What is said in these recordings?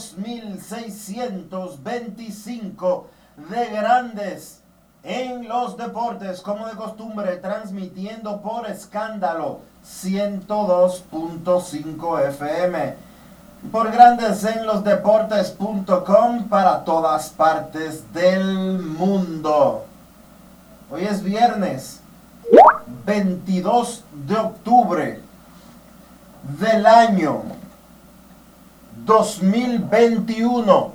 2625 de Grandes en los Deportes, como de costumbre, transmitiendo por escándalo 102.5 FM. Por Grandes en los Deportes.com para todas partes del mundo. Hoy es viernes 22 de octubre del año 2021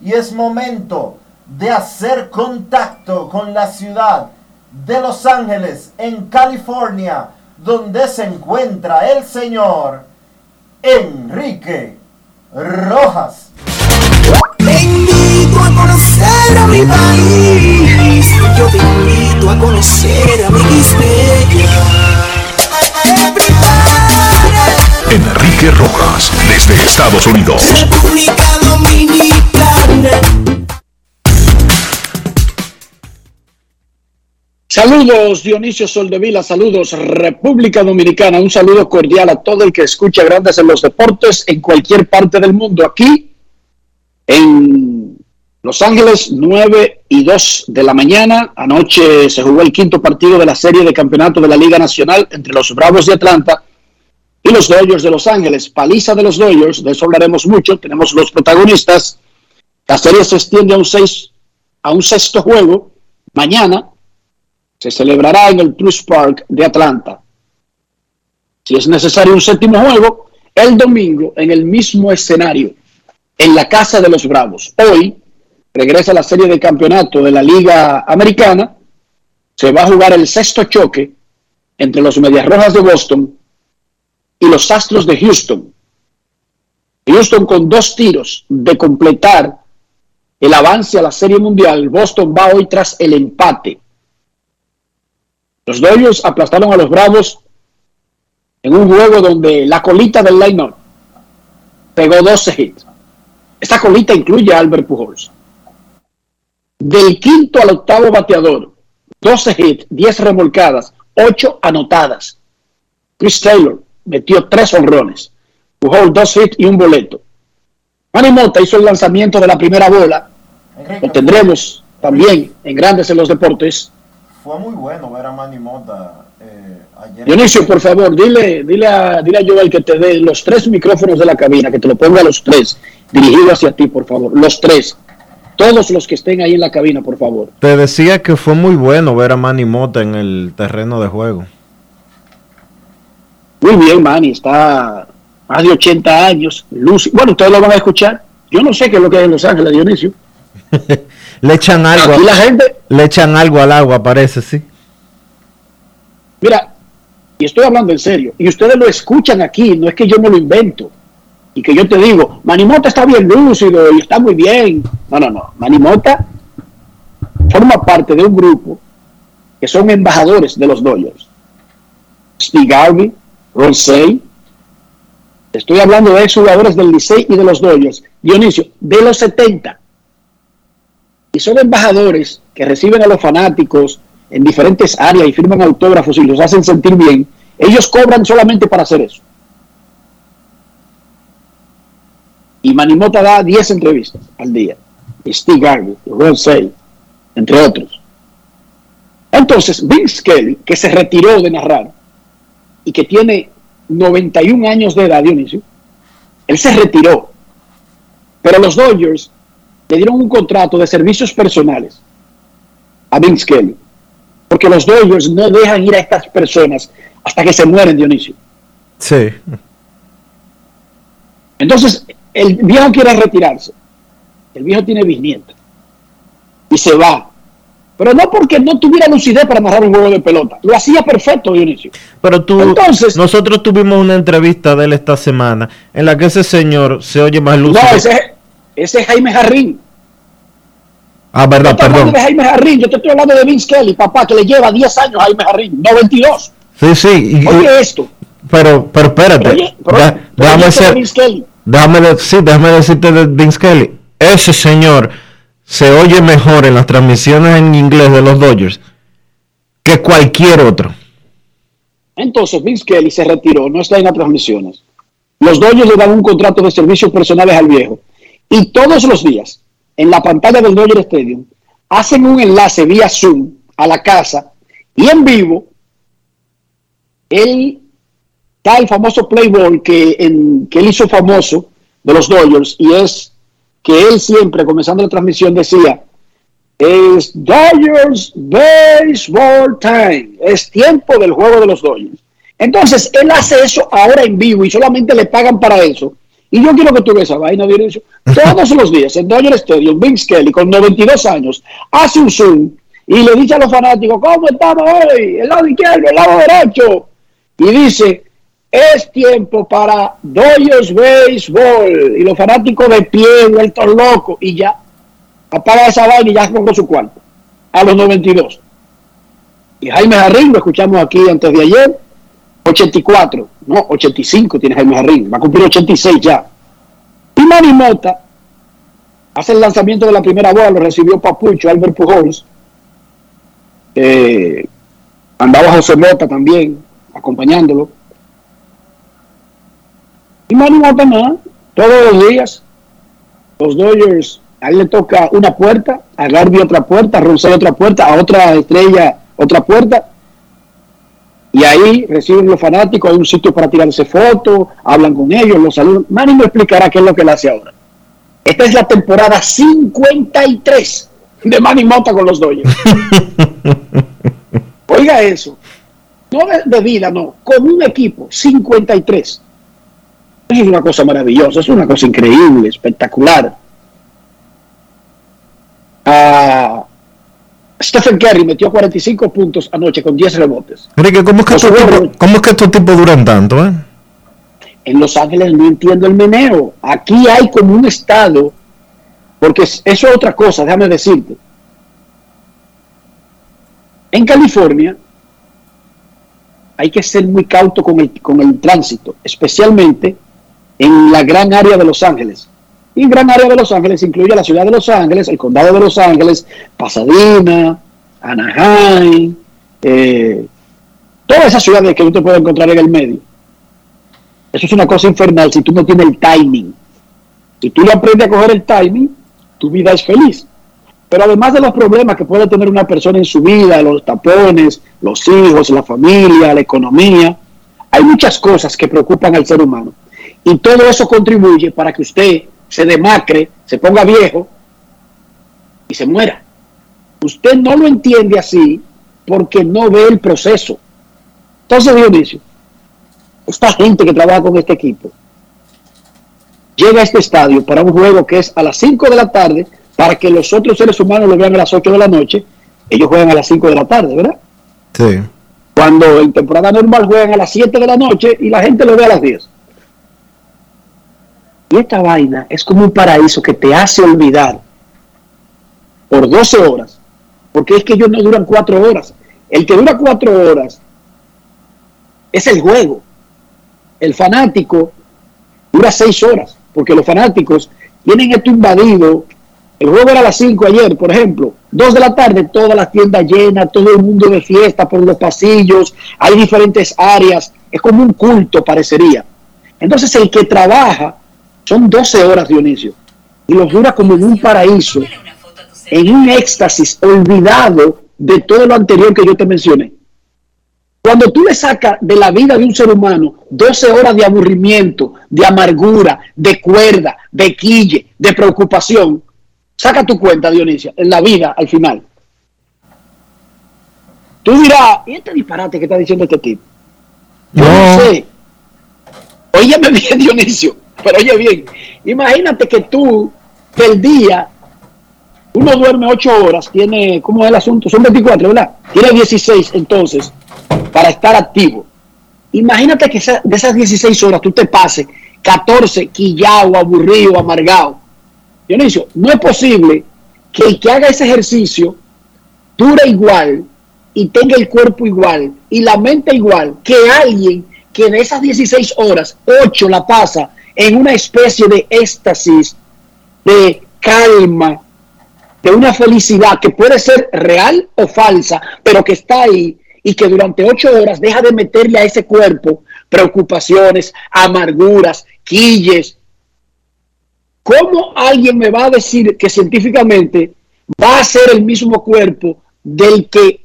y es momento de hacer contacto con la ciudad de Los Ángeles en California donde se encuentra el señor Enrique Rojas. Te invito a conocer a mi país. Yo te invito a conocer a mi Enrique Rojas, desde Estados Unidos. República Dominicana. Saludos Dionisio Soldevila, saludos República Dominicana, un saludo cordial a todo el que escucha Grandes en los Deportes en cualquier parte del mundo. Aquí en Los Ángeles, 9 y 2 de la mañana. Anoche se jugó el quinto partido de la serie de campeonato de la Liga Nacional entre los Bravos de Atlanta y los Dodgers de Los Ángeles. Paliza de los Dodgers, de eso hablaremos mucho. Tenemos los protagonistas. La serie se extiende a un, sexto juego mañana se celebrará en el Truist Park de Atlanta. Si es necesario un séptimo juego, el domingo en el mismo escenario, en la Casa de los Bravos. Hoy regresa la serie de campeonato de la Liga Americana. Se va a jugar el sexto choque entre los Medias Rojas de Boston y los Astros de Houston. Houston con dos tiros de completar el avance a la Serie Mundial. Boston va hoy tras el empate. Los Dodgers aplastaron a los Bravos en un juego donde la colita del line pegó 12 hits. Esta colita incluye a Albert Pujols. Del quinto al octavo bateador, 12 hits, 10 remolcadas, 8 anotadas. Chris Taylor metió 3 honrones. Pujols 2 hits y un boleto. Manny Mota hizo el lanzamiento de la primera bola. Lo tendremos también en Grandes en los Deportes fue muy bueno ver a Manny Mota eh, ayer. Dionisio, por favor, dile, dile, a, dile a Joel que te dé los tres micrófonos de la cabina, que te lo ponga a los tres, dirigido hacia ti, por favor. Los tres. Todos los que estén ahí en la cabina, por favor. Te decía que fue muy bueno ver a Manny Mota en el terreno de juego. Muy bien, Manny, está más de 80 años. Lucy. Bueno, ustedes lo van a escuchar. Yo no sé qué es lo que hay en Los Ángeles, Dionisio. le echan algo. Aquí la gente, le echan algo al agua, parece, sí. Mira, y estoy hablando en serio, y ustedes lo escuchan aquí, no es que yo me lo invento, y que yo te digo, Manimota está bien lúcido y está muy bien. No, no, no. Manimota forma parte de un grupo que son embajadores de los Dodgers. Steve Garvey, Ron Say, Estoy hablando de exjugadores del Licey y de los Dodgers. Dionisio, de los 70. Y son embajadores que reciben a los fanáticos en diferentes áreas y firman autógrafos y los hacen sentir bien. Ellos cobran solamente para hacer eso. Y Manimota da 10 entrevistas al día. Steve Garvey, Ron Say, entre otros. Entonces, Vince Kelly, que se retiró de narrar y que tiene 91 años de edad, Dionisio, él se retiró. Pero los Dodgers le dieron un contrato de servicios personales a Vince Kelly. Porque los Dodgers no dejan ir a estas personas hasta que se mueren, Dionisio. Sí. Entonces, el viejo quiere retirarse. El viejo tiene bisnieto. Y se va. Pero no porque no tuviera lucidez para narrar un juego de pelota. Lo hacía perfecto, Dionisio. Pero tú, Entonces- nosotros tuvimos una entrevista de él esta semana en la que ese señor se oye más lúcido. No, ese, ese es Jaime Jarrín. Ah, No verdad, estoy hablando perdón. de Jaime Jarrín. Yo te estoy hablando de Vince Kelly, papá, que le lleva 10 años a Jaime Jarrín. No 22. Sí, sí. y- Oye esto. pero, pero espérate. Oye, pero, Da- pero déjame, ser- Vince Kelly. déjame, sí, déjame decirte de Vince Kelly. Ese señor se oye mejor en las transmisiones en inglés de los Dodgers que cualquier otro. Entonces Vince Kelly se retiró, no está en las transmisiones. Los Dodgers le dan un contrato de servicios personales al viejo. Y todos los días, en la pantalla del Dodger Stadium, hacen un enlace vía Zoom a la casa y en vivo, él está el famoso Playboy que, en- que él hizo famoso de los Dodgers y es que él siempre, comenzando la transmisión, decía, es Dodgers Baseball Time. Es tiempo del juego de los Dodgers. Entonces, él hace eso ahora en vivo y solamente le pagan para eso. Y yo quiero que tú veas esa vaina, Dionisio. Todos los días en Dodger Stadium, Vince Kelly, con 92 años, hace un Zoom y le dice a los fanáticos, ¿cómo estamos hoy? El lado izquierdo, el lado derecho. Y dice, es tiempo para Dodgers Baseball. Y los fanáticos de pie, vueltos locos, y ya apaga esa vaina y ya compró su cuarto a los 92. Y Jaime Jarrín, lo escuchamos aquí antes de ayer, 84, no, 85 tiene Jaime Jarrín, va a cumplir 86 ya. Y Manny Mota hace el lanzamiento de la primera bola, lo recibió Papucho, Albert Pujols. Eh, andaba José Mota también, acompañándolo. Y Manny Mota nada, todos los días, los Dodgers, a él le toca una puerta, a otra puerta, a otra puerta, a otra estrella otra puerta. Y ahí reciben los fanáticos, hay un sitio para tirarse fotos, hablan con ellos, los saludan. Manny me explicará qué es lo que él hace ahora. Esta es la temporada 53 de Manny Mota con los Dodgers. Oiga eso. No de, de vida, no. Con un equipo, 53. Es una cosa maravillosa, es una cosa increíble, espectacular. Ah, Stephen Curry metió 45 puntos anoche con 10 rebotes. Enrique, ¿cómo es que, estos tipos, es que duran tanto? Eh? En Los Ángeles no entiendo el meneo. Aquí hay como un estado, porque es- eso es otra cosa, déjame decirte. En California hay que ser muy cauto con el, con el tránsito, especialmente en la gran área de Los Ángeles. Y gran área de Los Ángeles incluye la ciudad de Los Ángeles, el condado de Los Ángeles, Pasadena, Anaheim, eh, todas esas ciudades que tú te puedes encontrar en el medio. Eso es una cosa infernal si tú no tienes el timing. Si tú le aprendes a coger el timing, tu vida es feliz. Pero además de los problemas que puede tener una persona en su vida, los tapones, los hijos, la familia, la economía, hay muchas cosas que preocupan al ser humano. Y todo eso contribuye para que usted se demacre, se ponga viejo y se muera. Usted no lo entiende así porque no ve el proceso. Entonces, Dionisio, esta gente que trabaja con este equipo llega a este estadio para un juego que es a las 5 de la tarde para que los otros seres humanos lo vean a las 8 de la noche. Ellos juegan a las 5 de la tarde, ¿verdad? Sí. Cuando en temporada normal juegan a las 7 de la noche y la gente lo ve a las 10. Y esta vaina es como un paraíso que te hace olvidar por 12 horas, porque es que ellos no duran 4 horas. El que dura 4 horas es el juego. El fanático dura seis horas, porque los fanáticos tienen esto invadido. El juego era a las 5 ayer, por ejemplo. Dos de la tarde, todas las tiendas llenas, todo el mundo de fiesta por los pasillos, hay diferentes áreas. Es como un culto, parecería. Entonces, el que trabaja son 12 horas, Dionisio, y los dura como en un paraíso, en un éxtasis, olvidado de todo lo anterior que yo te mencioné. Cuando tú le sacas de la vida de un ser humano 12 horas de aburrimiento, de amargura, de cuerda, de quille, de preocupación, saca tu cuenta, Dionisio, en la vida al final. Tú dirás, ¿y este disparate que está diciendo este tipo? Yo no, No. sé. Óyeme bien, Dionisio, pero oye bien. Imagínate que tú, del día, uno duerme 8 horas, tiene, ¿cómo es el asunto? Son 24, ¿verdad? Tiene 16 entonces para estar activo. Imagínate que de esas 16 horas tú te pases 14 quillado, aburrido, amargado. Dionisio, no es posible que el que haga ese ejercicio dure igual y tenga el cuerpo igual y la mente igual que alguien que de esas 16 horas, 8 la pasa en una especie de éxtasis, de calma, de una felicidad que puede ser real o falsa, pero que está ahí y que durante ocho horas deja de meterle a ese cuerpo preocupaciones, amarguras, quilles. ¿Cómo alguien me va a decir que científicamente va a ser el mismo cuerpo del que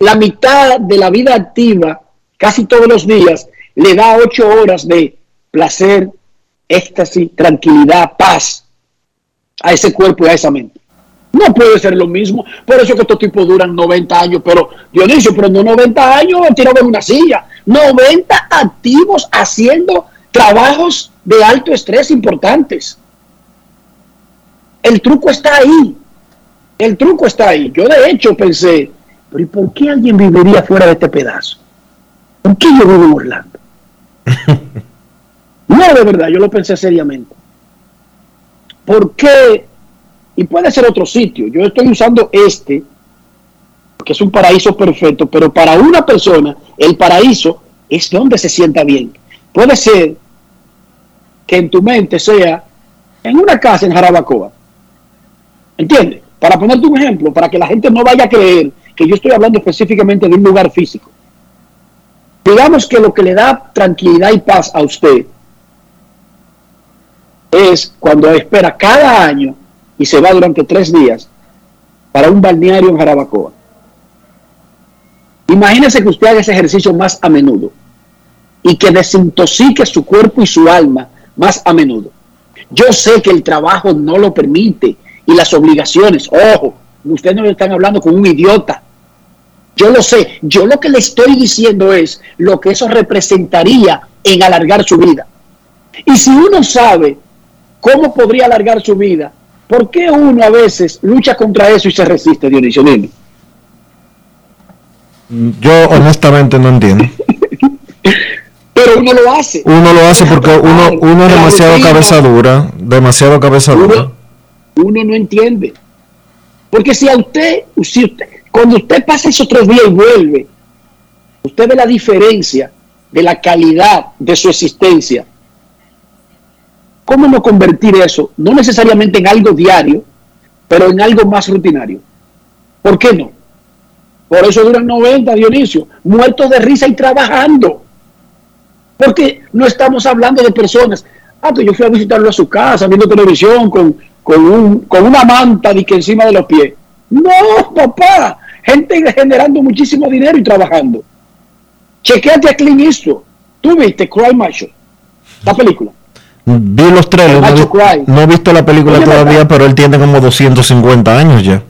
la mitad de la vida activa, casi todos los días, le da ocho horas de placer, éxtasis, tranquilidad, paz a ese cuerpo y a esa mente? No puede ser lo mismo. Por eso que estos tipos duran 90 años. Pero, Dionisio, pero no 90 años tirado en una silla. 90 activos haciendo trabajos de alto estrés importantes. El truco está ahí. El truco está ahí. Yo de hecho pensé, pero ¿y por qué alguien viviría fuera de este pedazo? ¿Por qué yo vivo en Orlando? no, de verdad, yo lo pensé seriamente. ¿Por qué? Y puede ser otro sitio. Yo estoy usando este, que es un paraíso perfecto, pero para una persona, el paraíso es donde se sienta bien. Puede ser que en tu mente sea en una casa en Jarabacoa. ¿Entiendes? Para ponerte un ejemplo, para que la gente no vaya a creer que yo estoy hablando específicamente de un lugar físico. Digamos que lo que le da tranquilidad y paz a usted es cuando espera cada año y se va durante tres días para un balneario en Jarabacoa. Imagínese que usted haga ese ejercicio más a menudo y que desintoxique su cuerpo y su alma más a menudo. Yo sé que el trabajo no lo permite y las obligaciones, ojo, ustedes no le están hablando con un idiota. Yo lo sé, yo lo que le estoy diciendo es lo que eso representaría en alargar su vida. Y si uno sabe cómo podría alargar su vida, ¿por qué uno a veces lucha contra eso y se resiste, Dionisio? Dime. Yo honestamente no entiendo. Pero uno lo hace. Uno lo hace porque uno, uno es demasiado cabeza dura, demasiado cabeza dura. uno, uno no entiende. Porque si a usted, si usted, cuando usted pasa esos tres días y vuelve, usted ve la diferencia de la calidad de su existencia. ¿Cómo no convertir eso, no necesariamente en algo diario, pero en algo más rutinario? ¿Por qué no? Por eso duran 90, Dionisio, muertos de risa y trabajando. Porque no estamos hablando de personas. Ah, que yo fui a visitarlo a su casa, viendo televisión con, con, un, con una manta de que encima de los pies. No, papá. Gente generando muchísimo dinero y trabajando. Chequeate a Clint Eastwood. Tú viste Cry Macho, la película. Vi los trailers, no, he visto la película Oye, todavía, ¿verdad? pero él tiene como 250 años ya.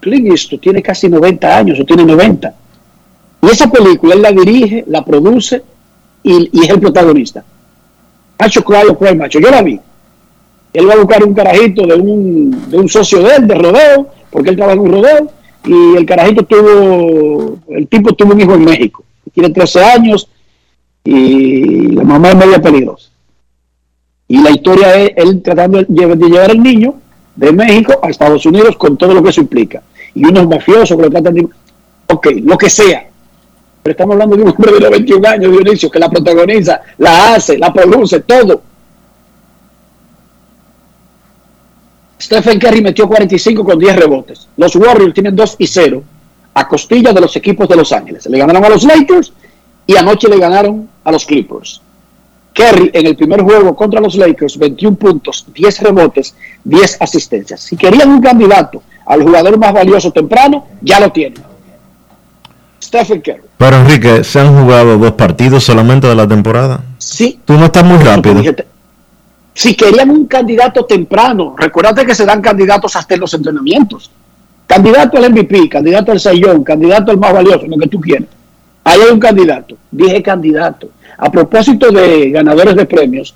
Clint Eastwood tiene casi 90 años, o tiene 90. Y esa película él la dirige, la produce y, y es el protagonista. Macho Cry o Cry Macho. Yo la vi. Él va a buscar un carajito de un, de un socio de él, de rodeo, porque él trabaja en un rodeo, y el carajito tuvo, el tipo tuvo un hijo en México. Tiene 13 años y la mamá es media peligrosa. Y la historia es él tratando de lle- de llevar al niño de México a Estados Unidos con todo lo que eso implica. Y unos mafiosos que lo tratan de... Ok, lo que sea. Pero estamos hablando de un hombre de los 21 años, Dionisio, que la protagoniza, la hace, la produce, todo. Stephen Curry metió 45 con 10 rebotes. Los Warriors tienen 2 y 0 a costilla de los equipos de Los Ángeles. Le ganaron a los Lakers y anoche le ganaron a los Clippers. Kerry en el primer juego contra los Lakers, 21 puntos, 10 rebotes, 10 asistencias. Si querían un candidato al jugador más valioso temprano, ya lo tienen. Stephen Curry. Pero Enrique, se han jugado dos partidos solamente de la temporada. Sí. Tú no estás muy rápido. Si querían un candidato temprano, recuérdate que se dan candidatos hasta en los entrenamientos. Candidato al MVP, candidato al Sayón, candidato al más valioso, lo que tú quieras. Hay un candidato. Dije candidato. A propósito de ganadores de premios,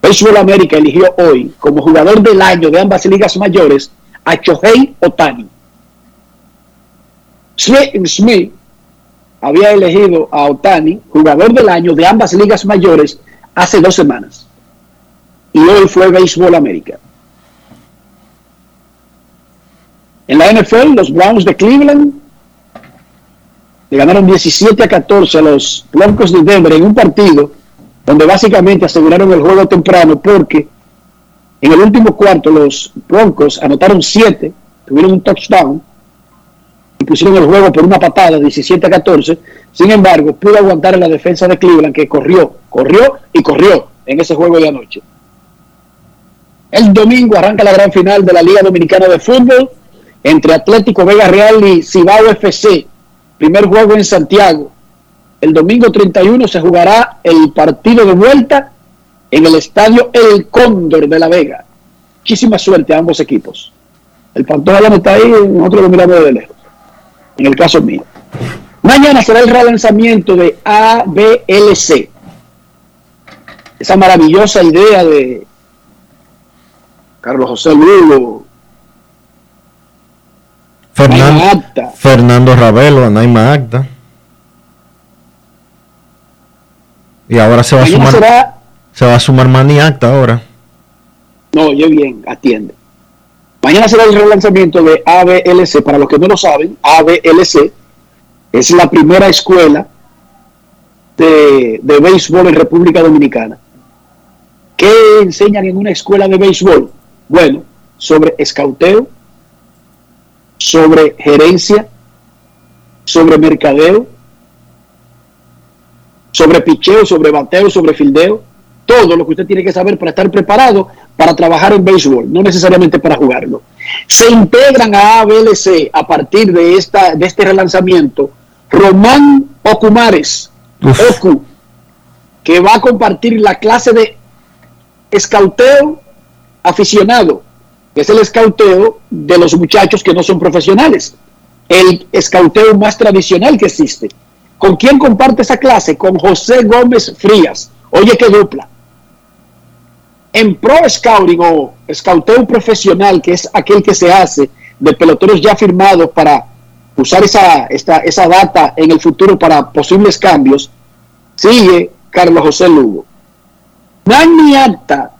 Baseball América eligió hoy como jugador del año de ambas ligas mayores a Chohei Otani. Smith, Smith había elegido a Otani, jugador del año de ambas ligas mayores, hace dos semanas. Y hoy fue Baseball América. En la NFL, los Browns de Cleveland le ganaron 17 a 14 a los Broncos de Denver en un partido donde básicamente aseguraron el juego temprano porque en el último cuarto los Broncos anotaron 7, tuvieron un touchdown y pusieron el juego por una patada 17 a 14. Sin embargo, pudo aguantar en la defensa de Cleveland que corrió, corrió y corrió en ese juego de anoche. El domingo arranca la gran final de la Liga Dominicana de Fútbol entre Atlético Vega Real y Cibao FC. Primer juego en Santiago. El domingo 31 se jugará el partido de vuelta en el estadio El Cóndor de La Vega. Muchísima suerte a ambos equipos. El Pantoja está ahí, nosotros lo miramos de lejos. En el caso mío. Mañana será el relanzamiento de ABLC. Esa maravillosa idea de Carlos José Lugo, Fernando, Acta. Fernando Ravelo, Anaima Acta. Y ahora se va a sumar, será se va a sumar Mani Acta ahora. No, oye bien, atiende. Mañana será el relanzamiento de ABLC. Para los que no lo saben, ABLC es la primera escuela de, de béisbol en República Dominicana. ¿Qué enseñan en una escuela de béisbol? Bueno, sobre escauteo, sobre gerencia, sobre mercadeo, sobre picheo, sobre bateo, sobre fildeo, todo lo que usted tiene que saber para estar preparado para trabajar en béisbol, no necesariamente para jugarlo. Se integran a ABLC a partir de, esta, de este relanzamiento Román Ocumares. Ocu, que va a compartir la clase de escauteo aficionado, es el escauteo de los muchachos que no son profesionales, el escauteo más tradicional que existe. ¿Con quién comparte esa clase? Con José Gómez Frías. Oye, qué dupla. En Pro Scouting o escauteo profesional, que es aquel que se hace de peloteros ya firmados para usar esa, esta, esa data en el futuro para posibles cambios, sigue Carlos José Lugo. Acta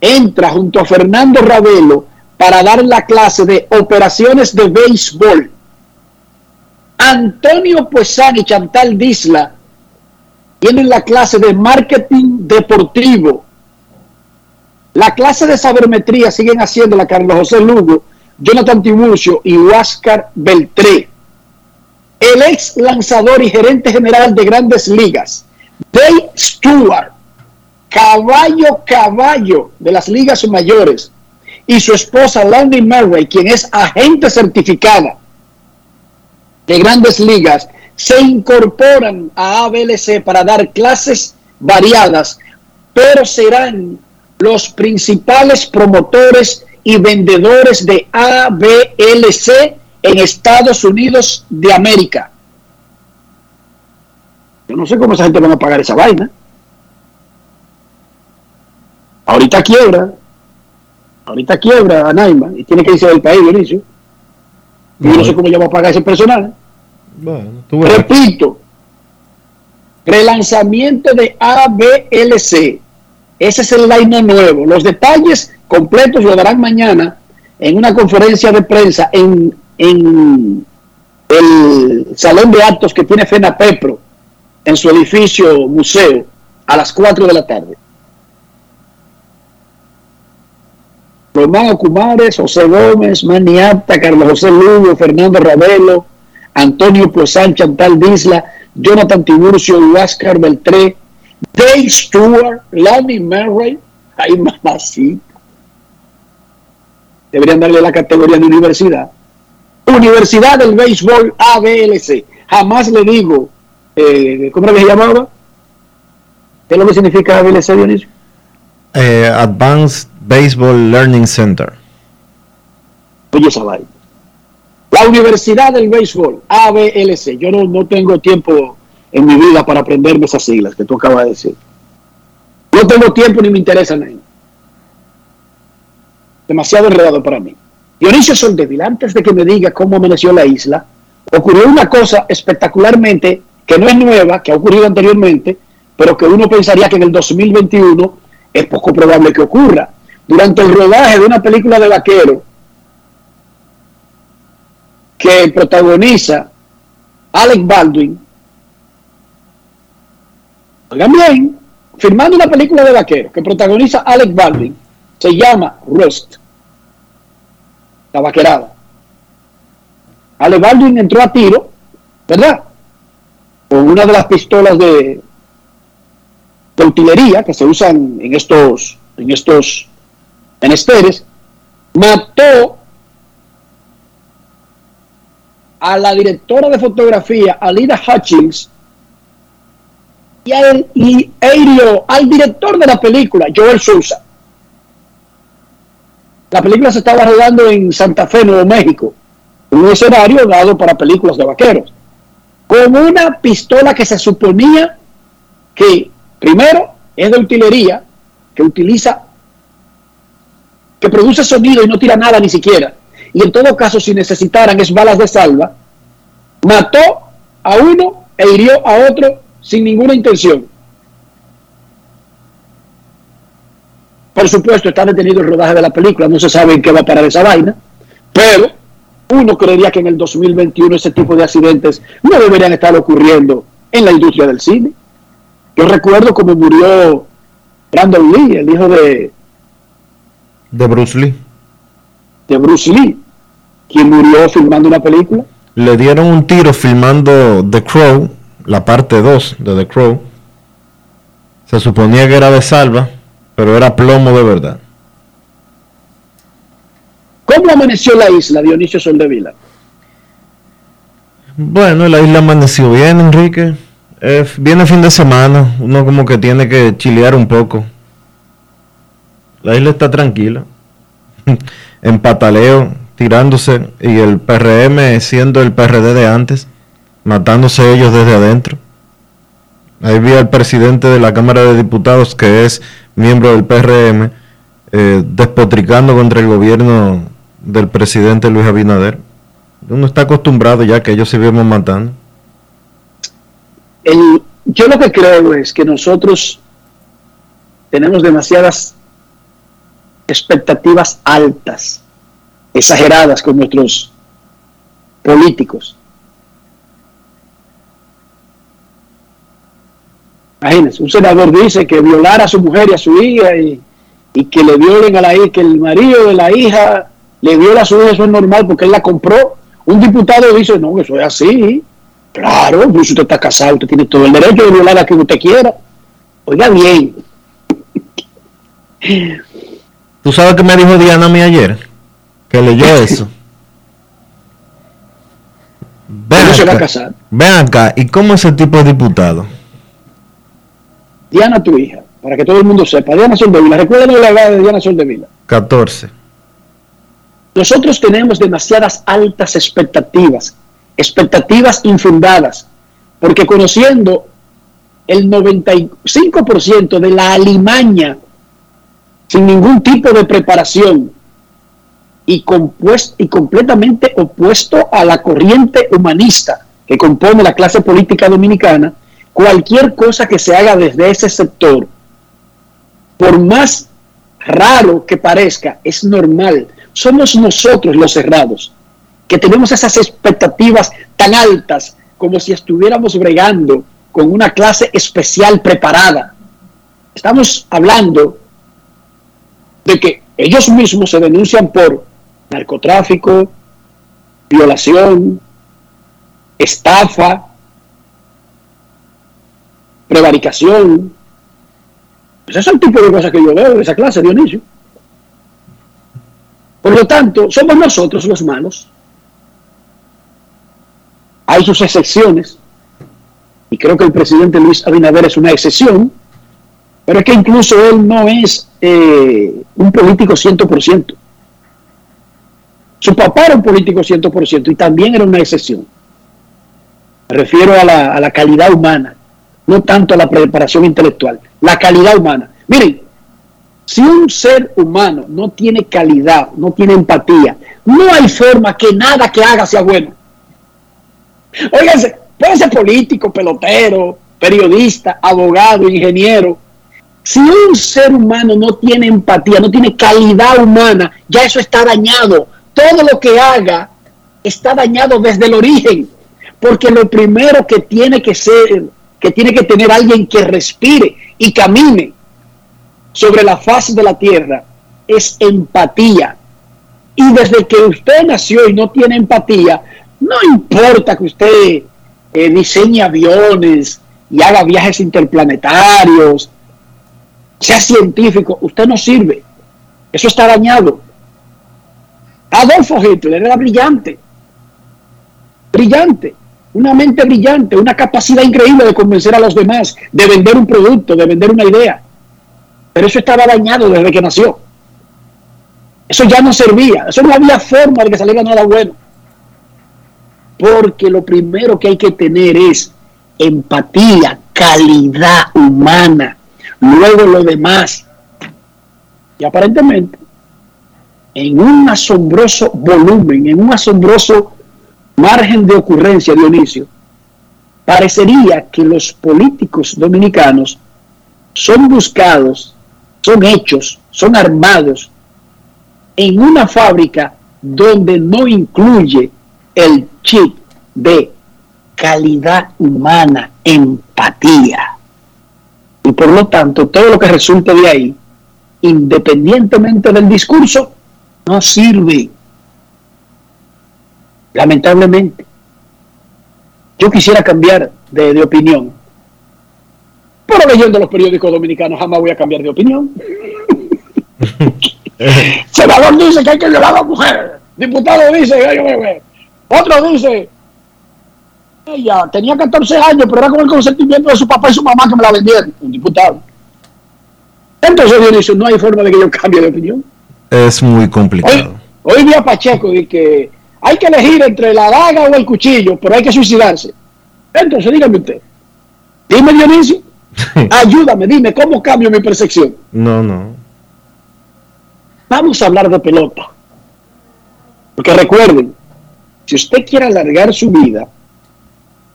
entra junto a Fernando Ravelo para dar la clase de operaciones de béisbol. Antonio Puesán y Chantal Disla tienen la clase de marketing deportivo. La clase de sabermetría siguen haciendo la Carlos José Lugo, Jonathan Tiburcio y Huáscar Beltré. El ex lanzador y gerente general de grandes ligas, Dave Stewart, caballo caballo de las ligas mayores, y su esposa Landy Murray, quien es agente certificada de grandes ligas, se incorporan a ABLC para dar clases variadas, pero serán los principales promotores y vendedores de ABLC en Estados Unidos de América. Yo no sé cómo esa gente van a pagar esa vaina. Ahorita quiebra, ahorita quiebra Anaima y tiene que irse del país, Dionisio. Yo no sé cómo ella va a pagar ese personal. Bueno, tú. Repito, relanzamiento de ABLC. Ese es el line nuevo. Los detalles completos lo darán mañana en una conferencia de prensa en, en el salón de actos que tiene Fena Pepro en su edificio museo a las 4 de la tarde. Román Ocumares, José Gómez, Maniata, Carlos José Lugo, Fernando Ravelo, Antonio Puesán, Chantal Disla, Jonathan Tiburcio, Huáscar Beltré, Dave Stewart, Lonnie Murray, ay mamacita. Deberían darle la categoría de universidad. Universidad del Béisbol ABLC. Jamás le digo, eh, ¿cómo era que se llamaba? ¿Qué es lo que significa ABLC, Dionisio? Eh, Advanced Baseball Learning Center. Oye esa vaina. La Universidad del Béisbol, ABLC. Yo no, no tengo tiempo en mi vida para aprenderme esas siglas que tú acabas de decir. No tengo tiempo ni me interesa nada. Demasiado enredado para mí. Dionisio Soldevil, antes de que me diga cómo amaneció la isla, ocurrió una cosa espectacularmente que no es nueva, que ha ocurrido anteriormente, pero que uno pensaría que en el 2021 es poco probable que ocurra. Durante el rodaje de una película de vaquero que protagoniza Alec Baldwin, oigan bien, firmando una película de vaquero que protagoniza Alec Baldwin, se llama Rust, la vaquerada. Alec Baldwin entró a tiro, ¿verdad? Con una de las pistolas de, de utilería que se usan en estos, en estos menesteres, mató a la directora de fotografía, Alida Hutchins, y, al, y e al director de la película, Joel Sousa. La película se estaba rodando en Santa Fe, Nuevo México, un escenario dado para películas de vaqueros, con una pistola que se suponía que, primero, es de utilería, que utiliza, que produce sonido y no tira nada ni siquiera, y en todo caso, si necesitaran, es balas de salva, mató a uno e hirió a otro sin ninguna intención. Por supuesto, está detenido el rodaje de la película, no se sabe en qué va a parar esa vaina, pero uno creería que en el 2021 ese tipo de accidentes no deberían estar ocurriendo en la industria del cine. Yo recuerdo cómo murió Brandon Lee, el hijo de, De Bruce Lee. de Bruce Lee, quien murió filmando una película. Le dieron un tiro filmando The Crow, la parte 2 de The Crow. Se suponía que era de salva, pero era plomo de verdad. ¿Cómo amaneció la isla, Dionisio Soldevila? Bueno, la isla amaneció bien, Enrique. Eh, viene fin de semana, uno como que tiene que chilear un poco. La isla está tranquila, en pataleo, tirándose, y el PRM siendo el PRD de antes, matándose ellos desde adentro. Ahí vi al presidente de la Cámara de Diputados, que es miembro del PRM, eh, despotricando contra el gobierno del presidente Luis Abinader. Uno está acostumbrado ya que ellos se vienen matando. Yo lo que creo es que nosotros tenemos demasiadas expectativas altas, exageradas con nuestros políticos. Imagínense, un senador dice que violar a su mujer y a su hija y, que le violen a la hija, que el marido de la hija le viola a su hija, eso es normal porque él la compró. Un diputado dice, no, eso es así. Claro, pues si usted está casado, usted tiene todo el derecho de violar a quien usted quiera. Oiga bien, ¿Tú sabes qué me dijo Diana a mí ayer? Que leyó eso. Ven no se va a acá, casar. ven acá, ¿y cómo ese tipo de diputado? Diana, tu hija, para que todo el mundo sepa. Diana Soldevila, recuerden la edad de Diana Soldevila. 14. Nosotros tenemos demasiadas altas expectativas, expectativas infundadas, porque conociendo el 95% de la alimaña sin ningún tipo de preparación y, compues- y completamente opuesto a la corriente humanista que compone la clase política dominicana, cualquier cosa que se haga desde ese sector, por más raro que parezca, es normal. Somos nosotros los cerrados, que tenemos esas expectativas tan altas como si estuviéramos bregando con una clase especial preparada. Estamos hablando de que ellos mismos se denuncian por narcotráfico, violación, estafa, prevaricación. Ese es el tipo de cosas que yo veo de esa clase, Dionisio. Por lo tanto, somos nosotros los malos. Hay sus excepciones, y creo que el presidente Luis Abinader es una excepción, pero es que incluso él no es eh, un político 100%. Su papá era un político 100% y también era una excepción. Me refiero a la, a la calidad humana, no tanto a la preparación intelectual, la calidad humana. Miren, si un ser humano no tiene calidad, no tiene empatía, no hay forma que nada que haga sea bueno. Óiganse, puede ser político, pelotero, periodista, abogado, ingeniero. Si un ser humano no tiene empatía, no tiene calidad humana, ya eso está dañado. Todo lo que haga está dañado desde el origen. Porque lo primero que tiene que ser, que tiene que tener alguien que respire y camine sobre la faz de la tierra es empatía. Y desde que usted nació y no tiene empatía, no importa que usted eh, diseñe aviones y haga viajes interplanetarios, sea científico, usted no sirve. Eso está dañado. Adolfo Hitler era brillante. Brillante. Una mente brillante, una capacidad increíble de convencer a los demás, de vender un producto, de vender una idea. Pero eso estaba dañado desde que nació. Eso ya no servía. Eso no había forma de que saliera nada bueno. Porque lo primero que hay que tener es empatía, calidad humana. Luego lo demás. Y aparentemente, en un asombroso volumen, en un asombroso margen de ocurrencia, Dionisio, parecería que los políticos dominicanos son buscados, son hechos, son armados en una fábrica donde no incluye el chip de calidad humana, empatía. Y por lo tanto, todo lo que resulte de ahí, independientemente del discurso, no sirve. Lamentablemente. Yo quisiera cambiar de, de opinión. Pero leyendo los periódicos dominicanos jamás voy a cambiar de opinión. Senador dice que hay que violar a la mujer. Diputado dice, otro dice, ella tenía 14 años, pero era con el consentimiento de su papá y su mamá que me la vendieron. Un diputado. Entonces, Dionisio, no hay forma de que yo cambie de opinión. Es muy complicado. Hoy, hoy vi a Pacheco y que hay que elegir entre la daga o el cuchillo, pero hay que suicidarse. Entonces, dígame usted. Dime, Dionisio. Ayúdame, dime, ¿cómo cambio mi percepción? No, no. Vamos a hablar de pelota. Porque recuerden, si usted quiere alargar su vida,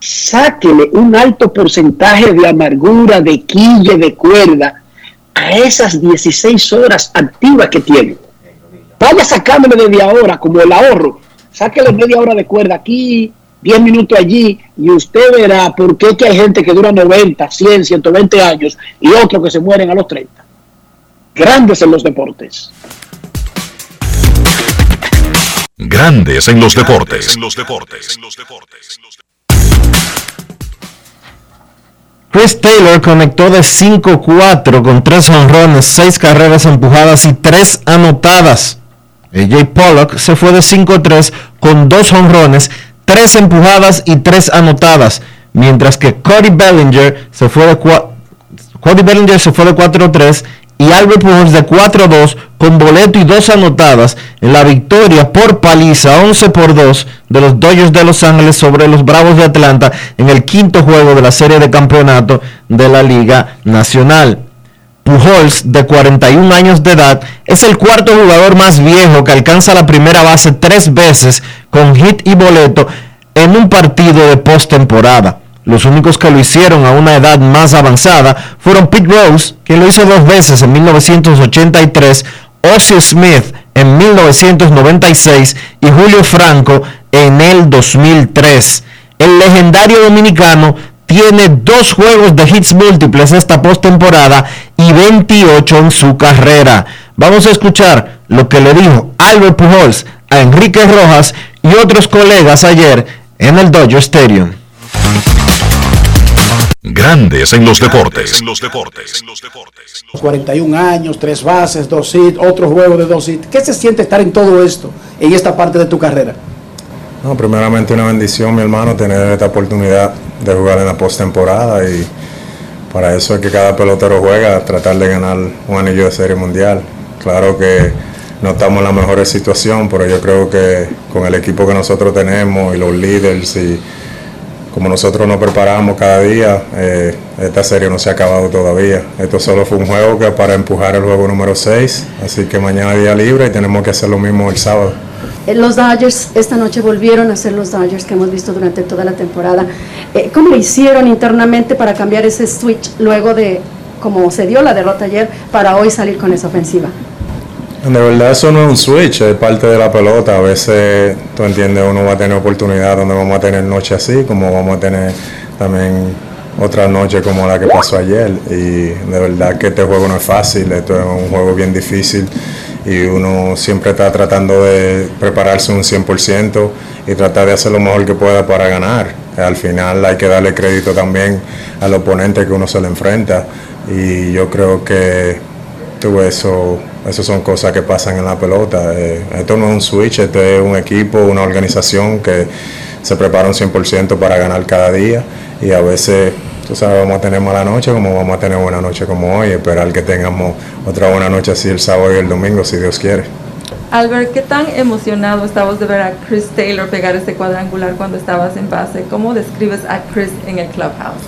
sáquele un alto porcentaje de amargura, de quille, de cuerda a esas 16 horas activas que tiene. Vaya sacándole desde ahora, como el ahorro. Sáquele media hora de cuerda aquí, 10 minutos allí, y usted verá por qué que hay gente que dura 90, 100, 120 años y otros que se mueren a los 30. Grandes en los deportes. Grandes en los deportes. En los deportes. Chris Taylor conectó de 5-4 con 3 honrones, 6 carreras empujadas y 3 anotadas. AJ Pollock se fue de 5-3 con 2 honrones, 3 empujadas y 3 anotadas, mientras que Cody Bellinger se fue de Cody Bellinger se fue de 4-3 y Albert Pujols de 4-2 con boleto y 2 anotadas en la victoria por paliza 11 por 2 de los Dodgers de Los Ángeles sobre los Bravos de Atlanta en el quinto juego de la serie de campeonato de la Liga Nacional. Pujols, de 41 años de edad, es el cuarto jugador más viejo que alcanza la primera base tres veces con hit y boleto en un partido de postemporada. Los únicos que lo hicieron a una edad más avanzada fueron Pete Rose, quien lo hizo dos veces en 1983, Ozzie Smith en 1996 y Julio Franco en el 2003. El legendario dominicano tiene dos juegos de hits múltiples esta postemporada y 28 en su carrera. Vamos a escuchar lo que le dijo Albert Pujols a Enrique Rojas y otros colegas ayer en el Dodger Stadium. Grandes en los deportes. En los deportes. 41 años, tres bases, dos hits, otro juego de dos hits. ¿Qué se siente estar en todo esto, en esta parte de tu carrera? No, primeramente una bendición, mi hermano, tener esta oportunidad de jugar en la postemporada y para eso es que cada pelotero juega, tratar de ganar un anillo de serie mundial. Claro que no estamos en la mejor situación, pero yo creo que con el equipo que nosotros tenemos y los líderes y como nosotros nos preparamos cada día, eh, esta serie no se ha acabado todavía. Esto solo fue un juego que para empujar el juego número 6, así que mañana día libre y tenemos que hacer lo mismo el sábado. Eh, los Dodgers esta noche volvieron a ser los Dodgers que hemos visto durante toda la temporada. Eh, ¿Cómo hicieron internamente para cambiar ese switch luego de, como se dio la derrota ayer, para hoy salir con esa ofensiva? De verdad eso no es un switch, es parte de la pelota. A veces, tú entiendes, uno va a tener oportunidad donde vamos a tener noche así, como vamos a tener también otra noche como la que pasó ayer. Y de verdad que este juego no es fácil, esto es un juego bien difícil y uno siempre está tratando de prepararse un 100% y tratar de hacer lo mejor que pueda para ganar. Al final hay que darle crédito también al oponente que uno se le enfrenta y yo creo que todo eso esas son cosas que pasan en la pelota. Eh, esto no es un switch, esto es un equipo, una organización que se prepara un 100% para ganar cada día y a veces, tú sabes, vamos a tener mala noche como vamos a tener buena noche como hoy, esperar que tengamos otra buena noche así el sábado y el domingo, si Dios quiere. Albert, ¿qué tan emocionado estabas de ver a Chris Taylor pegar este cuadrangular cuando estabas en base? ¿Cómo describes a Chris en el clubhouse?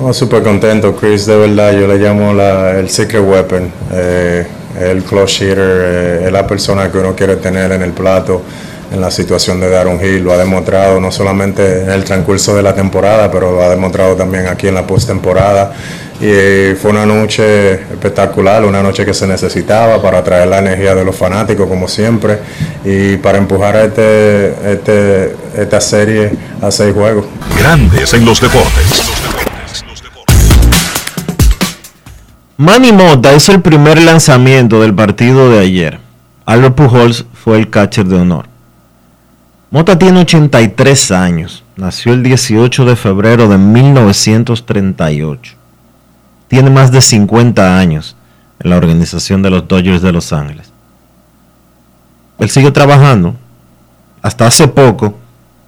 Oh, súper contento, Chris, de verdad, yo le llamo la, el secret weapon. Eh, el close hitter eh, es la persona que uno quiere tener en el plato en la situación de dar un hit. Lo ha demostrado no solamente en el transcurso de la temporada, pero lo ha demostrado también aquí en la postemporada. Y fue una noche espectacular, una noche que se necesitaba para traer la energía de los fanáticos, como siempre, y para empujar a este, este, esta serie a seis juegos. Grandes en los deportes. Manny Mota es el primer lanzamiento del partido de ayer. Albert Pujols fue el catcher de honor. Mota tiene 83 años. Nació el 18 de febrero de 1938. Tiene más de 50 años en la organización de los Dodgers de Los Ángeles. Él sigue trabajando. Hasta hace poco,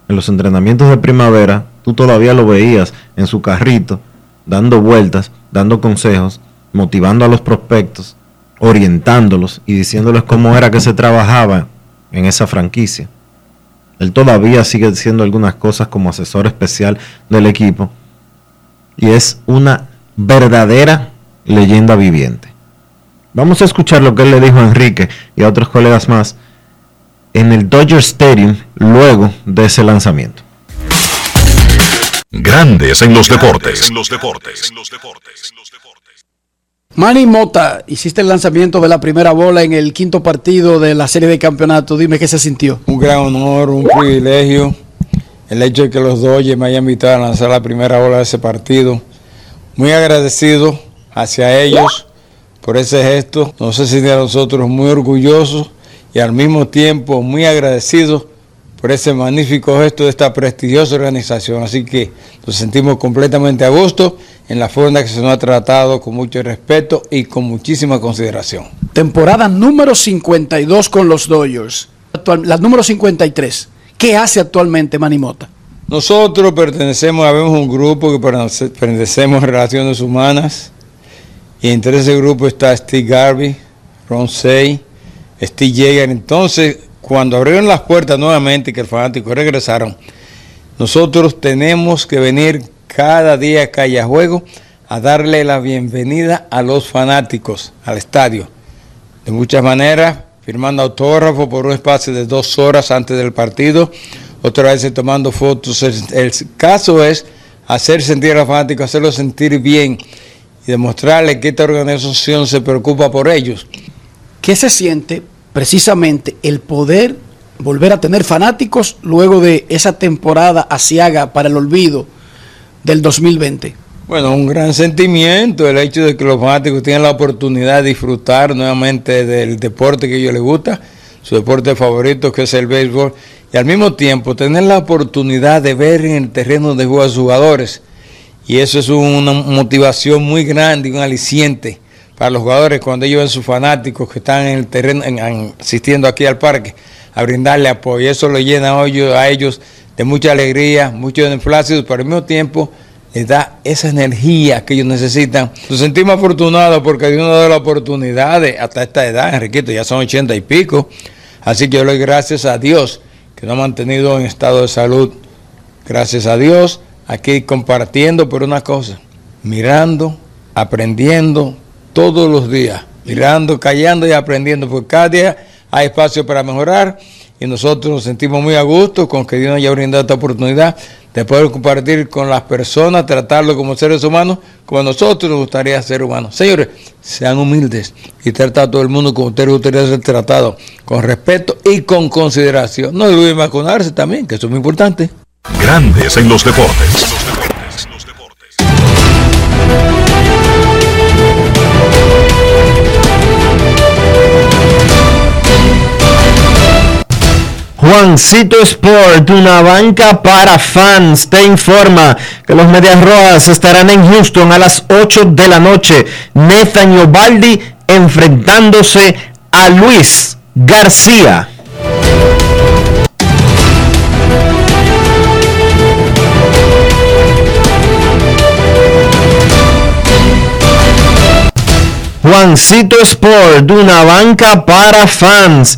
en los entrenamientos de primavera, tú todavía lo veías en su carrito, dando vueltas, dando consejos motivando a los prospectos, orientándolos y diciéndoles cómo era que se trabajaba en esa franquicia. Él todavía sigue haciendo algunas cosas como asesor especial del equipo y es una verdadera leyenda viviente. Vamos a escuchar lo que él le dijo a Enrique y a otros colegas más en el Dodger Stadium luego de ese lanzamiento. Grandes en los deportes. En los deportes. Manny Mota, hiciste el lanzamiento de la primera bola en el quinto partido de la serie de campeonato. Dime qué se sintió. Un gran honor, un privilegio. El hecho de que los Dodgers me hayan invitado a lanzar la primera bola de ese partido. Muy agradecido hacia ellos por ese gesto. No sé si de nosotros muy orgullosos y al mismo tiempo muy agradecidos por ese magnífico gesto de esta prestigiosa organización. Así que nos sentimos completamente a gusto en la forma en que se nos ha tratado con mucho respeto y con muchísima consideración. Temporada número 52 con los Dodgers. la número 53. ¿Qué hace actualmente Manimota? Nosotros pertenecemos, a un grupo que pertenecemos a Relaciones Humanas y entre ese grupo está Steve Garvey, Ron Say, Steve Yeager. Entonces, cuando abrieron las puertas nuevamente y que el fanático regresaron, nosotros tenemos que venir cada día que haya juego a darle la bienvenida a los fanáticos al estadio. De muchas maneras, firmando autógrafo por un espacio de dos horas antes del partido, otra vez tomando fotos. El, caso es hacer sentir a los fanáticos, hacerlos sentir bien y demostrarles que esta organización se preocupa por ellos. ¿Qué se siente precisamente el poder volver a tener fanáticos luego de esa temporada asiaga para el olvido del 2020? Bueno, un gran sentimiento el hecho de que los fanáticos tengan la oportunidad de disfrutar nuevamente del deporte que ellos les gusta, su deporte favorito que es el béisbol, y al mismo tiempo tener la oportunidad de ver en el terreno de juego a sus jugadores. Y eso es una motivación muy grande y un aliciente para los jugadores cuando ellos ven sus fanáticos que están en el terreno, asistiendo aquí al parque, a brindarle apoyo. Eso lo llena a ellos de mucha alegría, mucho enflácidos, pero al mismo tiempo les da esa energía que ellos necesitan. Nos sentimos afortunados porque Dios nos da la oportunidad hasta esta edad, Enriquito, ya son ochenta y pico. Así que yo le doy gracias a Dios que nos ha mantenido en estado de salud. Gracias a Dios, aquí compartiendo por una cosa, mirando, aprendiendo todos los días, mirando, callando y aprendiendo, porque cada día hay espacio para mejorar y nosotros nos sentimos muy a gusto con que Dios nos haya brindado esta oportunidad de poder compartir con las personas, tratarlo como seres humanos, como nosotros nos gustaría ser humanos. Señores, sean humildes y tratar a todo el mundo como ustedes gustaría ser tratado, con respeto y con consideración. No olviden vacunarse también, que eso es muy importante. Grandes en los deportes. Juancito Sport, una banca para fans, te informa que los Medias Rojas estarán en Houston a las 8 de la noche. Nathan Obaldi enfrentándose a Luis García. Juancito Sport, una banca para fans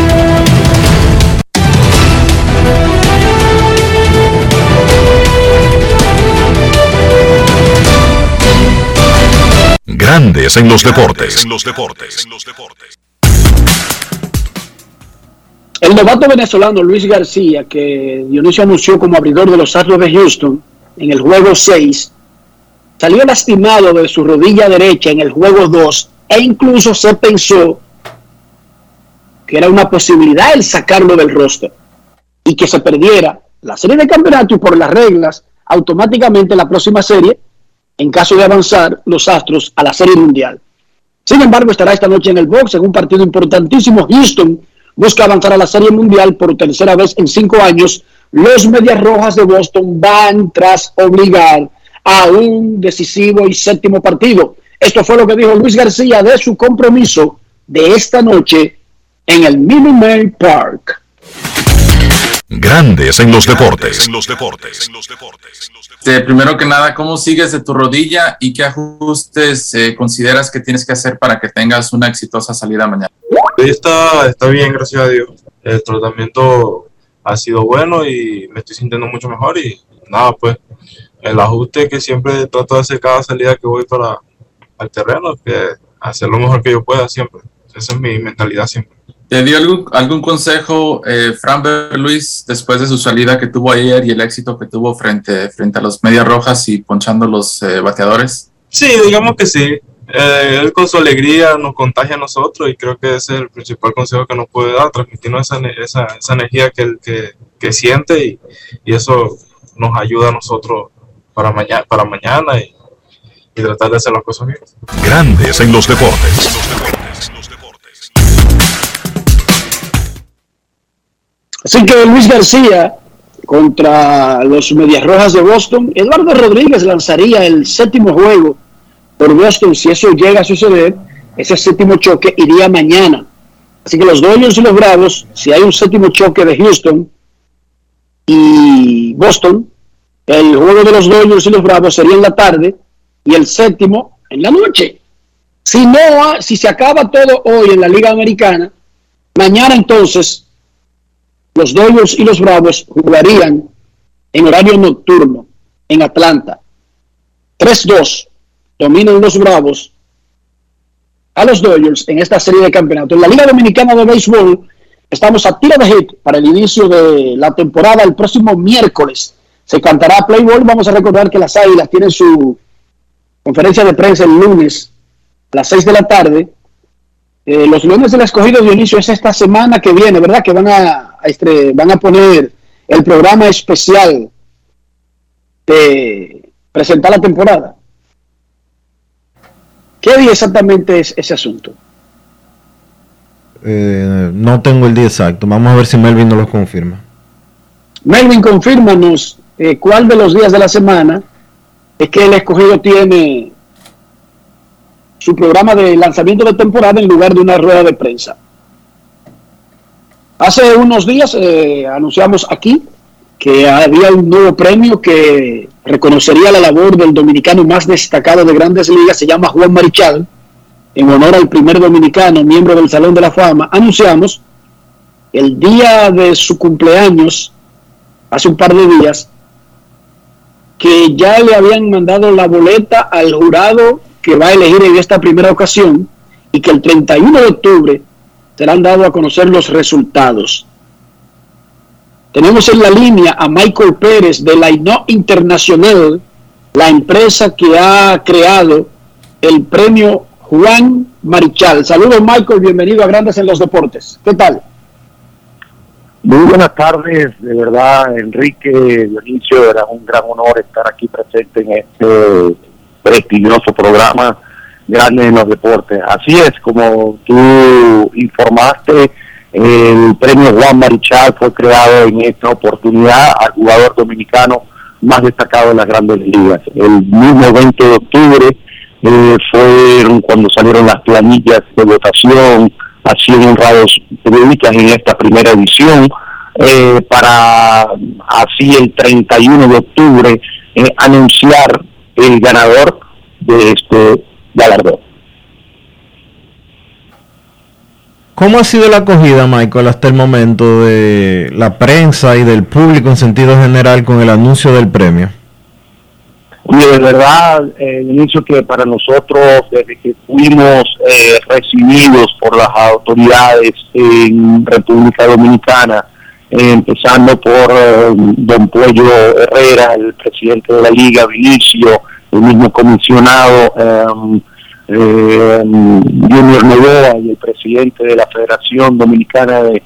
Grandes en los deportes. El novato venezolano Luis García, que Dionisio anunció como abridor de los Astros de Houston en el juego 6, salió lastimado de su rodilla derecha en el juego 2 e incluso se pensó que era una posibilidad el sacarlo del roster y que se perdiera la serie de campeonato y por las reglas automáticamente la próxima serie en caso de avanzar los Astros a la Serie Mundial. Sin embargo, estará esta noche en el box en un partido importantísimo. Houston busca avanzar a la Serie Mundial por tercera vez en cinco años. Los Medias Rojas de Boston van tras obligar a un decisivo y séptimo partido. Esto fue lo que dijo Luis García de su compromiso de esta noche en el Minute Park. Grandes en los deportes. En los deportes. Este, primero que nada, ¿cómo sigues de tu rodilla y qué ajustes eh, consideras que tienes que hacer para que tengas una exitosa salida mañana? Está, está bien, gracias a Dios. El tratamiento ha sido bueno y me estoy sintiendo mucho mejor y nada, pues el ajuste que siempre trato de hacer cada salida que voy para el terreno, que hacer lo mejor que yo pueda siempre. Esa es mi mentalidad siempre. ¿Te dio algún, algún consejo eh, Fran Luis después de su salida que tuvo ayer y el éxito que tuvo frente, frente a los Medias Rojas y ponchando los eh, bateadores? Sí, digamos que sí. Eh, él con su alegría nos contagia a nosotros y creo que ese es el principal consejo que nos puede dar, transmitirnos esa, esa, esa energía que, que, que siente y, y, eso nos ayuda a nosotros para, mañana para mañana y, y tratar de hacer las cosas bien. Grandes en los deportes. Así que Luis García contra los Medias Rojas de Boston, Eduardo Rodríguez lanzaría el séptimo juego por Boston. Si eso llega a suceder, ese séptimo choque iría mañana. Así que los Dodgers y los Bravos, si hay un séptimo choque de Houston y Boston, el juego de los Dodgers y los Bravos sería en la tarde y el séptimo en la noche. Si no, si se acaba todo hoy en la Liga Americana, mañana entonces los Dodgers y los Bravos jugarían en horario nocturno en Atlanta. 3-2 dominan los Bravos a los Dodgers en esta serie de campeonatos. En la Liga Dominicana de Béisbol estamos a tiro de hit para el inicio de la temporada el próximo miércoles. Se cantará Play Ball. Vamos a recordar que las Águilas tienen su conferencia de prensa el lunes a las 6 de la tarde. Eh, los lunes del escogido de inicio es esta semana que viene, ¿verdad? Que van a, van a poner el programa especial de presentar la temporada. ¿Qué día exactamente es ese asunto? Eh, no tengo el día exacto. Vamos a ver si Melvin nos lo confirma. Melvin, confírmanos eh, cuál de los días de la semana es que el escogido tiene su programa de lanzamiento de temporada en lugar de una rueda de prensa. Hace unos días eh, anunciamos aquí que había un nuevo premio que reconocería la labor del dominicano más destacado de grandes ligas, se llama Juan Marichal, en honor al primer dominicano miembro del Salón de la Fama. Anunciamos el día de su cumpleaños, hace un par de días, que ya le habían mandado la boleta al jurado que va a elegir en esta primera ocasión y que el 31 de octubre serán dados a conocer los resultados. Tenemos en la línea a Michael Pérez de la INO Internacional, la empresa que ha creado el premio Juan Marichal. Saludos Michael, bienvenido a Grandes en los Deportes. ¿Qué tal? Muy buenas tardes, de verdad, Enrique Dionisio, era un gran honor estar aquí presente en este prestigioso programa Grande en los Deportes. Así es, como tú informaste, el premio Juan Marichal fue creado en esta oportunidad al jugador dominicano más destacado en las grandes ligas. El mismo 20 de octubre eh, fue cuando salieron las planillas de votación, así honrados periodistas en esta primera edición, eh, para así el 31 de octubre eh, anunciar el ganador de este galardón. ¿Cómo ha sido la acogida, Michael, hasta el momento de la prensa y del público en sentido general con el anuncio del premio? Oye, de verdad, eh, inicio que para nosotros, desde que fuimos eh, recibidos por las autoridades en República Dominicana, eh, empezando por eh, don Puello Herrera, el presidente de la Liga, Vinicio, el mismo comisionado eh, eh, Junior Novoa y el presidente de la Federación Dominicana de,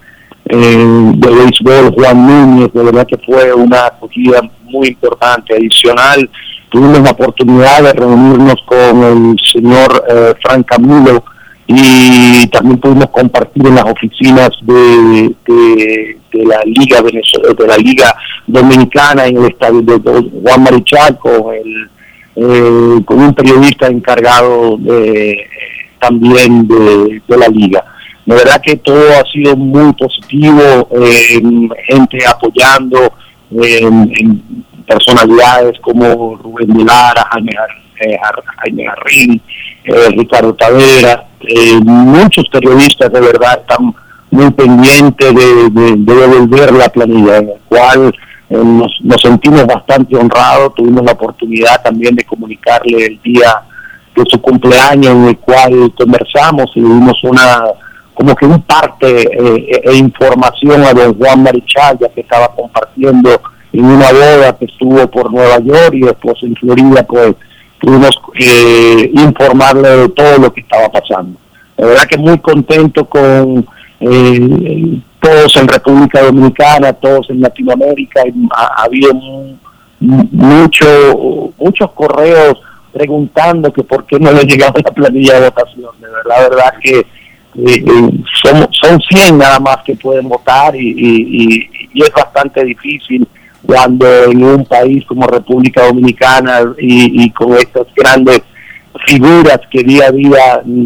eh, de Béisbol, Juan Núñez, de verdad que fue una acogida muy importante, adicional. Tuvimos la oportunidad de reunirnos con el señor eh, Frank Camilo y también pudimos compartir en las oficinas de, de, la Liga Venezuela, de la Liga Dominicana en el estadio de Juan Marichal con el eh, con un periodista encargado de, también de, la liga. De verdad que todo ha sido muy positivo, eh, gente apoyando, eh, en personalidades como Rubén Milara, Jaime, eh, Jaime Garrín, eh, Ricardo Tavera, muchos periodistas de verdad están muy pendientes de, de- de devolver la planilla, en el cual nos, nos sentimos bastante honrados, tuvimos la oportunidad también de comunicarle el día de su cumpleaños en el cual conversamos y dimos una como que un parte eh, e información a don Juan Marichal ya que estaba compartiendo en una boda que estuvo por Nueva York y después en Florida pues pudimos eh, informarle de todo lo que estaba pasando. La verdad que muy contento con eh, todos en República Dominicana, todos en Latinoamérica, ha- mu- mucho, muchos correos preguntando que por qué no le llegaba la planilla de votación. De verdad, la verdad que eh, eh, son, son 100 nada más que pueden votar y- y es bastante difícil cuando en un país como República Dominicana y, y con estas grandes figuras que día a día mm,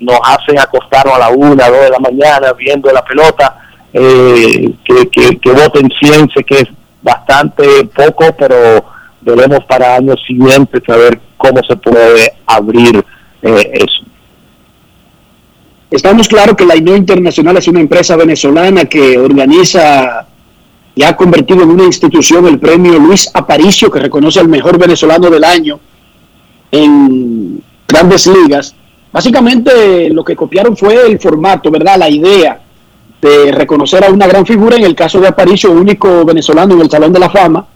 nos hacen acostarnos a la una, dos de la mañana viendo la pelota, eh, que, que, que voten 100, sé que es bastante poco, pero veremos para años siguientes a ver cómo se puede abrir eh, eso. Estamos claros que la INO Internacional es una empresa venezolana que organiza y ha convertido en una institución el premio Luis Aparicio, que reconoce al mejor venezolano del año en grandes ligas. Básicamente lo que copiaron fue el formato, ¿verdad? La idea de reconocer a una gran figura, en el caso de Aparicio, único venezolano en el Salón de la Fama,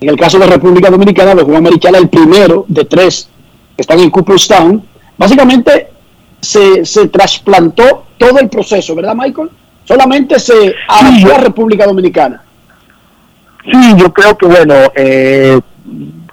en el caso de República Dominicana, de Juan Marichala, el primero de tres que están en Cooperstown. Básicamente se, se trasplantó todo el proceso, ¿verdad, Michael? Solamente se adaptó a República Dominicana. Sí, yo creo que, bueno, eh,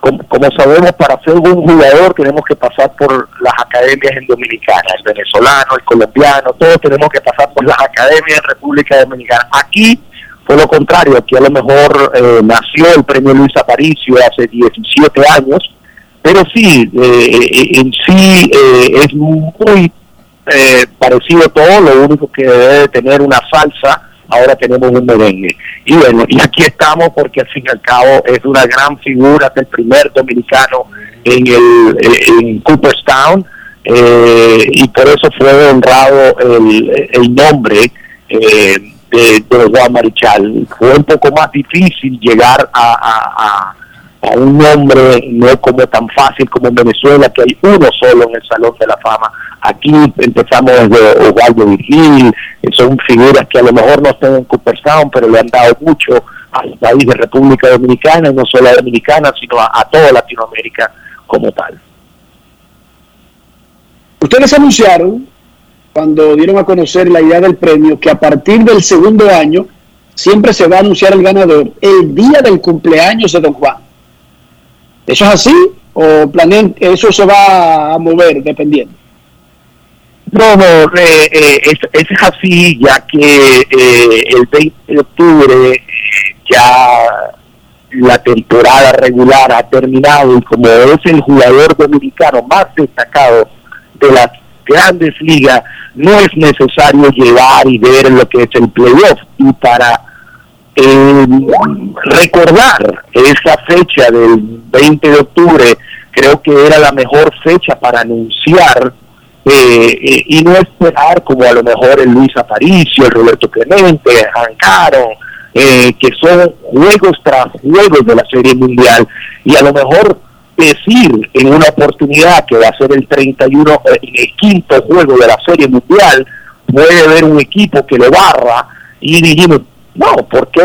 como, como sabemos, para ser buen jugador tenemos que pasar por las academias en Dominicana, el venezolano, el colombiano, todos tenemos que pasar por las academias en República Dominicana. Aquí fue lo contrario, aquí a lo mejor eh, nació el premio Luis Aparicio hace 17 años, pero sí, eh, en sí eh, es muy eh, parecido todo, lo único que debe de tener una salsa, ahora tenemos un merengue. Y bueno, y aquí estamos porque al fin y al cabo es una gran figura, es el primer dominicano en el en Cooperstown, eh, y por eso fue honrado el, el nombre eh, de, de Juan Marichal. Fue un poco más difícil llegar a, a un nombre no como tan fácil como en Venezuela, que hay uno solo en el Salón de la Fama. Aquí empezamos desde Osvaldo Virgil, que son figuras que a lo mejor no están en Cooperstown, pero le han dado mucho al país de República Dominicana, y no solo a Dominicana, sino a, a toda Latinoamérica como tal. Ustedes anunciaron, cuando dieron a conocer la idea del premio, que a partir del segundo año siempre se va a anunciar el ganador el día del cumpleaños de Don Juan. ¿Eso es así? ¿O planean, eso se va a mover dependiendo? No, no, eh, es, es así, ya que eh, el 20 de octubre eh, ya la temporada regular ha terminado y como es el jugador dominicano más destacado de las grandes ligas, no es necesario llevar y ver lo que es el playoff. Y para eh, recordar esa fecha del 20 de octubre, creo que era la mejor fecha para anunciar eh, eh, y no esperar como a lo mejor el Luis Aparicio, el Roberto Clemente, Hancaron, eh, que son juegos tras juegos de la Serie Mundial. Y a lo mejor decir en una oportunidad que va a ser el 31, eh, el quinto juego de la Serie Mundial, puede haber un equipo que lo barra y dijimos, no, porque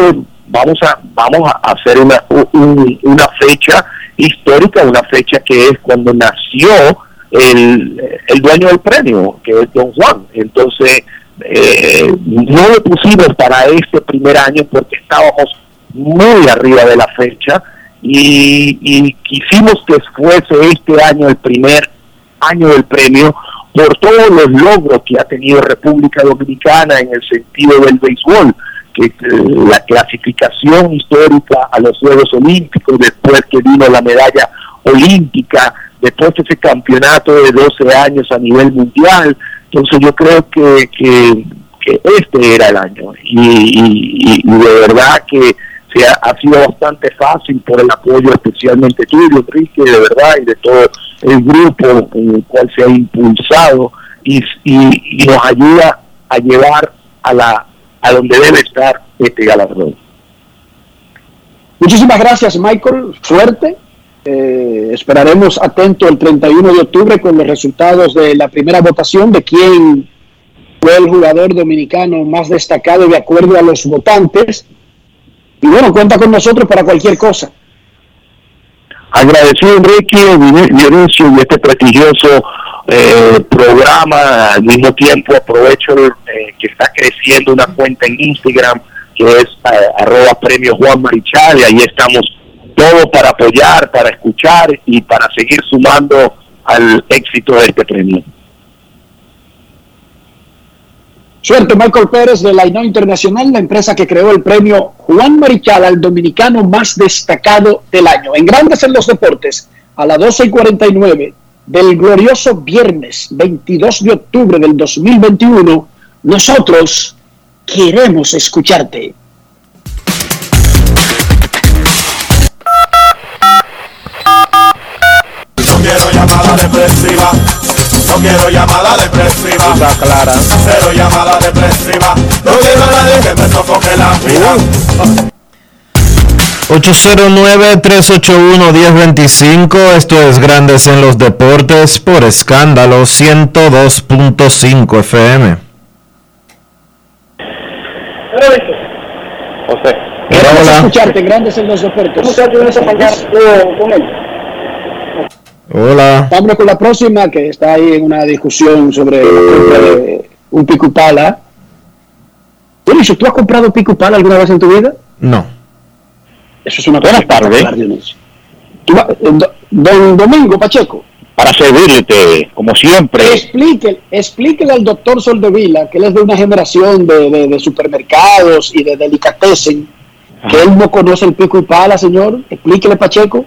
vamos a vamos a hacer una, un- una fecha histórica, una fecha que es cuando nació el, el dueño del premio, que es Don Juan. Entonces, eh, no lo pusimos para este primer año porque estábamos muy arriba de la fecha y, y quisimos que fuese este año el primer año del premio por todos los logros que ha tenido República Dominicana en el sentido del béisbol, la clasificación histórica a los Juegos Olímpicos, después que vino la medalla olímpica, después ese campeonato de 12 años a nivel mundial. Entonces yo creo que, que, este era el año y, de verdad que se ha, sido bastante fácil por el apoyo especialmente tuyo, Enrique, de verdad, y de todo el grupo en el cual se ha impulsado y, y nos ayuda a llevar a la a donde debe estar este galardón. Muchísimas gracias, Michael. Suerte. Eh, esperaremos atento el 31 de octubre con los resultados de la primera votación de quién fue el jugador dominicano más destacado de acuerdo a los votantes. Y bueno, cuenta con nosotros para cualquier cosa. Agradecido Enrique, Dionisio Dionisio, y este prestigioso eh, programa. Al mismo tiempo aprovecho eh, que está creciendo una cuenta en Instagram que es eh, arroba premio Juan Marichal y ahí estamos todos para apoyar, para escuchar y para seguir sumando al éxito de este premio. Suerte, Michael Pérez de la INO Internacional, la empresa que creó el premio Juan Marichal al dominicano más destacado del año. En Grandes en los Deportes, a las 12 y 49 del glorioso viernes 22 de octubre del 2021, nosotros queremos escucharte. No quiero llamada depresiva. No quiero llamada depresiva. Está clara. Cero llamada depresiva. No quiero a nadie que me sofoque la vida. 809-381-1025. Esto es Grandes en los Deportes por escándalo 102.5 FM. José. Hola, hola. escucharte, Grandes en los Deportes. Hola. Vamos con la próxima, que está ahí en una discusión sobre eh, un pico y pala. Dionisio, ¿tú has comprado pico y pala alguna vez en tu vida? No. Eso es una Buenas tardes. eh, do- Don Domingo Pacheco, Para servirte, como siempre. explíquele, explíquele al doctor Soldevila, que él es de una generación de, de- de supermercados y de delicatessen, que él no conoce el pico y pala, señor. Explíquele, Pacheco.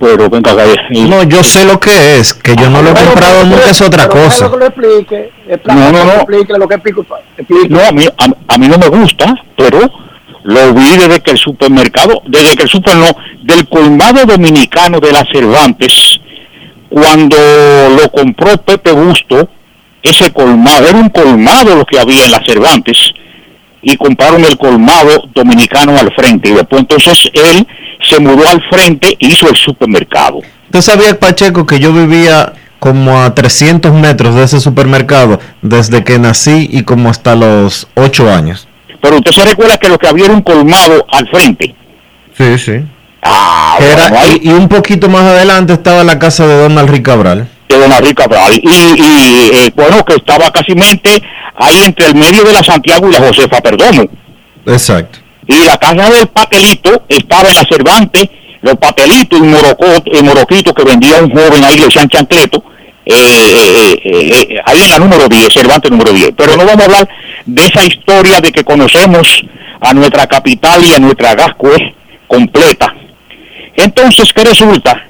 Pero venga, eh, No, yo sé lo que es, que yo no lo he Bueno, comprado pero- nunca, es otra pero cosa. que lo explique. No, no, no. Explíquele lo que es pico y pala. Explíquele. No, a mí, a, a mí no me gusta, pero lo vi desde que el supermercado, desde que el super no, del colmado dominicano de las Cervantes, cuando lo compró Pepe Busto, ese colmado, era un colmado lo que había en las Cervantes, y compraron el colmado dominicano al frente, y después entonces él se mudó al frente e hizo el supermercado. ¿Usted sabía, Pacheco, que yo vivía como a 300 metros de ese supermercado desde que nací y como hasta los 8 años? Pero usted se recuerda que lo que había era un colmado al frente. Sí, sí. Ah, Que era- bueno, ahí- y, y un poquito más adelante estaba la casa de Donald Ricabral. de Don Henrique Cabral y, y, eh, bueno que estaba casi ahí entre el medio de la Santiago y la Josefa Perdomo Exacto. y la casa del papelito estaba en la Cervantes los papelitos y morocot, eh, moroquitos que vendía un joven ahí le decían chancleto eh, eh, eh, eh, ahí en la número 10 Cervantes número 10 pero no vamos a hablar de esa historia de que conocemos a nuestra capital y a nuestra Gascue completa. Entonces qué resulta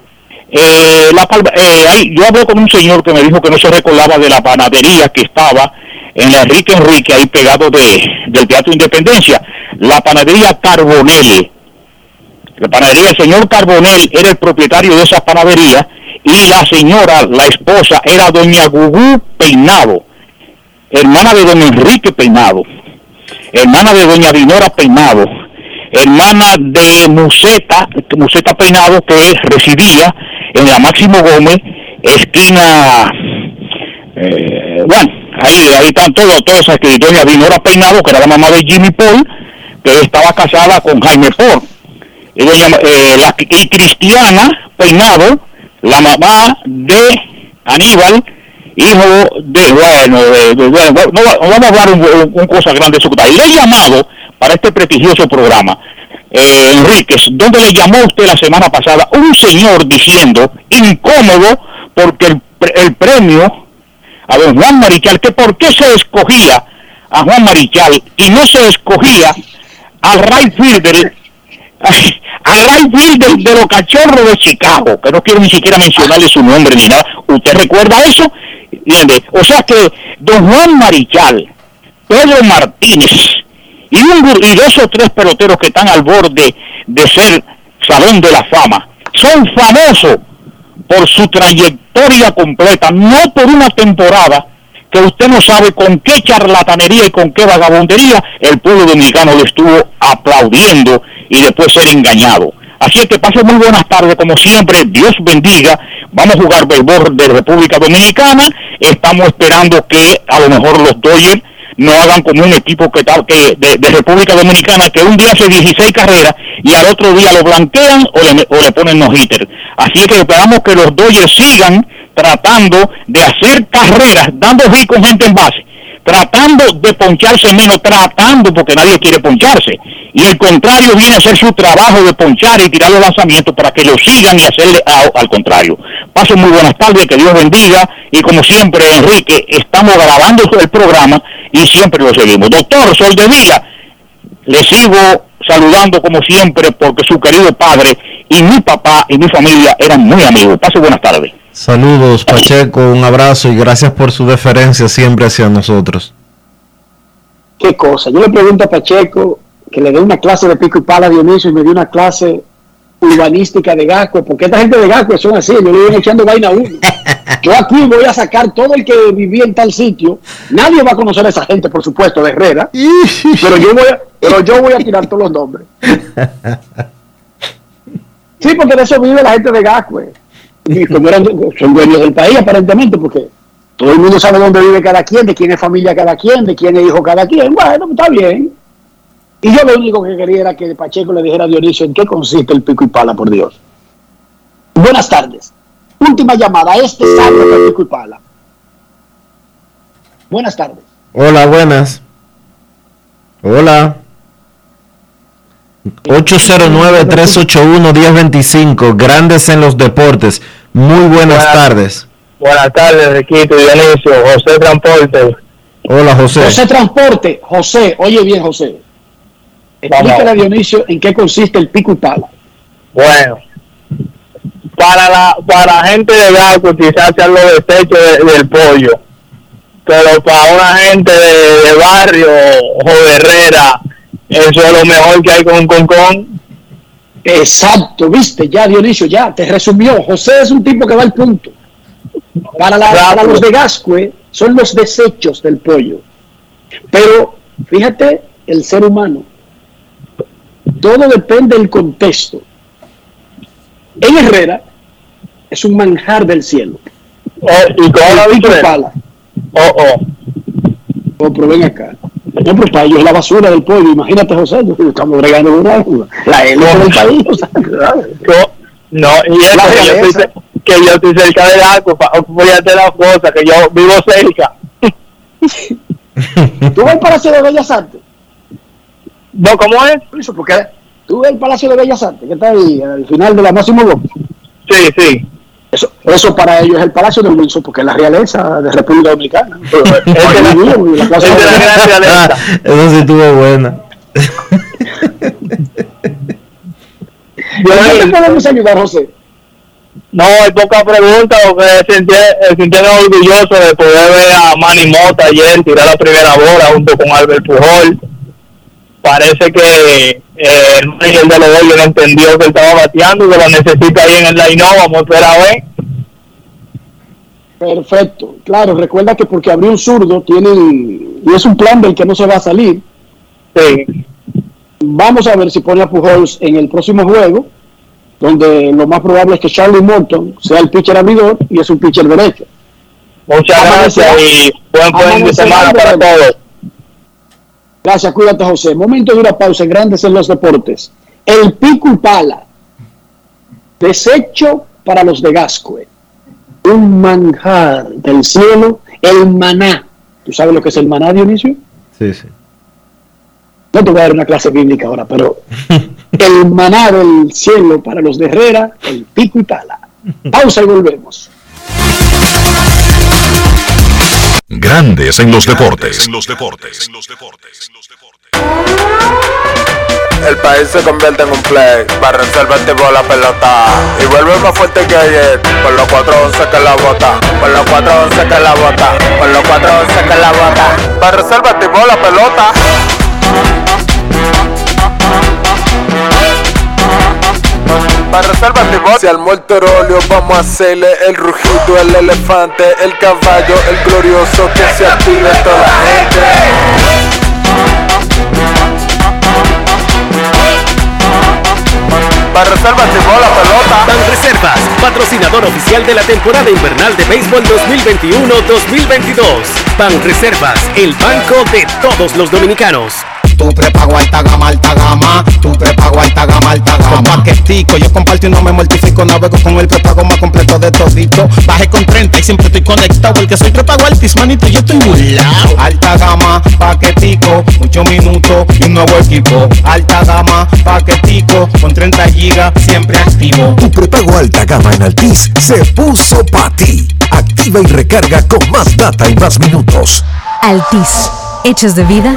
eh, la eh, ahí, yo hablé con un señor que me dijo que no se recordaba de la panadería que estaba en la Enrique Enrique, ahí pegado de, del Teatro Independencia, la panadería Carbonell. La panadería, el señor Carbonell era el propietario de esa panadería y la señora, la esposa, era doña Gugú Peinado, hermana de don Enrique Peinado, hermana de doña Dinora Peinado, hermana de Museta, Museta Peinado, que residía en la Máximo Gómez, esquina, eh, bueno, ahí, ahí están todos, todas esas que doña Dinora Peinado, que era la mamá de Jimmy Paul, que estaba casada con Jaime Paul, y, doña, eh, y Cristiana Peinado, la mamá de Aníbal, hijo de, bueno, de- de- no, vamos a hablar un, cosa grande de su Y le he llamado para este prestigioso programa, eh, Enríquez, donde le llamó usted la semana pasada un señor diciendo, incómodo, porque el, el premio a don Juan Marichal, que por qué se escogía a Juan Marichal y no se escogía al right fielder, al right fielder de los cachorros de Chicago, que no quiero ni siquiera mencionarle su nombre ni nada. ¿Usted recuerda eso? ¿Entiende? O sea que don Juan Marichal, Pedro Martínez y dos o tres peloteros que están al borde de ser Salón de la Fama son famosos por su trayectoria completa, no por una temporada que usted no sabe con qué charlatanería y con qué vagabundería el pueblo dominicano le estuvo aplaudiendo y después ser engañado. Así es que pase muy buenas tardes, como siempre, Dios bendiga. Vamos a jugar béisbol de República Dominicana. Estamos esperando que a lo mejor los Dodgers no hagan como un equipo que que de, República Dominicana que un día hace 16 carreras y al otro día lo blanquean o le, o le ponen no hitter. Así es que esperamos que los Dodgers sigan tratando de hacer carreras, dando hit gente en base, tratando de poncharse menos, tratando porque nadie quiere poncharse. Y el contrario viene a hacer su trabajo de ponchar y tirar los lanzamientos para que lo sigan y hacerle a- al contrario. Pasen muy buenas tardes, que Dios bendiga. Y como siempre, Enrique, estamos grabando el programa y siempre lo seguimos. Doctor Soldevila, le sigo saludando como siempre porque su querido padre y mi papá y mi familia eran muy amigos. Pase buenas tardes. Saludos, Pacheco, un abrazo y gracias por su deferencia siempre hacia nosotros. ¿Qué cosa? Yo le pregunto a Pacheco que le dé una clase de pico y pala a Dionisio y me dio una clase urbanística de Gasco, porque esta gente de Gasco son así, yo le voy echando vaina a uno. Yo aquí voy a sacar todo el que vivía en tal sitio. Nadie va a conocer a esa gente, por supuesto, de Herrera, pero yo voy a, pero yo voy a tirar todos los nombres. Sí, porque de eso vive la gente de Gascue. Y como eran, son dueños del país, aparentemente, porque todo el mundo sabe dónde vive cada quien, de quién es familia cada quien, de quién es hijo cada quien. Bueno, está bien. Y yo lo único que quería era que Pacheco le dijera a Dionisio en qué consiste el pico y pala, por Dios. Buenas tardes. Última llamada. Este sábado de pico y pala. Buenas tardes. Hola, buenas. Hola. 809-381-1025. Grandes en los deportes. Muy buenas, tardes. Buenas tardes, Riquito y Dionisio. José Transporte. Hola, José. José Transporte. José, oye bien, José. Explícale a Dionisio en qué consiste el pico y pala. Bueno, para la para gente de Gaco quizás sean los desechos de- del pollo, pero para una gente de, de barrio o de Herrera, eso es lo mejor que hay con concón. Exacto, viste, ya Dionisio, ya te resumió. José es un tipo que va al punto. Para, la- Rápido. para los de Gascue son los desechos del pollo. Pero fíjate, el ser humano, todo depende del contexto. En Herrera es un manjar del cielo. y con la El pico y diferencia. pala. Oh, oh. Oh, pero ven acá. No, pero para ellos es la basura del pollo. Imagínate, José, estamos bregando con una- la élite del país. o sea, Yo- no, y eso La que yo, estoy, que yo estoy cerca de Gaco, fíjate la cosa, que yo vivo cerca. ¿Tú ves el Palacio de Bellas Artes? No, ¿cómo es? Eso, porque tú ves el Palacio de Bellas Artes, que está ahí al final de la Máximo Gómez. Sí, sí. Eso, eso para ellos es el Palacio de Wilson, porque es la realeza de República Dominicana. La Plaza de Ah, Eso sí estuvo buena. ¿En qué podemos ayudar, José? No, hay poca pregunta, porque entiende orgulloso de poder ver a Manny Mota ayer tirar la primera bola junto con Albert Pujol. Parece que eh, el manager de los no entendió que él estaba bateando, que lo necesita ahí en el line vamos a esperar a ver. Perfecto. Claro, recuerda que porque abrió un zurdo, tienen, y es un plan del que no se va a salir. Sí. Vamos a ver si pone a Pujols en el próximo juego, donde lo más probable es que Charlie Morton sea el pitcher abridor y es un pitcher derecho. Muchas gracias y buen fin de semana para todos. Gracias, cuídate José. Momento de una pausa en Grandes en los Deportes. El pico y pala. Desecho para los de Gascue. Un manjar del cielo. El maná. ¿Tú sabes lo que es el maná, Dionisio? Sí, sí. No te voy a dar una clase bíblica ahora, pero el maná del cielo para los de Herrera, el pico y pala. Pausa y volvemos. Grandes en los deportes. En los deportes. El país se convierte en un play, para reservar tipo la pelota. Y vuelve más fuerte que ayer, por los 411 que la bota, por los 411 que la bota, por los 411 que la bota, para reservar tipo la pelota. Para reservar tipo Si al muerto óleo vamos a hacerle el rugido, el elefante, el caballo, el glorioso que se active toda la gente. Para reservas tipo la pelota. Ban Reservas, patrocinador oficial de la temporada invernal de béisbol 2021-2022. Ban Reservas, el banco de todos los dominicanos. Tu prepago alta gama, alta gama. Tu prepago alta gama, alta gama. Con paquetico, yo comparto y no me mortifico. Navego con el prepago más completo de todito. Bajé con 30 y siempre estoy conectado. Porque soy prepago altis, manito, yo estoy burlao. Alta gama, paquetico, 8 minutos y un nuevo equipo. Alta gama, paquetico, con 30 gigas, siempre activo. Tu prepago alta gama en Altis se puso para ti. Activa y recarga con más data y más minutos. Altis, hechos de vida,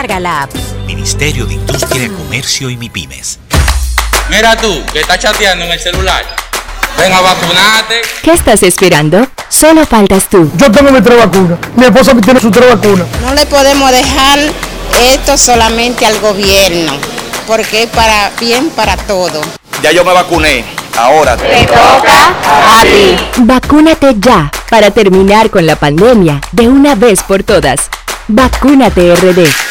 la app. Ministerio de Industria, Comercio y MIPIMES. Mira tú, que estás chateando en el celular. Ven a vacunarte. ¿Qué estás esperando? Solo faltas tú. Yo tengo mi tres vacunas. Mi esposa tiene su tres vacunas. No le podemos dejar esto solamente al gobierno, porque es para bien para todo. Ya yo me vacuné. Ahora te toca a ti. Vacúnate ya para terminar con la pandemia de una vez por todas. Vacúnate RD.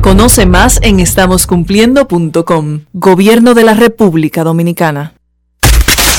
Conoce más en estamoscumpliendo.com. Gobierno de la República Dominicana.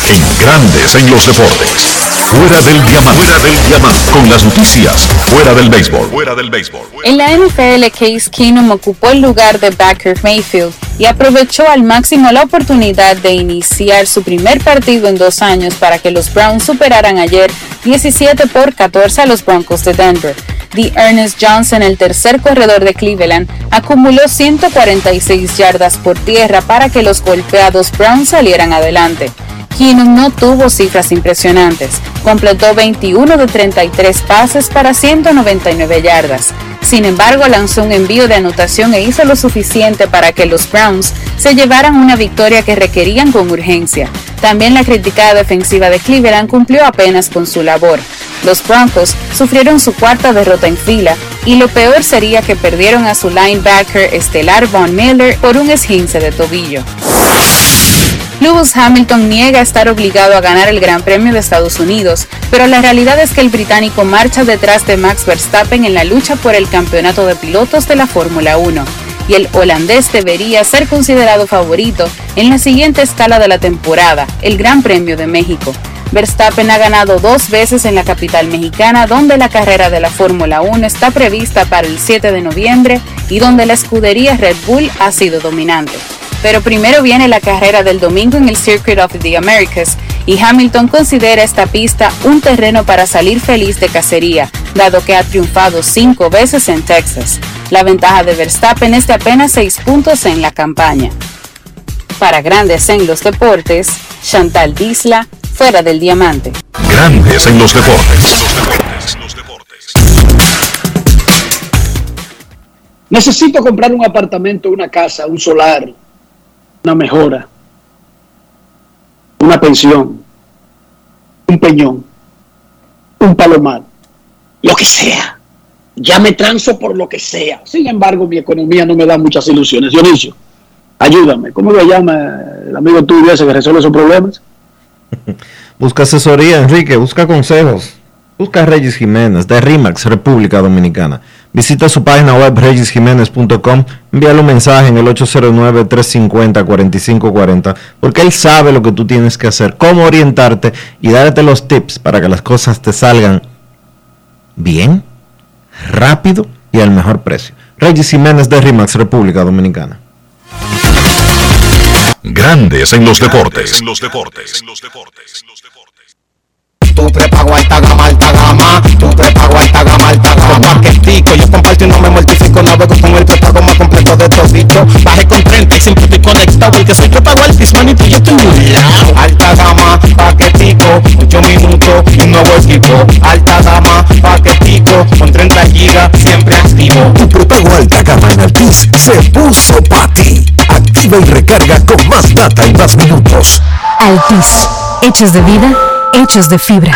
En Grandes en los deportes. Fuera del diamante. Fuera del diamante. Con las noticias. Fuera del béisbol. Fuera del béisbol. En la NFL, Case Keenum ocupó el lugar de Baker Mayfield y aprovechó al máximo la oportunidad de iniciar su primer partido en dos años para que los Browns superaran ayer 17 por 14 a los Broncos de Denver. The Ernest Johnson, el tercer corredor de Cleveland, acumuló 146 yardas por tierra para que los golpeados Browns salieran adelante. Keenum no tuvo cifras impresionantes. Completó 21 de 33 pases para 199 yardas. Sin embargo, lanzó un envío de anotación e hizo lo suficiente para que los Browns se llevaran una victoria que requerían con urgencia. También la criticada defensiva de Cleveland cumplió apenas con su labor. Los Broncos sufrieron su cuarta derrota en fila y lo peor sería que perdieron a su linebacker estelar Von Miller por un esguince de tobillo. Lewis Hamilton niega estar obligado a ganar el Gran Premio de Estados Unidos, pero la realidad es que el británico marcha detrás de Max Verstappen en la lucha por el campeonato de pilotos de la Fórmula 1, y el holandés debería ser considerado favorito en la siguiente escala de la temporada, el Gran Premio de México. Verstappen ha ganado dos veces en la capital mexicana, donde la carrera de la Fórmula 1 está prevista para el 7 de noviembre y donde la escudería Red Bull ha sido dominante. Pero primero viene la carrera del domingo en el Circuit of the Americas y Hamilton considera esta pista un terreno para salir feliz de cacería, dado que ha triunfado cinco veces en Texas. La ventaja de Verstappen es de apenas seis puntos en la campaña. Para grandes en los deportes, Chantal Disla, fuera del diamante. Grandes en los deportes. Necesito comprar un apartamento, una casa, un solar, una mejora, una pensión, un peñón, un palomar, lo que sea. Ya me transo por lo que sea. Sin embargo, mi economía no me da muchas ilusiones. Dionisio, ayúdame. ¿Cómo le llama el amigo tuyo ese que resuelve esos problemas? Busca asesoría, Enrique, busca consejos. Busca a Regis Jiménez de RIMAX, República Dominicana. Visita su página web regisjiménez.com, envíale un mensaje en el 809-350-4540, porque él sabe lo que tú tienes que hacer, cómo orientarte y darte los tips para que las cosas te salgan bien, rápido y al mejor precio. Regis Jiménez de RIMAX, República Dominicana. Grandes en los deportes. En los deportes. Tu prepago alta gama, alta gama. Tu prepago alta gama, alta gama. Paquetico, yo comparto y no me mortifico. Navego con el prepago más completo de todito. Bajé con 30 y siempre estoy conectado. El que soy prepago altis, manito, yo estoy muy lado. Alta gama, paquetico. 8 minutos y un nuevo equipo. Alta gama, paquetico. Con 30 gigas, siempre activo. Tu prepago alta gama en Altis se puso para ti. Activa y recarga con más data y más minutos. Altis, hechos de vida, hechos de fibra.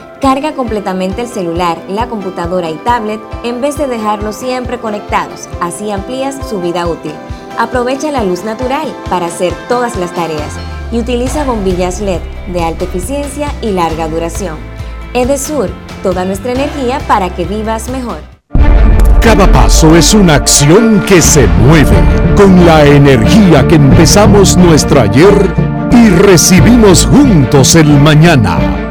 Carga completamente el celular, la computadora y tablet en vez de dejarlos siempre conectados, así amplías su vida útil. Aprovecha la luz natural para hacer todas las tareas y utiliza bombillas LED de alta eficiencia y larga duración. Edesur, toda nuestra energía para que vivas mejor. Cada paso es una acción que se mueve con la energía que empezamos nuestro ayer y recibimos juntos el mañana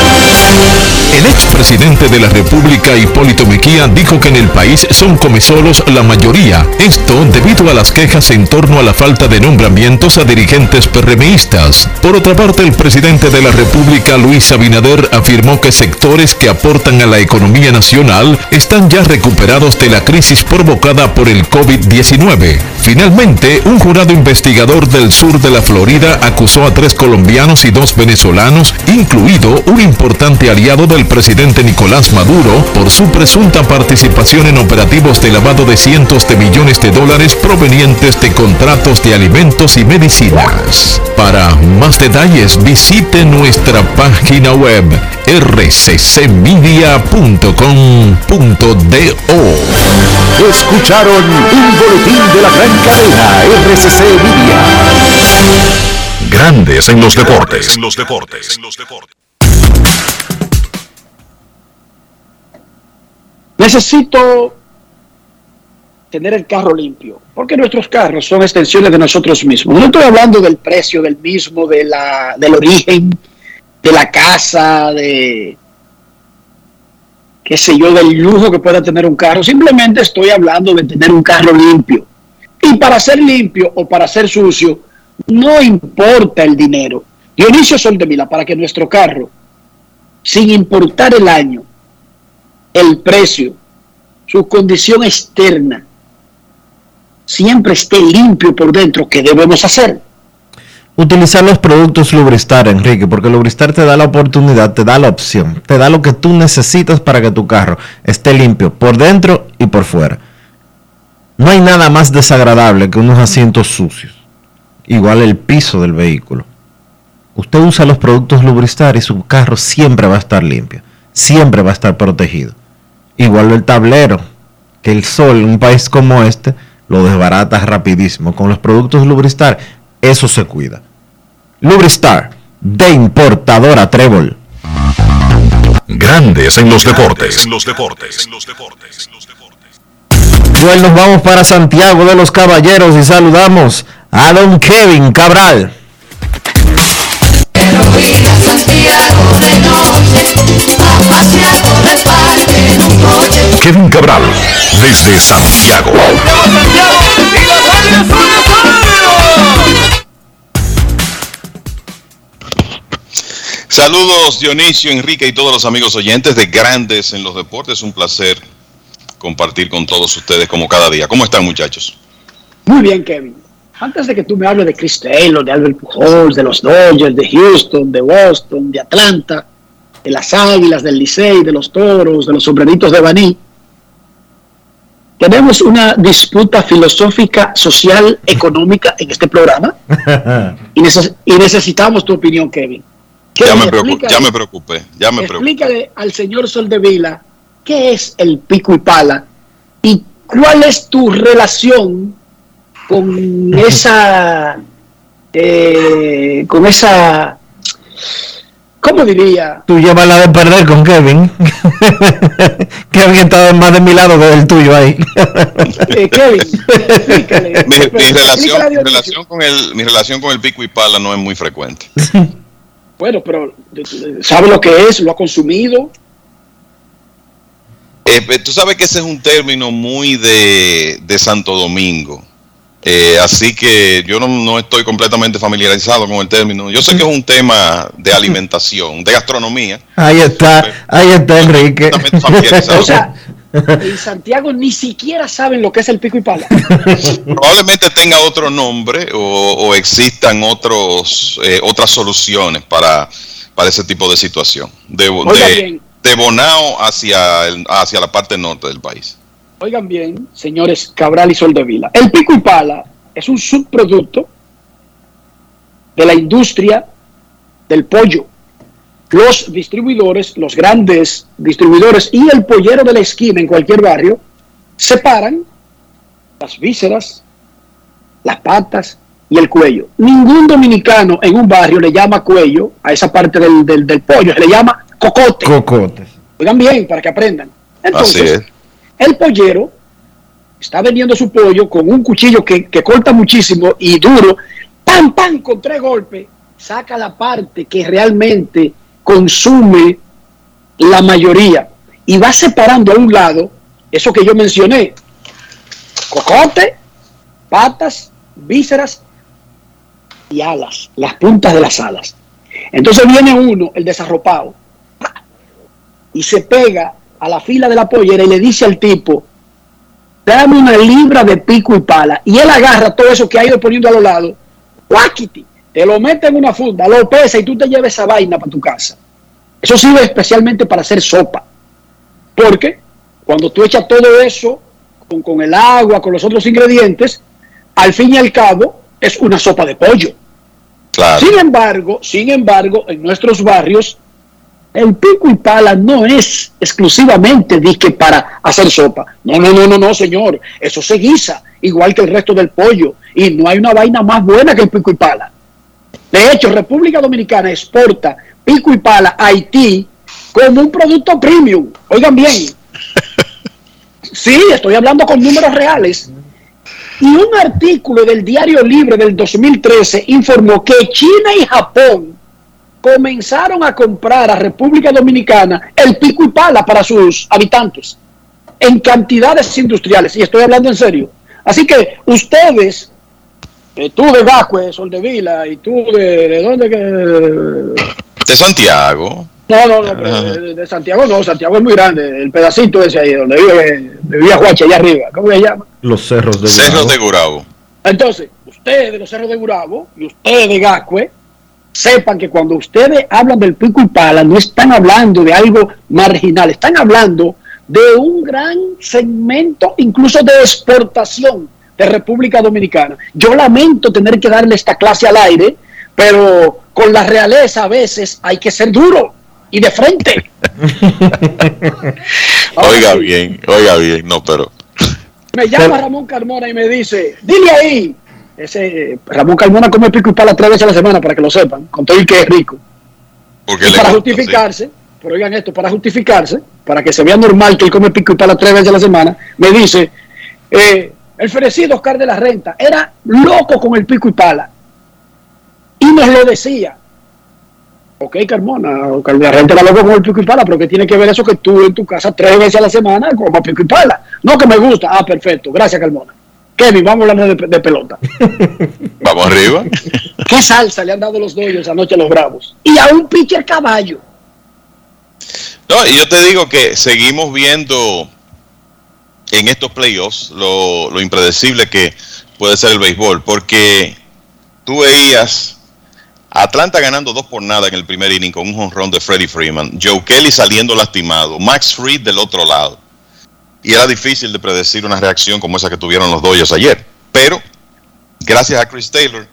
El expresidente de la República, Hipólito Mejía, dijo que en el país son comesolos la mayoría. Esto debido a las quejas en torno a la falta de nombramientos a dirigentes PRMistas. Por otra parte, el presidente de la República, Luis Abinader, afirmó que sectores que aportan a la economía nacional están ya recuperados de la crisis provocada por el COVID-19. Finalmente, un jurado investigador del sur de la Florida acusó a tres colombianos y dos venezolanos, incluido un importante aliado del presidente Nicolás Maduro, por su presunta participación en operativos de lavado de cientos de millones de dólares provenientes de contratos de alimentos y medicinas. Para más detalles visite nuestra página web rccmedia.com.do. Escucharon un boletín de la gran cadena RCC Media. Grandes en los deportes. En los deportes. Necesito tener el carro limpio, porque nuestros carros son extensiones de nosotros mismos. No estoy hablando del precio del mismo, de la, del origen, de la casa, de qué sé yo, del lujo que pueda tener un carro. Simplemente estoy hablando de tener un carro limpio. Y para ser limpio o para ser sucio, no importa el dinero. Dionisio Soldemila, para que nuestro carro, sin importar el año, el precio, su condición externa, siempre esté limpio por dentro, ¿qué debemos hacer? Utilizar los productos Lubristar, Enrique, porque Lubristar te da la oportunidad, te da la opción, te da lo que tú necesitas para que tu carro esté limpio por dentro y por fuera. No hay nada más desagradable que unos asientos sucios, igual el piso del vehículo. Usted usa los productos Lubristar y su carro siempre va a estar limpio, siempre va a estar protegido. Igual el tablero, que el sol en un país como este lo desbarata rapidísimo. Con los productos Lubristar, eso se cuida. Lubristar, de importadora Trébol. Grandes en los deportes. los deportes. Bueno, nos vamos para Santiago de los Caballeros y saludamos a don Kevin Cabral. Kevin Cabral, desde Santiago. Saludos Dionisio, Enrique y todos los amigos oyentes de Grandes en los Deportes. Un placer compartir con todos ustedes como cada día. ¿Cómo están muchachos? Muy bien, Kevin. Antes de que tú me hables de Chris Taylor, de Albert Pujols, de los Dodgers, de Houston, de Boston, de Atlanta, de las Águilas, del Licey, de los Toros, de los Sombreritos de Baní, tenemos una disputa filosófica, social, económica en este programa y, neces y necesitamos tu opinión, Kevin. Ya me, preocupé, ya me preocupé, ya me preocupé. Explícale al señor Soldevila qué es el pico y pala y cuál es tu relación con esa, eh, con esa, ¿cómo diría? Tú llevas la de perder con Kevin. Kevin está más de mi lado que del tuyo ahí. Eh, Kevin, explícale. Mi, mi relación, mi relación con el, mi relación con el pico y pala no es muy frecuente. Bueno, pero ¿sabe lo que es? ¿Lo ha consumido? Eh, eh, tú sabes que ese es un término muy de, de Santo Domingo. Eh, así que yo no, no estoy completamente familiarizado con el término. Yo sé que es un tema de alimentación, de gastronomía. Ahí está, ahí está Enrique. O sea, en Santiago ni siquiera saben lo que es el pico y pala. Probablemente tenga otro nombre o, o existan otros eh, otras soluciones para, para ese tipo de situación. De, de, de Bonao hacia, el- hacia la parte norte del país. Oigan bien, señores Cabral y Soldevila. El pico y pala es un subproducto de la industria del pollo. Los distribuidores, los grandes distribuidores y el pollero de la esquina en cualquier barrio separan las vísceras, las patas y el cuello. Ningún dominicano en un barrio le llama cuello a esa parte del, del- del pollo, se le llama cocote. Cocotes. Oigan bien, para que aprendan. Entonces, Así es. El pollero está vendiendo su pollo con un cuchillo que, que corta muchísimo y duro, pam, pam, con tres golpes, saca la parte que realmente consume la mayoría y va separando a un lado eso que yo mencioné, cocote, patas, vísceras y alas, las puntas de las alas. Entonces viene uno, el desarropado, y se pega a la fila de la pollera y le dice al tipo, dame una libra de pico y pala. Y él agarra todo eso que ha ido poniendo a los lados, guáquiti, te lo mete en una funda, lo pesa y tú te lleves esa vaina para tu casa. Eso sirve especialmente para hacer sopa. Porque cuando tú echas todo eso con, con el agua, con los otros ingredientes, al fin y al cabo es una sopa de pollo. Claro. Sin embargo, sin embargo, en nuestros barrios, el pico y pala no es exclusivamente disque para hacer sopa. No, no, no, no, no, señor. Eso se guisa, igual que el resto del pollo. Y no hay una vaina más buena que el pico y pala. De hecho, República Dominicana exporta pico y pala a Haití como un producto premium. Oigan bien. Sí, estoy hablando con números reales. Y un artículo del Diario Libre del 2013 informó que China y Japón comenzaron a comprar a República Dominicana el pico y pala para sus habitantes en cantidades industriales. Y estoy hablando en serio. Así que ustedes, eh, tú de Gascue, Soldevila, y tú de, de dónde que... De Santiago. No, no, no, pero de, de Santiago no, Santiago es muy grande, el pedacito ese ahí, donde vive, vivía Juache, allá arriba, ¿cómo se llama? Los cerros de Cerros Gurabo. de Gurabo. Entonces, ustedes de los cerros de Gurabo y ustedes de Gascue, sepan que cuando ustedes hablan del pico y pala, no están hablando de algo marginal, están hablando de un gran segmento incluso de exportación de República Dominicana. Yo lamento tener que darle esta clase al aire, pero con la realeza a veces hay que ser duro y de frente. Oiga bien, oiga bien, no, pero Me llama Ramón Carmona y me dice, dile ahí. Ese Ramón Carmona come pico y pala tres veces a la semana para que lo sepan, con todo y que es rico. porque Y para gusta, justificarse, pero oigan esto, para justificarse, para que se vea normal que él come pico y pala tres veces a la semana, me dice, eh, el fenecido Oscar de la Renta era loco con el pico y pala. Y nos lo decía. Ok, Carmona, o que la gente la loco con el pico y pala, pero que tiene que ver eso que tú en tu casa tres veces a la semana como pico y pala. No que me gusta. Ah, perfecto. Gracias, Carmona. Kevin, vamos a hablar de, de pelota. Vamos arriba. ¿Qué salsa le han dado los Dodgers anoche a los Bravos? Y a un pitcher caballo. No, y yo te digo que seguimos viendo en estos playoffs lo, lo impredecible que puede ser el béisbol, porque tú veías Atlanta ganando dos por nada en el primer inning con un jonrón de Freddie Freeman, Joe Kelly saliendo lastimado, Max Fried del otro lado. Y era difícil de predecir una reacción como esa que tuvieron los Dodgers ayer. Pero, gracias a Chris Taylor,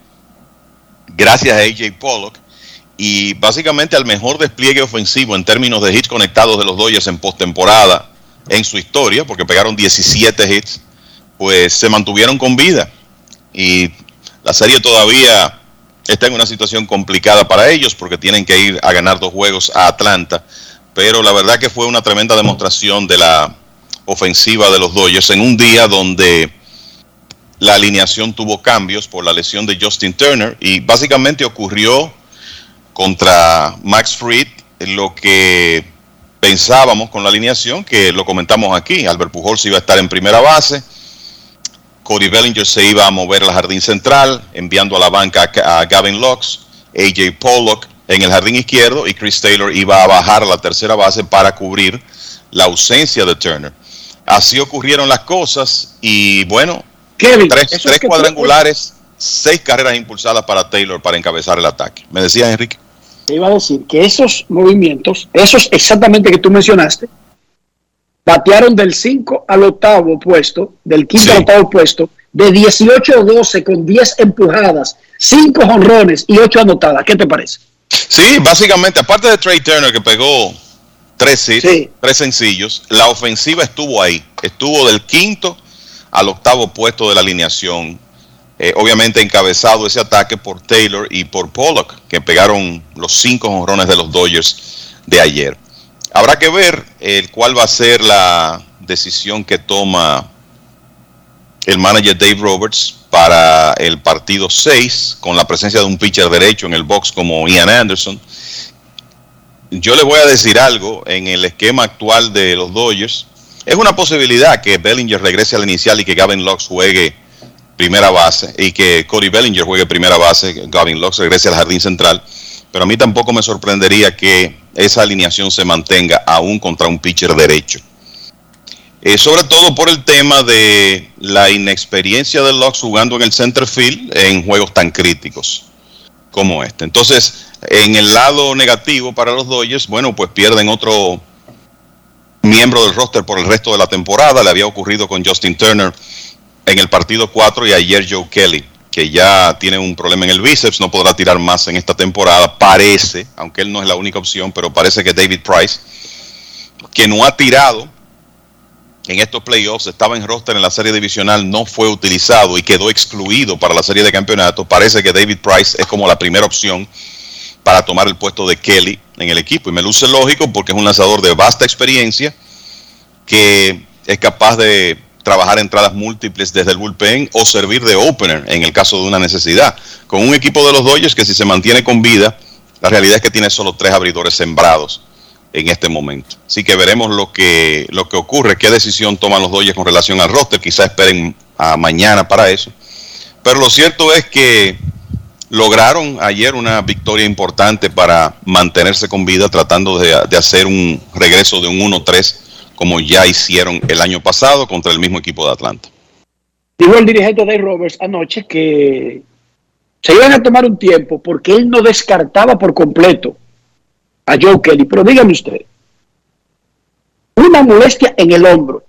gracias a AJ Pollock y básicamente al mejor despliegue ofensivo en términos de hits conectados de los Dodgers en postemporada en su historia, porque pegaron 17 hits, pues se mantuvieron con vida. Y la serie todavía está en una situación complicada para ellos porque tienen que ir a ganar dos juegos a Atlanta. Pero la verdad que fue una tremenda demostración de la ofensiva de los Dodgers en un día donde la alineación tuvo cambios por la lesión de Justin Turner y básicamente ocurrió contra Max Fried lo que pensábamos con la alineación, que lo comentamos aquí, Albert Pujols iba a estar en primera base, Cody Bellinger se iba a mover al jardín central, enviando a la banca a Gavin Lux, AJ Pollock en el jardín izquierdo y Chris Taylor iba a bajar a la tercera base para cubrir la ausencia de Turner. Así ocurrieron las cosas y bueno, Kevin, tres, eso tres es que tú- cuadrangulares, seis carreras impulsadas para Taylor para encabezar el ataque. ¿Me decías, Enrique? Te iba a decir que esos movimientos, esos exactamente que tú mencionaste, batearon del 5 al octavo puesto, del quinto al octavo puesto, de 18 a 12 con 10 empujadas, 5 jonrones y 8 anotadas. ¿Qué te parece? Sí, básicamente, aparte de Trey Turner que pegó tres hits, tres sencillos, la ofensiva estuvo ahí. Estuvo del quinto al octavo puesto de la alineación. Eh, obviamente encabezado ese ataque por Taylor y por Pollock, que pegaron los cinco jonrones de los Dodgers de ayer. Habrá que ver el cuál va a ser la decisión que toma el manager Dave Roberts para el partido 6, con la presencia de un pitcher derecho en el box como Ian Anderson. Yo le voy a decir algo, en el esquema actual de los Dodgers, es una posibilidad que Bellinger regrese al inicial y que Gavin Lux juegue primera base y que Cody Bellinger juegue primera base, Gavin Lux regrese al jardín central, pero a mí tampoco me sorprendería que esa alineación se mantenga aún contra un pitcher derecho. Eh, sobre todo por el tema de la inexperiencia de Lux jugando en el center field en juegos tan críticos como este. Entonces, en el lado negativo para los Dodgers, bueno, pues pierden otro miembro del roster por el resto de la temporada. Le había ocurrido con Justin Turner en el partido 4 y ayer Joe Kelly, que ya tiene un problema en el bíceps, no podrá tirar más en esta temporada. Parece, aunque él no es la única opción, pero parece que David Price, que no ha tirado en estos playoffs, estaba en roster en la serie divisional, no fue utilizado y quedó excluido para la serie de campeonato. Parece que David Price es como la primera opción para tomar el puesto de Kelly en el equipo. Y me luce lógico porque es un lanzador de vasta experiencia que es capaz de trabajar entradas múltiples desde el bullpen o servir de opener en el caso de una necesidad. Con un equipo de los Dodgers que si se mantiene con vida, la realidad es que tiene solo tres abridores sembrados en este momento. Así que veremos lo que, lo que ocurre, qué decisión toman los Dodgers con relación al roster. Quizás esperen a mañana para eso. Pero lo cierto es que lograron ayer una victoria importante para mantenerse con vida, tratando de, de hacer un regreso de un 1-3 como ya hicieron el año pasado contra el mismo equipo de Atlanta. Dijo el dirigente Dave Roberts anoche que se iban a tomar un tiempo porque él no descartaba por completo a Joe Kelly. Pero dígame usted, una molestia en el hombro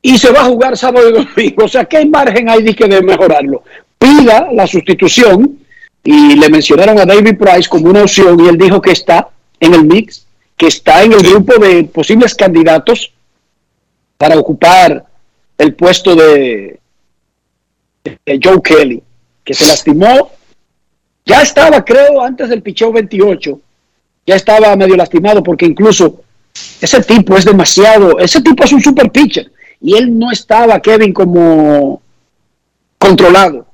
y se va a jugar sábado y domingo. O sea, ¿qué margen hay de que de mejorarlo? Pida la sustitución y le mencionaron a David Price como una opción y él dijo que está en el mix, que está en el grupo de posibles candidatos para ocupar el puesto de, de Joe Kelly, que se lastimó. Ya estaba, creo, antes del picheo 28, ya estaba medio lastimado porque incluso ese tipo es demasiado, ese tipo es un super pitcher y él no estaba, Kevin, como controlado.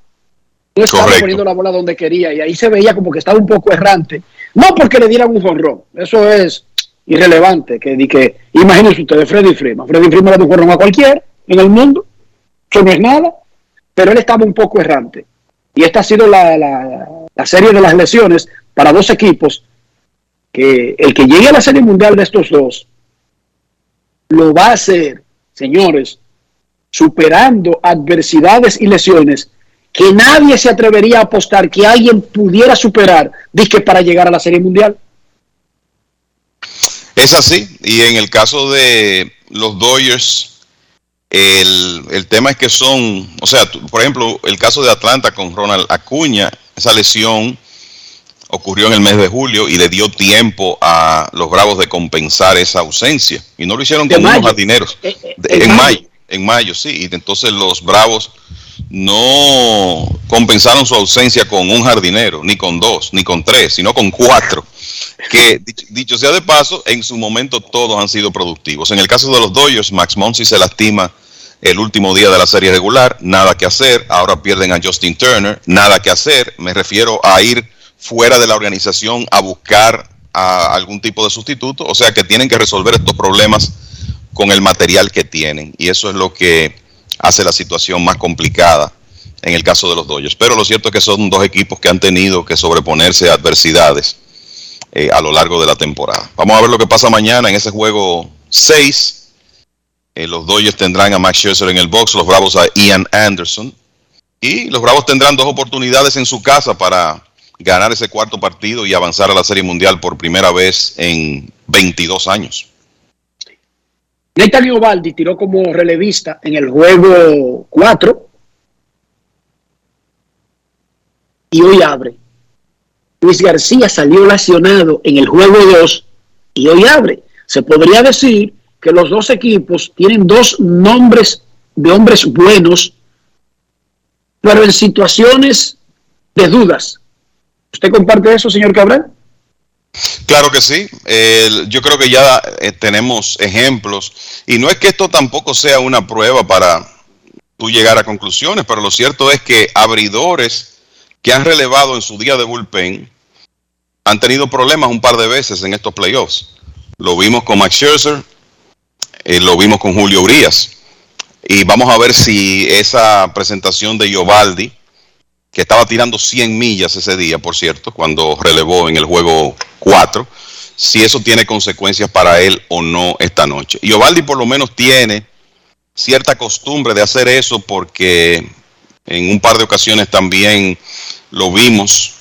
No estaba Correcto. poniendo la bola donde quería y ahí se veía como que estaba un poco errante. No porque le dieran un jonrón, eso es irrelevante. Que, que imagínense ustedes, Freddy Freeman. Freddy Freeman le da un jonrón a cualquiera en el mundo, eso no es nada, pero él estaba un poco errante. Y esta ha sido la, la- la serie de las lesiones para dos equipos que el que llegue a la serie mundial de estos dos lo va a hacer, señores, superando adversidades y lesiones que nadie se atrevería a apostar que alguien pudiera superar, disque para llegar a la serie mundial. Es así. Y en el caso de los Dodgers, el, el tema es que son, o sea, por ejemplo, el caso de Atlanta con Ronald Acuña, esa lesión ocurrió en el mes de julio y le dio tiempo a los Bravos de compensar esa ausencia. Y no lo hicieron De con unos jardineros. Eh, eh, en mayo. mayo, en mayo, sí. Y entonces los Bravos no compensaron su ausencia con un jardinero, ni con dos, ni con tres, sino con cuatro. Que dicho, sea de paso, en su momento todos han sido productivos. En el caso de los Dodgers, Max Monsi se lastima el último día de la serie regular, nada que hacer. Ahora pierden a Justin Turner, nada que hacer. Me refiero a ir fuera de la organización a buscar a algún tipo de sustituto. O sea que tienen que resolver estos problemas con el material que tienen. Y eso es lo que hace la situación más complicada en el caso de los Dodgers. Pero lo cierto es que son dos equipos que han tenido que sobreponerse a adversidades eh, a lo largo de la temporada. Vamos a ver lo que pasa mañana en ese juego 6. Eh, los Dodgers tendrán a Max Scherzer en el box, los Bravos a Ian Anderson. Y los Bravos tendrán dos oportunidades en su casa para ganar ese cuarto partido y avanzar a la Serie Mundial por primera vez en 22 años. Nathan Ovaldi tiró como relevista en el juego 4 y hoy abre. Luis García salió lesionado en el juego 2 y hoy abre. Se podría decir que los dos equipos tienen dos nombres de hombres buenos, pero en situaciones de dudas. ¿Usted comparte eso, señor Cabral? Claro que sí. Yo creo que ya eh, tenemos ejemplos. Y no es que esto tampoco sea una prueba para tú llegar a conclusiones, pero lo cierto es que abridores que han relevado en su día de bullpen han tenido problemas un par de veces en estos playoffs. Lo vimos con Max Scherzer, eh, lo vimos con Julio Urias. Y vamos a ver si esa presentación de Giovaldi, que estaba tirando 100 millas ese día, por cierto, cuando relevó en el juego 4, si eso tiene consecuencias para él o no esta noche. Y Ovaldi por lo menos tiene cierta costumbre de hacer eso porque en un par de ocasiones también lo vimos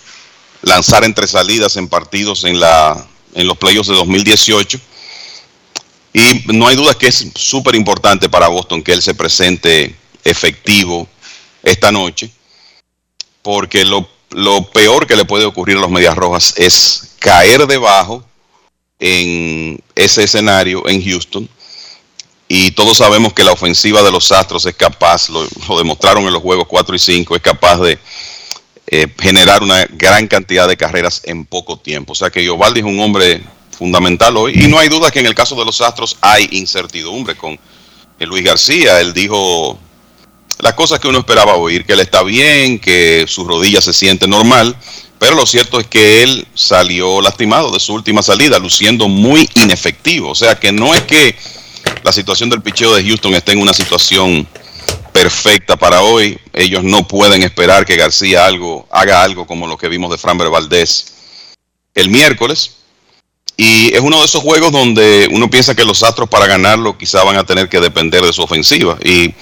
lanzar entre salidas en partidos en, la, en los playoffs de 2018. Y no hay duda que es súper importante para Boston que él se presente efectivo esta noche porque lo, lo peor que le puede ocurrir a los Medias Rojas es caer debajo en ese escenario en Houston. Y todos sabemos que la ofensiva de los Astros es capaz, lo, lo demostraron en los juegos 4 y 5, es capaz de eh, generar una gran cantidad de carreras en poco tiempo. O sea que Giovaldi es un hombre fundamental hoy. Y no hay duda que en el caso de los Astros hay incertidumbre con Luis García. Él dijo las cosas que uno esperaba oír, que él está bien, que su rodilla se siente normal, pero lo cierto es que él salió lastimado de su última salida, luciendo muy inefectivo. O sea que no es que la situación del picheo de Houston esté en una situación perfecta para hoy. Ellos no pueden esperar que García algo, haga algo como lo que vimos de Framber Valdés el miércoles. Y es uno de esos juegos donde uno piensa que los Astros para ganarlo quizá van a tener que depender de su ofensiva. Y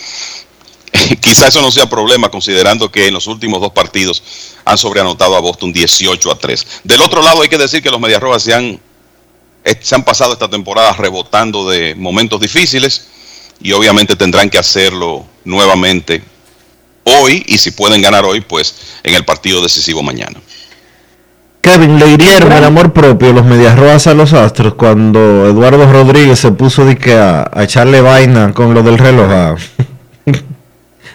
quizá eso no sea problema considerando que en los últimos dos partidos han sobreanotado a Boston 18 a 3. Del otro lado hay que decir que los Medias Rojas se han, eh, se han pasado esta temporada rebotando de momentos difíciles y obviamente tendrán que hacerlo nuevamente hoy y si pueden ganar hoy pues en el partido decisivo mañana. Kevin, le hirieron el amor propio los Medias Rojas a los Astros cuando Eduardo Rodríguez se puso de que a, a echarle vaina con lo del reloj a,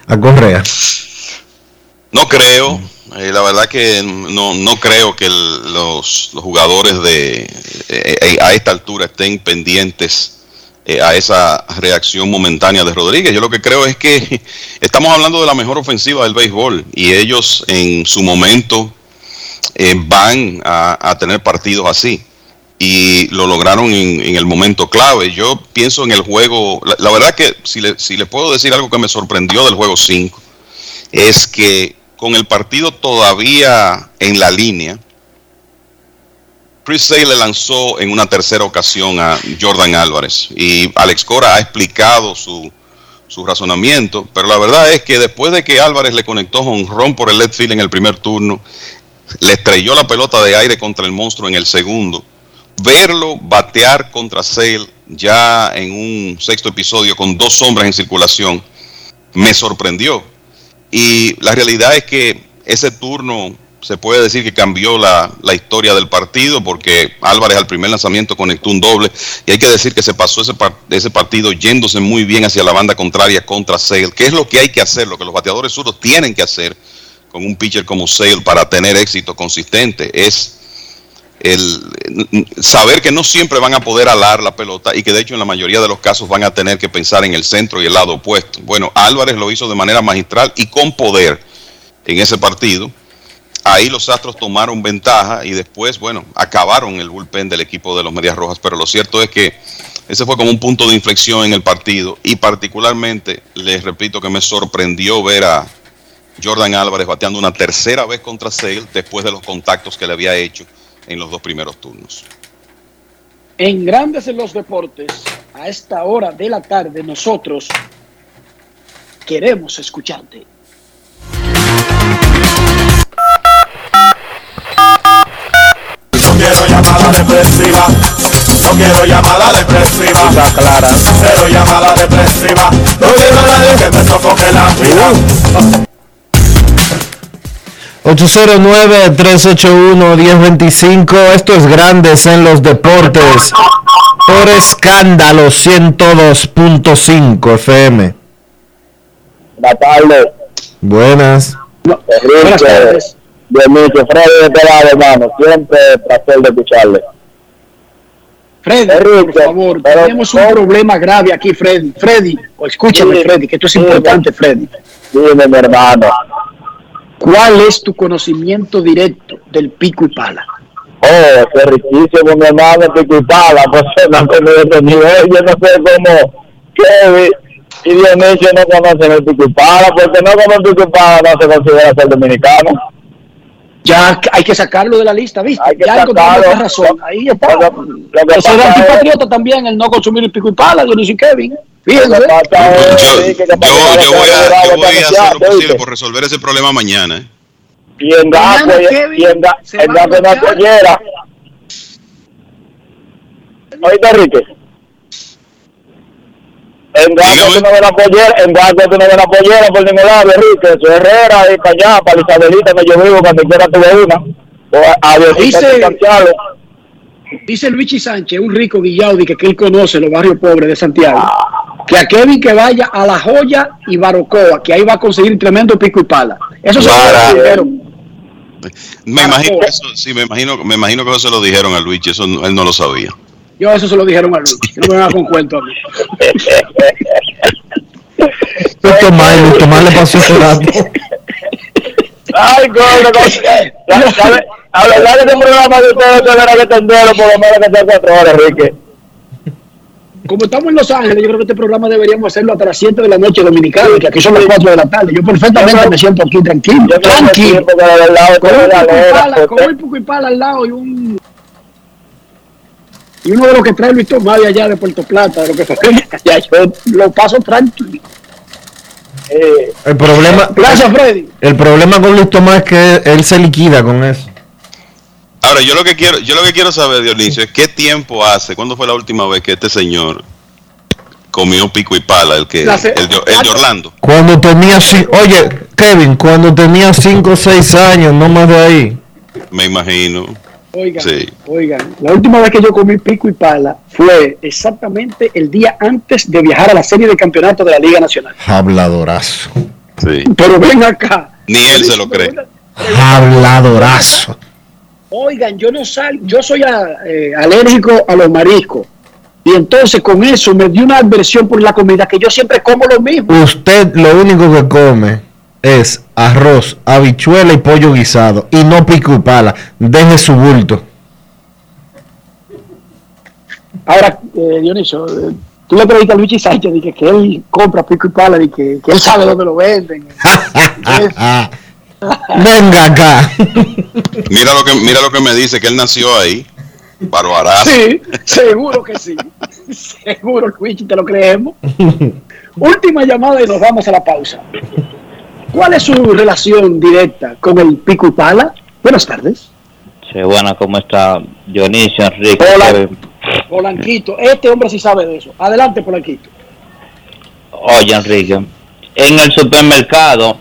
a Correa. No creo, eh, la verdad que no, no creo que los, los jugadores de eh, eh, a esta altura estén pendientes a esa reacción momentánea de Rodríguez. Yo lo que creo es que estamos hablando de la mejor ofensiva del béisbol y ellos en su momento van a, tener partidos así y lo lograron en, el momento clave. Yo pienso en el juego, la, verdad que si le, si le puedo decir algo que me sorprendió del juego 5, es que con el partido todavía en la línea, Chris Sale le lanzó en una tercera ocasión a Jordan Álvarez y Alex Cora ha explicado su, su razonamiento, pero la verdad es que después de que Álvarez le conectó un ron por el left field en el primer turno, le estrelló la pelota de aire contra el monstruo en el segundo, verlo batear contra Sale ya en un sexto episodio con dos sombras en circulación, me sorprendió. Y la realidad es que ese turno se puede decir que cambió la, historia del partido porque Álvarez al primer lanzamiento conectó un doble y hay que decir que se pasó ese, ese partido yéndose muy bien hacia la banda contraria contra Sale, que es lo que hay que hacer, lo que los bateadores zurdos tienen que hacer con un pitcher como Sale para tener éxito consistente, es el saber que no siempre van a poder alar la pelota y que de hecho en la mayoría de los casos van a tener que pensar en el centro y el lado opuesto. Bueno, Álvarez lo hizo de manera magistral y con poder en ese partido. Ahí los Astros tomaron ventaja y después, bueno, acabaron el bullpen del equipo de los Medias Rojas, pero lo cierto es que ese fue como un punto de inflexión en el partido y particularmente les repito que me sorprendió ver a Jordan Álvarez bateando una tercera vez contra Sale después de los contactos que le había hecho en los dos primeros turnos. En Grandes en los Deportes, a esta hora de la tarde, nosotros queremos escucharte. quiero llamada depresiva. No quiero llamada depresiva. Está clara. Cero llamada depresiva. No quiero nadie que me sofoque la vida. 809-381-1025. Esto es Grandes en los Deportes. Por escándalo 102.5 FM. Buenas tardes. Buenas. Buenas tardes. Dionisio, Freddy de este lado, hermano. Siempre placer de escucharle. Freddy, por favor, tenemos un problema grave aquí, Freddy. Freddy, escúchame, Freddy, que esto es importante, Freddy. Dime, mi hermano. ¿Cuál es tu conocimiento directo del pico y pala? Oh, es riquísimo, mi hermano, pico y pala. Pues no nivel. Yo no sé cómo Kevin y Dionisio no conocen el pico y pala, porque no como el pico y pala no se considera ser dominicano ya hay que sacarlo de la lista, ¿viste? ya encontramos razón. Ahí está. Eso era antipatriota también, el no consumir el pico y pala, Dionisio Kevin. Fíjense. Yo, yo, yo, voy a, yo voy a hacer lo posible por resolver ese problema mañana. ¿eh? Y en y Oíste, Enrique. En Gato tú no ves la pollera, en Gato tú no ves la pollera por ningún lado, Enrique. Eso es Herrera y para allá, para Isabelita, me yo vivo cuando quiera tuve una. O a dice, dice Luigi Sánchez, un rico guillaudi que, que él conoce los barrios pobres de Santiago, que a Kevin que vaya a La Joya y Barocoa, que ahí va a conseguir tremendo pico y pala. Eso se lo dijeron. Me imagino, eso, sí, me imagino, me imagino que eso se lo dijeron a Luigi, eso él no lo sabía. Yo eso se lo dijeron a Luis. No me van con cuento a mí. Tomás, Tomás le pasó ese rato. Ay, coño, a verdad que este programa de ustedes tendrá que atenderlo por lo menos que sea cuatro horas, Enrique. Como estamos en Los Ángeles, yo creo que este programa deberíamos hacerlo hasta las 7 de la noche dominicana, que aquí son las 4 de la tarde. Yo perfectamente me siento aquí tranquilo. Tranquilo. Con un poco y pala al lado y un y uno de los que trae Luis Tomás de allá de Puerto Plata, de lo que fue, ya yo lo paso tranquilo. Eh, el problema, gracias Freddy. El problema con Luis Tomás es que él se liquida con eso. Ahora yo lo que quiero, yo lo que quiero saber, Dionisio, es qué tiempo hace, cuándo fue la última vez que este señor comió pico y pala, el que, el, de, Orlando. Cuando tenía, oye, Kevin, cuando tenía 5 o 6 años, no más de ahí. Me imagino. Oigan, oigan, la última vez que yo comí pico y pala fue exactamente el día antes de viajar a la serie de campeonato de la Liga Nacional. Habladorazo. Sí. Pero ven acá. Ni él se lo cree. Habladorazo. Oigan, yo no sal, yo soy eh, alérgico a los mariscos. Y entonces con eso me dio una adversión por la comida que yo siempre como lo mismo. Usted lo único que come es arroz, habichuela y pollo guisado y no pico y pala. Deje su bulto. Ahora, eh, Dionisio, eh, tú le preguntas a Luigi Sánchez de que, que él compra pico y pala y que, que él sabe dónde lo venden. Venga acá. Mira lo que mira lo que me dice que él nació ahí. Barbarazo. Sí, seguro que sí. Seguro, Luigi, te lo creemos. Última llamada y nos vamos a la pausa. ¿Cuál es su relación directa con el pico y pala? Buenas tardes. Sí, bueno, ¿cómo está Dionisio, Enrique? Hola. Polanquito, este hombre sí sabe de eso. Adelante, Polanquito. Oye, Enrique, en el supermercado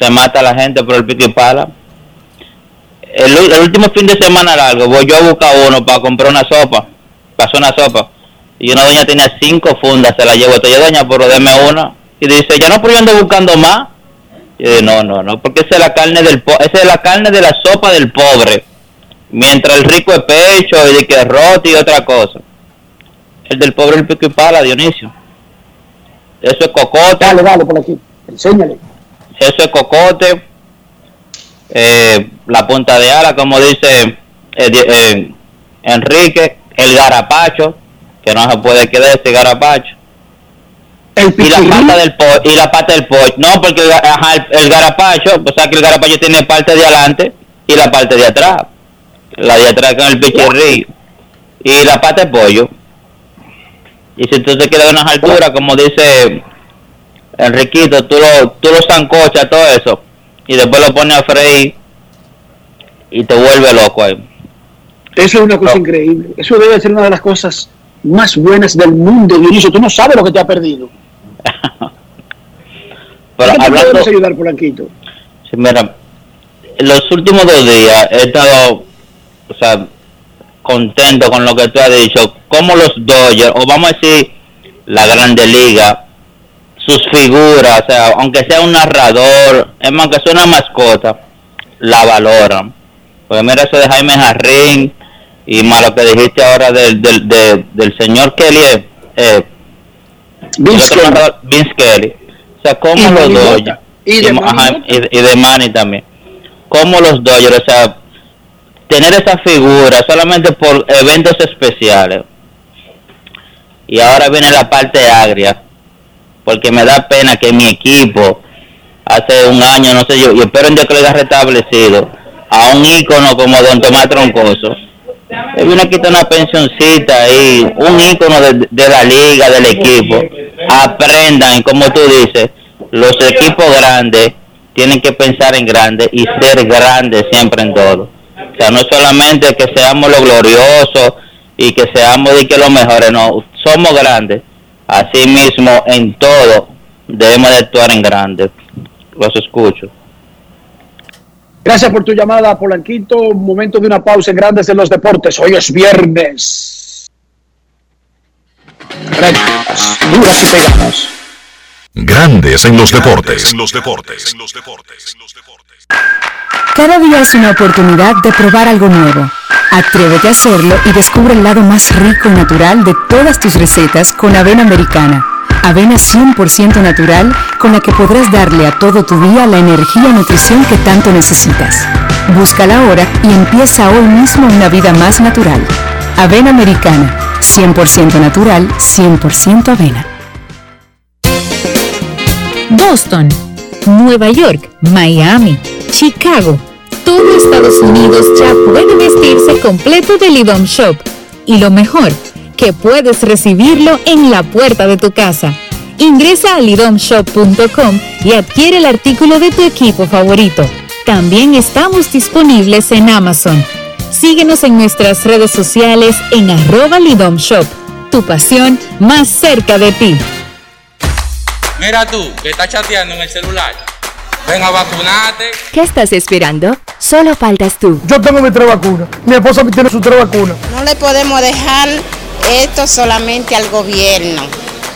se mata a la gente por el pico y pala. El, último fin de semana largo voy yo a buscar uno para comprar una sopa, para hacer una sopa. Y una doña tenía cinco fundas, se la llevo. Yo, doña, pero deme una. Y dice, yo no, pero yo ando buscando más. No, no, no, porque esa es la carne del po esa es la carne de la sopa del pobre. Mientras el rico es pecho y de que es roti y otra cosa. El del pobre es el pico y pala, Dionisio. Eso es cocote. Dale, dale, Polanquito. Enséñale. Eso es cocote. eh, la punta de ala, como dice eh, eh, Enrique. El garapacho, que no se puede quedar ese garapacho. Y la pata del pollo, y la pata del pollo. No, porque el, ajá, el, el garapacho, o sea que el garapacho tiene parte de adelante y la parte de atrás. La de atrás con el pichirrillo. Y la pata de pollo. Y si tú te quedas en unas alturas, como dice Enriquito, tú lo, tú lo zancochas todo eso. Y después lo pones a freír. Y te vuelve loco ahí. Eso es una cosa increíble. Eso debe ser una de las cosas más buenas del mundo, Dionisio. Tú no sabes lo que te ha perdido. Pero ¿Qué te hablando, podemos ayudar, Polanquito? Sí, mira, los últimos dos días he estado, o sea, contento con lo que tú has dicho. Como los Dodgers, o vamos a decir, la Grande Liga, sus figuras, o sea, aunque sea un narrador, es más, que sea una mascota, la valoran. Porque mira eso de Jaime Jarrín y más lo que dijiste ahora del, del, de- del señor Kelly, eh, Vince Kelly. Vince Kelly. O sea, como los Dodgers. De ajá, y de Manny también. Como los Dodgers, o sea, tener esa figura solamente por eventos especiales. Y ahora viene la parte agria, porque me da pena que mi equipo, hace un año, no sé yo, y espero en Dios que lo haya restablecido, a un ícono como Don Tomás Troncoso. Le vino a una pensioncita ahí, un ícono de, de la liga, del equipo. Aprendan, como tú dices, los equipos grandes tienen que pensar en grande y ser grandes siempre en todo. O sea, no solamente que seamos los gloriosos y que seamos de que los mejores, no, somos grandes. Así mismo en todo debemos de actuar en grande. Los escucho. Gracias por tu llamada, Polanquito. Momento de una pausa en Grandes en los Deportes. Hoy es viernes. Rectas, duras y pegadas. Grandes en los deportes. En los deportes. Cada día es una oportunidad de probar algo nuevo. Atrévete a hacerlo y descubre el lado más rico y natural de todas tus recetas con avena americana. Avena 100% natural con la que podrás darle a todo tu día la energía y nutrición que tanto necesitas. Búscala ahora y empieza hoy mismo una vida más natural. Avena americana, 100% natural, 100% avena. Boston, Nueva York, Miami, Chicago. Todo Estados Unidos ya puede vestirse completo del IDOM Shop. Y lo mejor, que puedes recibirlo en la puerta de tu casa. Ingresa a lidomshop.com y adquiere el artículo de tu equipo favorito. También estamos disponibles en Amazon. Síguenos en nuestras redes sociales en arroba lidomshop. Tu pasión más cerca de ti. Mira tú, que estás chateando en el celular. Ven a vacunarte. ¿Qué estás esperando? Solo faltas tú. Yo tengo mi tres vacunas. Mi esposa tiene su tres vacunas. No le podemos dejar esto solamente al gobierno,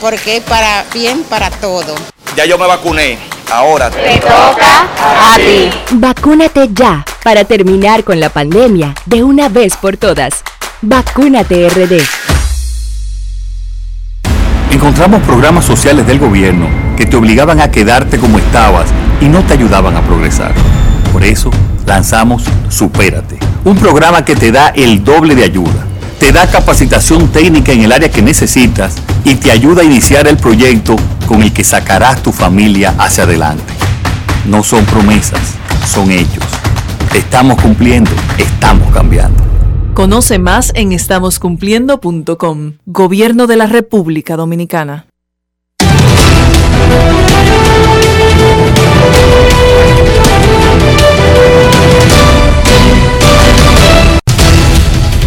porque es para bien para todo. Ya yo me vacuné. Ahora Te toca a ti. Vacúnate ya para terminar con la pandemia de una vez por todas. Vacúnate RD. Encontramos programas sociales del gobierno que te obligaban a quedarte como estabas y no te ayudaban a progresar. Por eso lanzamos Supérate, un programa que te da el doble de ayuda. Te da capacitación técnica en el área que necesitas y te ayuda a iniciar el proyecto con el que sacarás tu familia hacia adelante. No son promesas, son hechos. Estamos cumpliendo, estamos cambiando. Conoce más en estamoscumpliendo.com. Gobierno de la República Dominicana.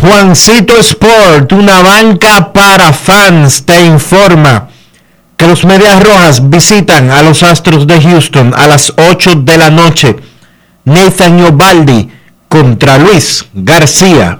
Juancito Sport, una banca para fans, te informa que los Medias Rojas visitan a los Astros de Houston a las 8 de la noche. Nathan Obaldi contra Luis García.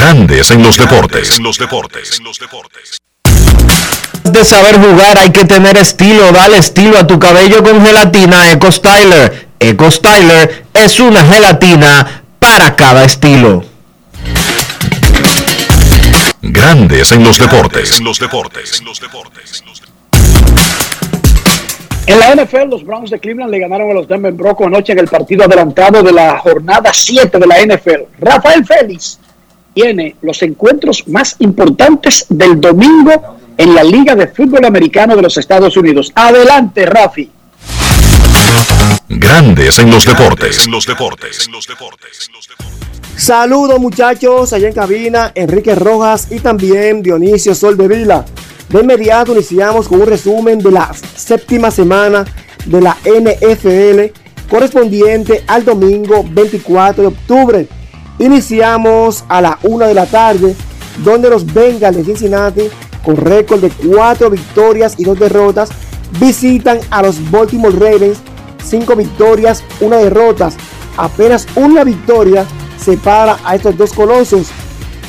Grandes en los deportes. De saber jugar hay que tener estilo. Dale estilo a tu cabello con gelatina Eco Styler. Eco Styler es una gelatina para cada estilo. Grandes en los deportes. En la NFL, los Browns de Cleveland le ganaron a los Denver Broncos anoche en el partido adelantado de la jornada 7 de la NFL. Rafael Félix tiene los encuentros más importantes del domingo en la Liga de Fútbol Americano de los Estados Unidos. Adelante, Rafi. Grandes en los deportes. Saludos muchachos, allá en cabina, Enrique Rojas y también Dionisio Sol de Vila. De inmediato iniciamos con un resumen de la séptima semana de la NFL correspondiente al domingo 24 de octubre. Iniciamos a la 1 de la tarde, donde los Bengals de Cincinnati, con récord de 4 victorias y 2 derrotas, visitan a los Baltimore Ravens, 5 victorias, 1 derrota. Apenas una victoria separa a estos dos colosos.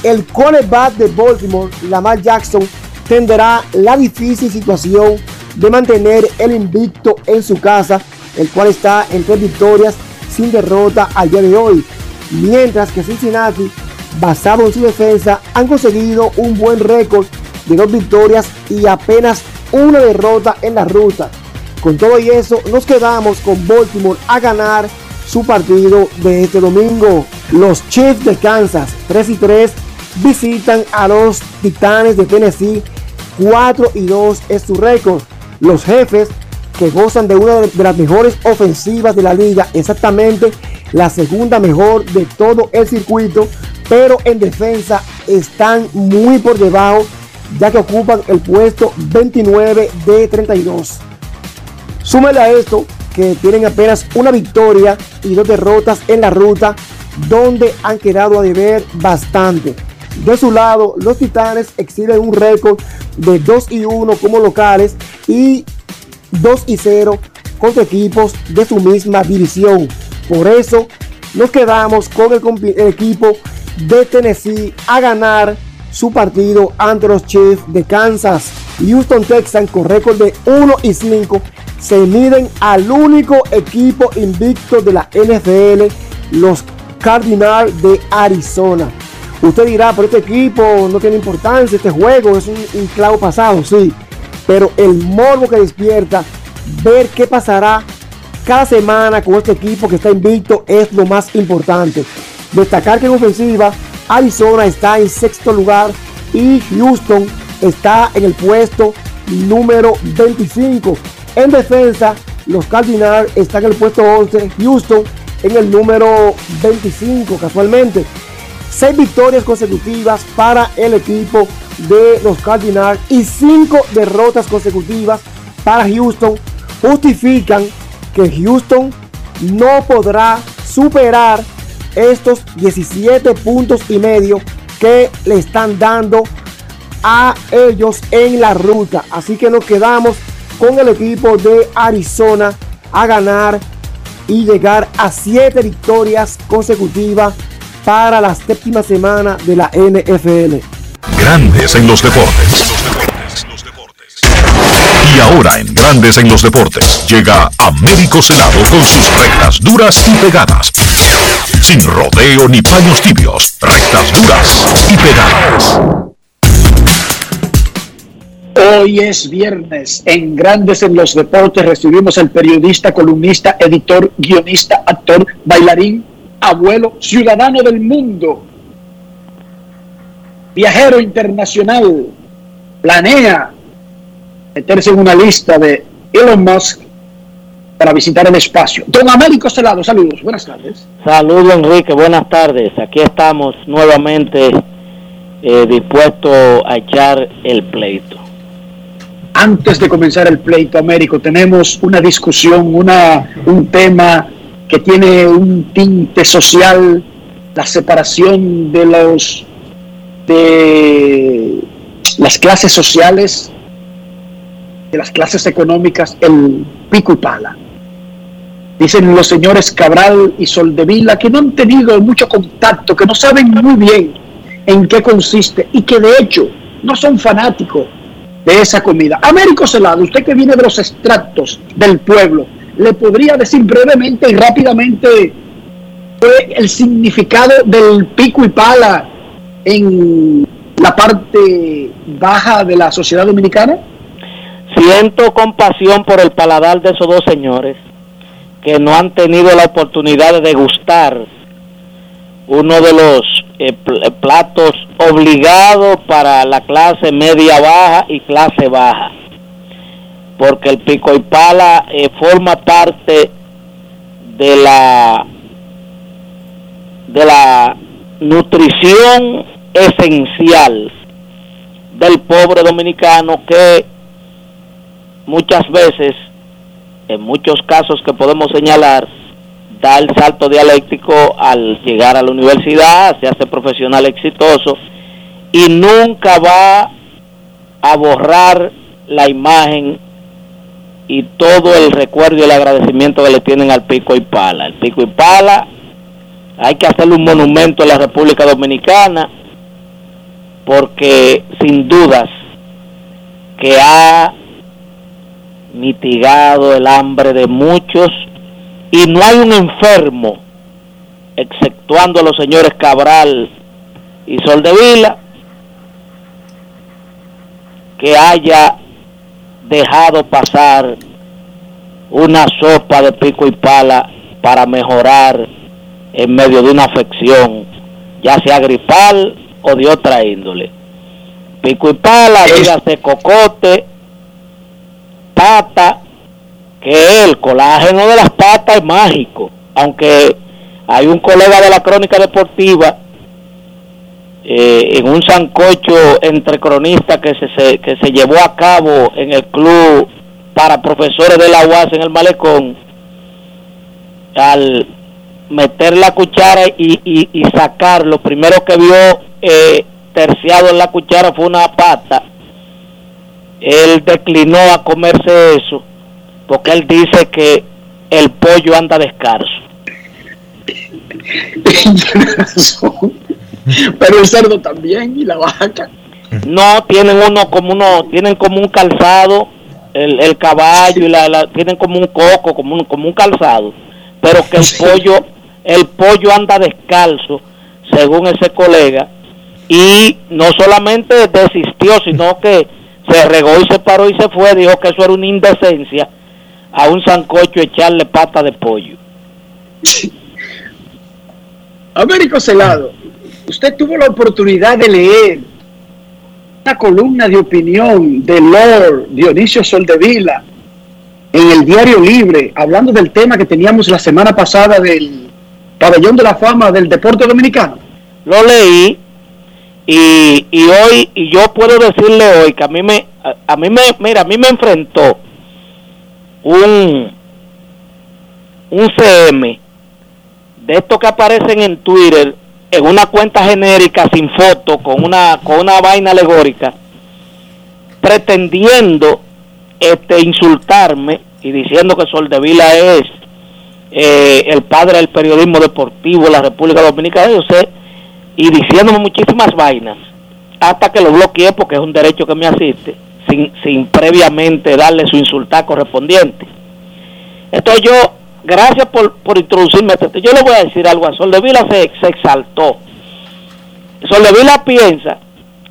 El quarterback de Baltimore, Lamar Jackson, tendrá la difícil situación de mantener el invicto en su casa, el cual está en tres victorias sin derrota al día de hoy. Mientras que Cincinnati, basado en su defensa, han conseguido un buen récord de dos victorias y apenas una derrota en la ruta. Con todo y eso, nos quedamos con Baltimore a ganar su partido de este domingo. Los Chiefs de Kansas, 3 y 3, visitan a los Titanes de Tennessee, 4 y 2 es su récord. Los jefes que gozan de una de las mejores ofensivas de la liga, exactamente la segunda mejor de todo el circuito, pero en defensa están muy por debajo, ya que ocupan el puesto 29 de 32. Súmele a esto que tienen apenas una victoria y dos derrotas en la ruta, donde han quedado a deber bastante. De su lado, los Titanes exhiben un récord de 2 y 1 como locales y 2 y 0 contra equipos de su misma división. Por eso nos quedamos con el, equipo de Tennessee a ganar su partido ante los Chiefs de Kansas. Houston Texans con récord de 1 y 5 se miden al único equipo invicto de la NFL, los Cardinals de Arizona. Usted dirá, pero este equipo no tiene importancia, este juego es un clavo pasado, sí. Pero el morbo que despierta ver qué pasará cada semana con este equipo que está invicto es lo más importante. Destacar que en ofensiva Arizona está en sexto lugar y Houston está en el puesto número 25. En defensa, los Cardinals están en el puesto 11, Houston en el número 25 casualmente. Seis victorias consecutivas para el equipo de los Cardinals y cinco derrotas consecutivas para Houston justifican que Houston no podrá superar estos 17 puntos y medio que le están dando a ellos en la ruta. Así que nos quedamos con el equipo de Arizona a ganar y llegar a 7 victorias consecutivas para la séptima semana de la NFL. Grandes en los deportes. Y ahora en Grandes en los deportes llega Américo Celado con sus rectas duras y pegadas. Sin rodeo ni paños tibios, rectas duras y pegadas. Hoy es viernes. En Grandes en los Deportes recibimos al periodista, columnista, editor, guionista, actor, bailarín, abuelo, ciudadano del mundo, viajero internacional. Planea meterse en una lista de Elon Musk para visitar el espacio. Don Américo Celado, saludos, buenas tardes. Saludos Enrique, buenas tardes. Aquí estamos nuevamente eh, dispuestos a echar el pleito. Antes de comenzar el pleito, Américo, tenemos una discusión, una, un tema que tiene un tinte social, la separación de los de las clases sociales, de las clases económicas, el pico y pala. Dicen los señores Cabral y Soldevila que no han tenido mucho contacto, que no saben muy bien en qué consiste y que de hecho no son fanáticos de esa comida. Américo Celado, usted que viene de los extractos del pueblo, ¿le podría decir brevemente y rápidamente el significado del pico y pala en la parte baja de la sociedad dominicana? Siento compasión por el paladar de esos dos señores que no han tenido la oportunidad de degustar uno de los eh, eh, platos obligados para la clase media baja y clase baja porque el pico y pala eh, forma parte de la de la nutrición esencial del pobre dominicano que muchas veces, en muchos casos que podemos señalar, da el salto dialéctico al llegar a la universidad, se hace profesional exitoso y nunca va a borrar la imagen y todo el recuerdo y el agradecimiento que le tienen al pico y pala. El pico y pala hay que hacerle un monumento a la República Dominicana porque sin dudas que ha mitigado el hambre de muchos y no hay un enfermo, exceptuando a los señores Cabral y Soldevila, que haya dejado pasar una sopa de pico y pala para mejorar en medio de una afección, ya sea gripal o de otra índole. Pico y pala, dígase cocote, pata, que el colágeno de las patas es mágico, aunque hay un colega de la crónica deportiva eh, en un sancocho entre cronistas que se, que se llevó a cabo en el club para profesores de la UAS en el malecón, al meter la cuchara y, y, sacar, lo primero que vio eh, terciado en la cuchara fue una pata. Él declinó a comerse eso porque él dice que el pollo anda descalzo. Pero el cerdo también y la vaca. No, tienen uno como uno, tienen como un calzado, el, el caballo y la, la, tienen como un coco, como un, como un calzado. Pero que el pollo, el pollo anda descalzo, según ese colega, y no solamente desistió, sino que se regó y se paró y se fue, dijo que eso era una indecencia a un sancocho echarle pata de pollo. Américo Celado, usted tuvo la oportunidad de leer una columna de opinión de Lord Dionisio Soldevila en el Diario Libre, hablando del tema que teníamos la semana pasada del pabellón de la fama del deporte dominicano. Lo leí y, y hoy, y yo puedo decirle hoy que a mí me, a, a mí me, mira, a mí me enfrentó un, un CM de estos que aparecen en Twitter en una cuenta genérica sin foto, con una, con una vaina alegórica, pretendiendo este, insultarme y diciendo que Soldevila es eh, el padre del periodismo deportivo de la República Dominicana, yo sé, y diciéndome muchísimas vainas, hasta que lo bloqueé porque es un derecho que me asiste, sin, sin previamente darle su insultar correspondiente. Entonces yo, gracias por, por introducirme, yo le voy a decir algo a Soldevila se, se exaltó. Soldevila piensa,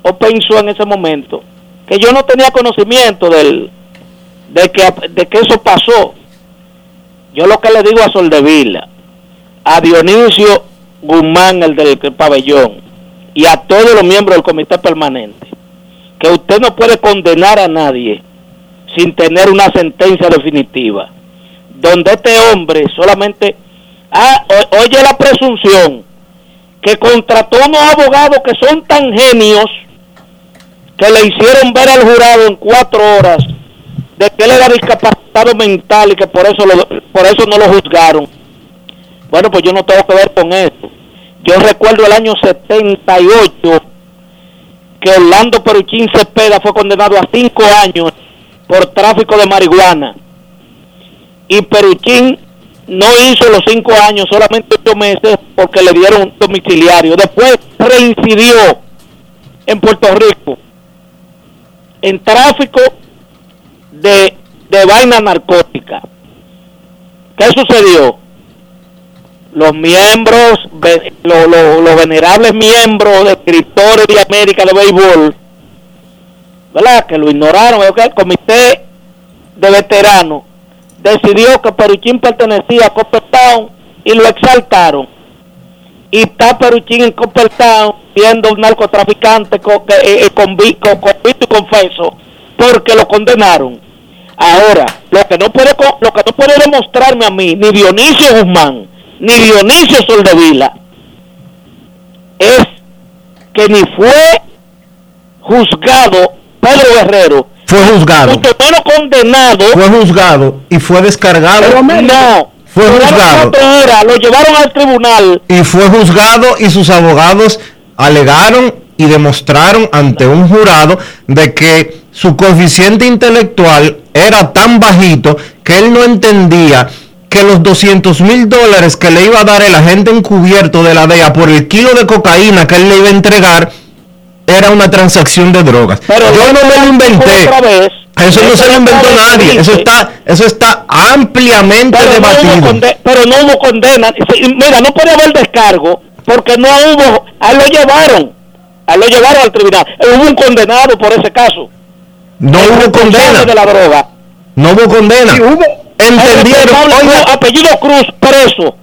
o pensó en ese momento, que yo no tenía conocimiento del, de, que, de que eso pasó. Yo lo que le digo a Soldevila, a Dionisio Guzmán, el del pabellón, y a todos los miembros del comité permanente, que usted no puede condenar a nadie sin tener una sentencia definitiva, donde este hombre solamente ah, oye la presunción que contrató unos abogados que son tan genios que le hicieron ver al jurado en cuatro horas de que él era discapacitado mental y que por eso por eso no lo juzgaron. Bueno, pues yo no tengo que ver con eso. Yo recuerdo el año 78 que Orlando Peruchín Cepeda fue condenado a cinco años por tráfico de marihuana. Y Peruchín no hizo los cinco años, solamente ocho meses, porque le dieron domiciliario. Después reincidió en Puerto Rico en tráfico de, de vaina narcótica. ¿Qué sucedió? Los miembros, los, venerables miembros de escritores de América de béisbol, ¿verdad? Que lo ignoraron, el comité de veteranos decidió que Peruchín pertenecía a Coppertown y lo exaltaron. Y está Peruchín en Coppertown siendo un narcotraficante eh, eh, convicto, y confeso porque lo condenaron. Ahora, lo que no puede lo que no puede demostrarme a mí ni Dionisio Guzmán ni Dionisio Soldevila es que ni fue juzgado Pedro Guerrero. Fue juzgado. Mucho menos condenado. Fue juzgado y fue descargado. No fue juzgado. lo llevaron al tribunal. Y fue juzgado y sus abogados alegaron y demostraron ante un jurado de que su coeficiente intelectual era tan bajito que él no entendía que los 200 mil dólares que le iba a dar el agente encubierto de la DEA por el kilo de cocaína que él le iba a entregar era una transacción de drogas. Pero Yo no me lo inventé. Eso no se lo inventó nadie. Eso está, eso está ampliamente debatido. pero no hubo condena. Mira, no puede haber descargo porque no hubo. A él lo llevaron. A él lo llevaron al tribunal. Hubo un condenado por ese caso. No hubo condena. de la droga. No hubo condena. Entendieron. apellido Cruz, preso.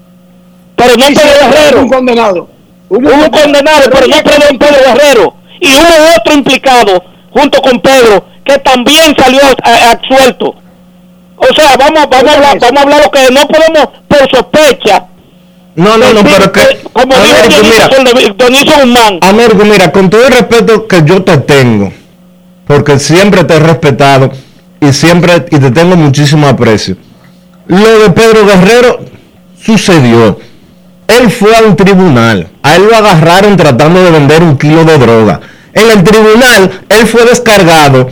Pero no Pedro Guerrero. Un condenado. Hubo un condenado, pero no Pedro Guerrero. Y hubo otro implicado, junto con Pedro, que también salió absuelto. O sea, vamos, vamos, a hablar, vamos a hablar lo que no podemos, por sospecha, no, no, no, pero que. Como Américo, mira, Américo, mira, con todo el respeto que yo te tengo, porque siempre te he respetado y siempre y te tengo muchísimo aprecio. Lo de Pedro Guerrero sucedió. Él fue a un tribunal. A él lo agarraron tratando de vender un kilo de droga. En el tribunal, él fue descargado.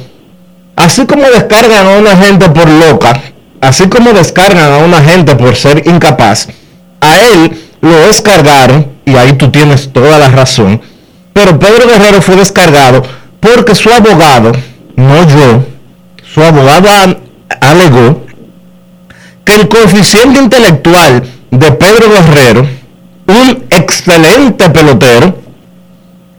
Así como descargan a una gente por loca, así como descargan a una gente por ser incapaz a él lo descargaron, y ahí tú tienes toda la razón, pero Pedro Guerrero fue descargado porque su abogado, no yo, su abogado alegó que el coeficiente intelectual de Pedro Guerrero, un excelente pelotero,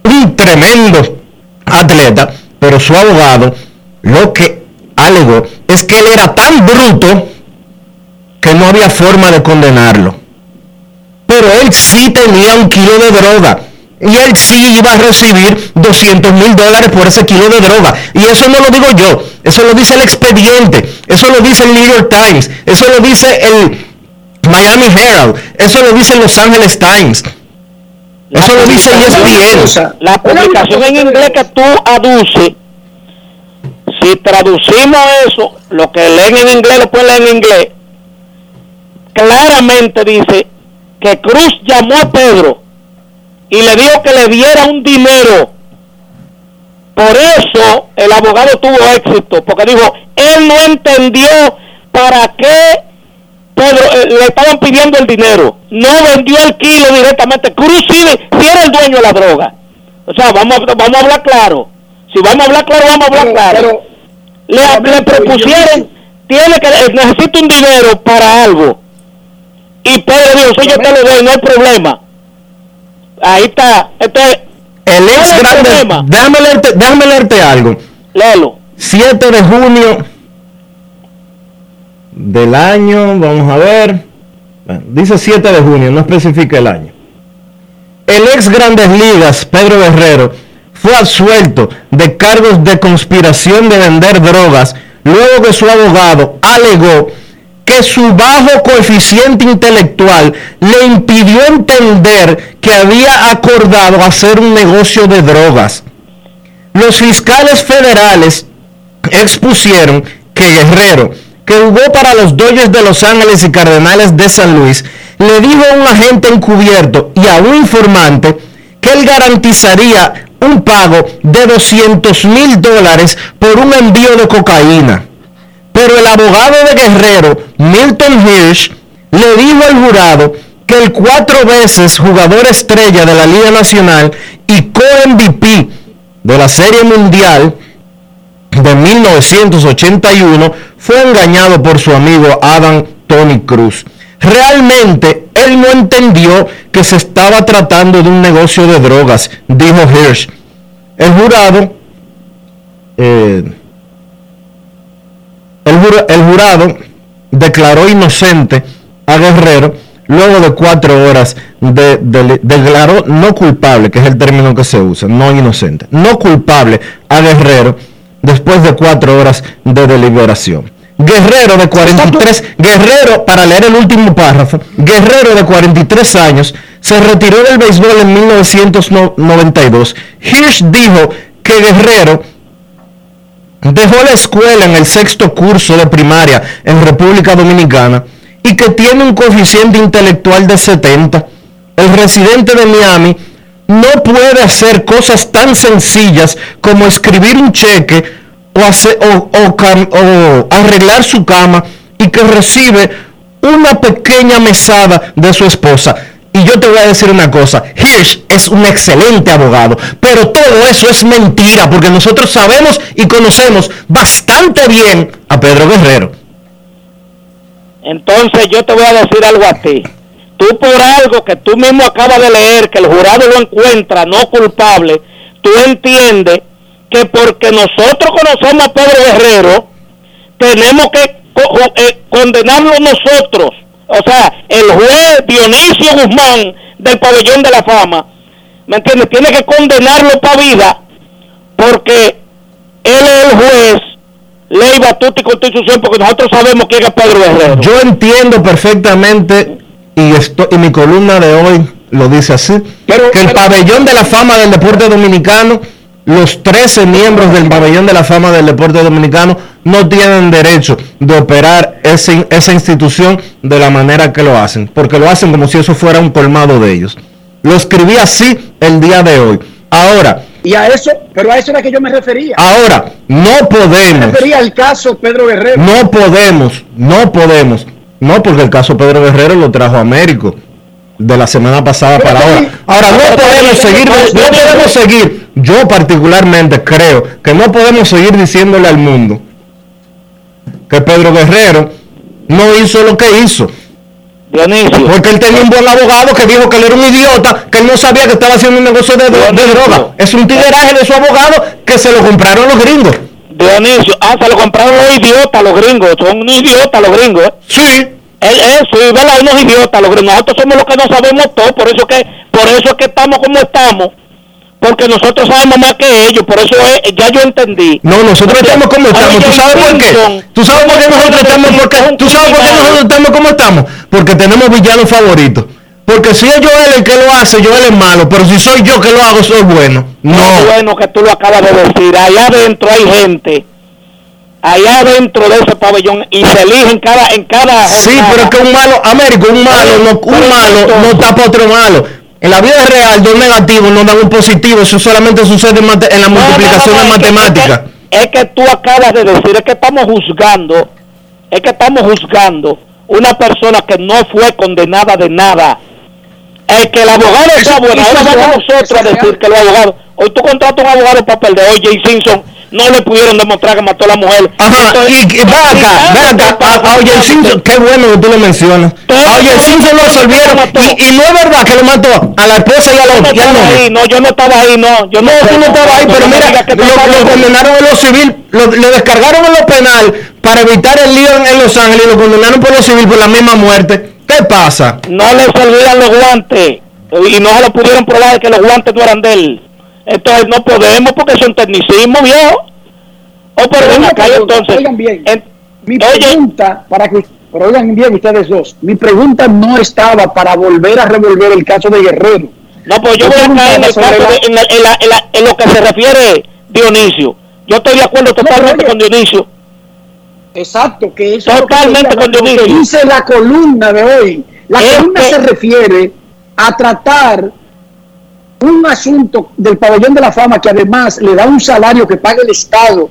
un tremendo atleta, pero su abogado lo que alegó es que él era tan bruto que no había forma de condenarlo pero él sí tenía un kilo de droga. Y él sí iba a recibir 200 mil dólares por ese kilo de droga. Y eso no lo digo yo, eso lo dice el expediente, eso lo dice el New York Times, eso lo dice el Miami Herald, eso lo dice el Los Angeles Times. eso lo dice ESPN. La publicación en inglés que tú aduces, Si traducimos eso, lo que leen en inglés lo pueden leer en inglés, claramente dice que Cruz llamó a Pedro y le dijo que le diera un dinero. Por eso el abogado tuvo éxito, porque dijo, él no entendió para qué Pedro eh, le estaban pidiendo el dinero. No vendió el kilo directamente. Cruz sí, sí era el dueño de la droga. O sea, vamos, a- vamos a hablar claro. Si vamos a hablar claro, vamos a hablar claro. le, le propusieron, tiene que, eh, necesito un dinero para algo. Y Pedro dijo, si yo te lo doy, no hay problema. Ahí está. Este, El ex ¿cuál es grande. Déjame leerte, déjame leerte algo. Léelo. 7 de junio del año, vamos a ver. Bueno, Dice 7 de junio, no especifica el año. El ex Grandes Ligas, Pedro Guerrero, fue absuelto de cargos de conspiración de vender drogas luego que su abogado alegó que su bajo coeficiente intelectual le impidió entender que había acordado hacer un negocio de drogas. Los fiscales federales expusieron que Guerrero, que jugó para los Dodgers de Los Ángeles y Cardenales de San Luis, le dijo a un agente encubierto y a un informante que él garantizaría un pago de 200 mil dólares por un envío de cocaína. Pero el abogado de Guerrero, Milton Hirsch, le dijo al jurado que el cuatro veces jugador estrella de la Liga Nacional y co-MVP de la Serie Mundial de 1981 fue engañado por su amigo Adam Tony Cruz. Realmente él no entendió que se estaba tratando de un negocio de drogas, dijo Hirsch. El jurado, eh, el, jura- el jurado declaró inocente a Guerrero luego de cuatro horas de, de- declaró no culpable, que es el término que se usa, no inocente, no culpable a Guerrero después de cuatro horas de deliberación. Guerrero de 43, Guerrero, para leer el último párrafo, Guerrero de 43 años se retiró del béisbol en 1992. Hirsch dijo que Guerrero dejó la escuela en el sexto curso de primaria en República Dominicana y que tiene un coeficiente intelectual de 70. El residente de Miami no puede hacer cosas tan sencillas como escribir un cheque o, hacer- o- o o arreglar su cama y que recibe una pequeña mesada de su esposa. Y yo te voy a decir una cosa, Hirsch es un excelente abogado, pero todo eso es mentira, porque nosotros sabemos y conocemos bastante bien a Pedro Guerrero. Entonces yo te voy a decir algo a ti. Tú por algo que tú mismo acabas de leer, que el jurado lo encuentra no culpable, tú entiendes que porque nosotros conocemos a Pedro Guerrero, tenemos que eh, condenarlo nosotros. O sea, el juez Dionisio Guzmán del pabellón de la fama, ¿me entiendes? Tiene que condenarlo para vida porque él es el juez, ley, batuta y constitución, porque nosotros sabemos quién es Pedro Guerrero. Yo entiendo perfectamente, y, esto, y mi columna de hoy lo dice así, que el pabellón de la fama del deporte dominicano, los 13 miembros del pabellón de la fama del deporte dominicano no tienen derecho de operar ese- esa institución de la manera que lo hacen, porque lo hacen como si eso fuera un colmado de ellos. Lo escribí así el día de hoy. Ahora, Y a eso, pero a eso era que yo me refería. ahora, no Me podemos. refería al caso Pedro Guerrero. No podemos, no podemos. No, porque el caso Pedro Guerrero lo trajo Américo de la semana pasada para ahora. Ahora no podemos seguir, no podemos seguir. Yo particularmente creo que no podemos seguir diciéndole al mundo que Pedro Guerrero no hizo lo que hizo. Porque él tenía un buen abogado que dijo que él era un idiota, que él no sabía que estaba haciendo un negocio de, de droga. Es un tigueraje de su abogado que se lo compraron los gringos. Dionisio, ah, se lo compraron los idiotas los gringos, son idiotas los gringos. Sí. Eso, y ¿verdad? unos idiotas. Nosotros somos los que no sabemos todo, por eso que por eso es que estamos como estamos. Porque nosotros sabemos más que ellos, por eso es, ya yo entendí. No, nosotros estamos como estamos. ¿Tú sabes por qué? ¿Tú sabes por qué nosotros estamos? Porque, ¿Tú sabes por qué nosotros estamos como estamos? Porque tenemos villanos favoritos. Porque si es Joel el que lo hace, Joel es malo. Pero si soy yo que lo hago, soy bueno. No. Bueno que tú lo acabas de decir. Allá adentro hay gente allá dentro de ese pabellón y se elige en cada en cada Sí, pero es que un malo, Américo, un malo, no, un malo no tapa otro malo. En la vida real, dos negativos no dan un positivo, eso solamente sucede en, mate- en la multiplicación no, en no, es que- matemática. es que tú acabas de decir, es que estamos juzgando, es que estamos juzgando una persona que no fue condenada de nada. El que el abogado sea bueno, eso ahora es vamos nosotros a decir que los abogados, hoy tú contratas a un abogado para perder, hoy Jay Simpson no le pudieron demostrar que mató a la mujer. Ajá, y, y ven acá, ven acá, a, a O.J. Simpson, qué bueno que tú lo mencionas. A O.J. Simpson lo resolvieron, y, y no es verdad que lo mató a la esposa y a no estaba novio. ahí, no, yo no estaba ahí, no, yo no, No, tú no estabas ahí, pero no mira, que lo, condenaron en lo civil, lo, lo descargaron en lo penal para evitar el lío en, Los Ángeles y lo condenaron por lo civil por la misma muerte. ¿Qué pasa? no le servían los guantes y no se lo pudieron probar que los guantes no eran de él. Entonces no podemos porque son tecnicismo, viejo. O pero Pero acá, pregunta, entonces. oigan bien, en- mi oye, pregunta, para que, pero oigan bien ustedes dos, mi pregunta no estaba para volver a revolver el caso de Guerrero. no, pues yo voy a caer en el caso sobre de, en, la- en la- en la- en lo que se refiere Dionisio. Yo estoy de acuerdo totalmente con Dionisio. Exacto, que eso es lo que Totalmente con Dionisio. dice la columna de hoy. La columna se refiere a tratar un asunto del pabellón de la fama que además le da un salario que paga el Estado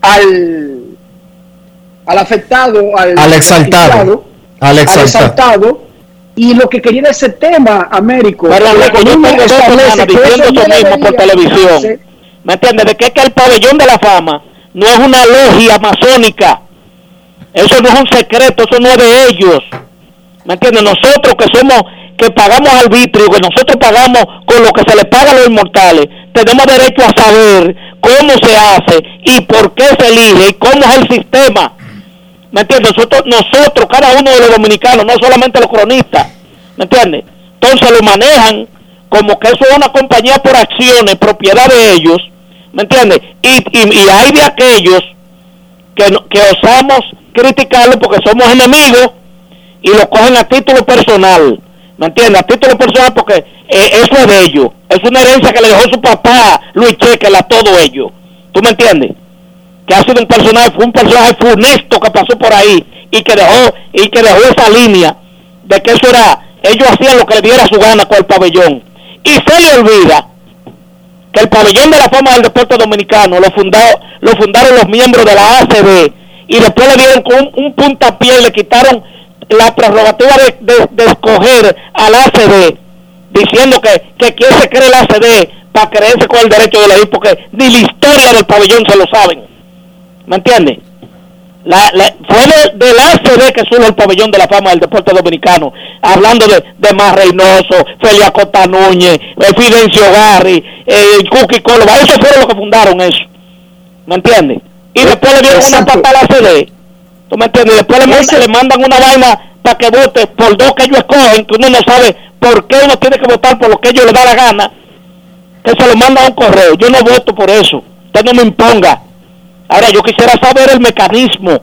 al, al afectado, al, Al exaltado. Al exaltado. exaltado. Y lo que quería ese tema, Américo. Pero la Enrique, yo columna tengo dos establece semanas que diciendo eso mismo por televisión. ¿Me entiendes? De que, es que el pabellón de la fama no es una logia masónica. Eso no es un secreto, eso no es de ellos. ¿Me entiendes? Nosotros que somos, que pagamos arbitrio, que nosotros pagamos con lo que se le paga a los inmortales, tenemos derecho a saber cómo se hace y por qué se elige y cómo es el sistema. ¿Me entiendes? Nosotros, nosotros, cada uno de los dominicanos, no solamente los cronistas, ¿me entiendes? Entonces lo manejan como que eso es una compañía por acciones, propiedad de ellos, ¿me entiendes? Y, y, hay de aquellos que, que osamos criticarlo porque somos enemigos y lo cogen a título personal, ¿me entiendes? A título personal porque eh, eso es de ellos, es una herencia que le dejó su papá, Luis Chequel, a todo ellos, ¿tú me entiendes? que ha sido un personaje, un personaje funesto que pasó por ahí y que dejó, y que dejó esa línea de que eso era, ellos hacían lo que le diera su gana con el pabellón. Y se le olvida que el pabellón de la fama del deporte dominicano lo, fundado, lo fundaron los miembros de la ACB y después le dieron con un, un puntapié y le quitaron la prerrogativa de, de- de escoger al ACB diciendo que, que quién se cree el ACB para creerse con el derecho de elegir porque ni la historia del pabellón se lo saben. ¿Me entiendes? La, la- fue de, del ACB que surge el pabellón de la fama del deporte dominicano, hablando de, de Más Reynoso, Felia Cota Núñez, eh, Fidencio Garri, eh, Cookie Córdoba, esos fueron los que fundaron eso, ¿me entiendes? Y después le dieron una pata al ACB, ¿tú me entiendes? Y después le, mandan- le mandan una vaina para que vote por dos que ellos escogen, que uno no sabe por qué uno tiene que votar por lo que ellos le da la gana, que se lo manda a un correo. Yo no voto por eso, usted no me imponga. Ahora yo quisiera saber el mecanismo.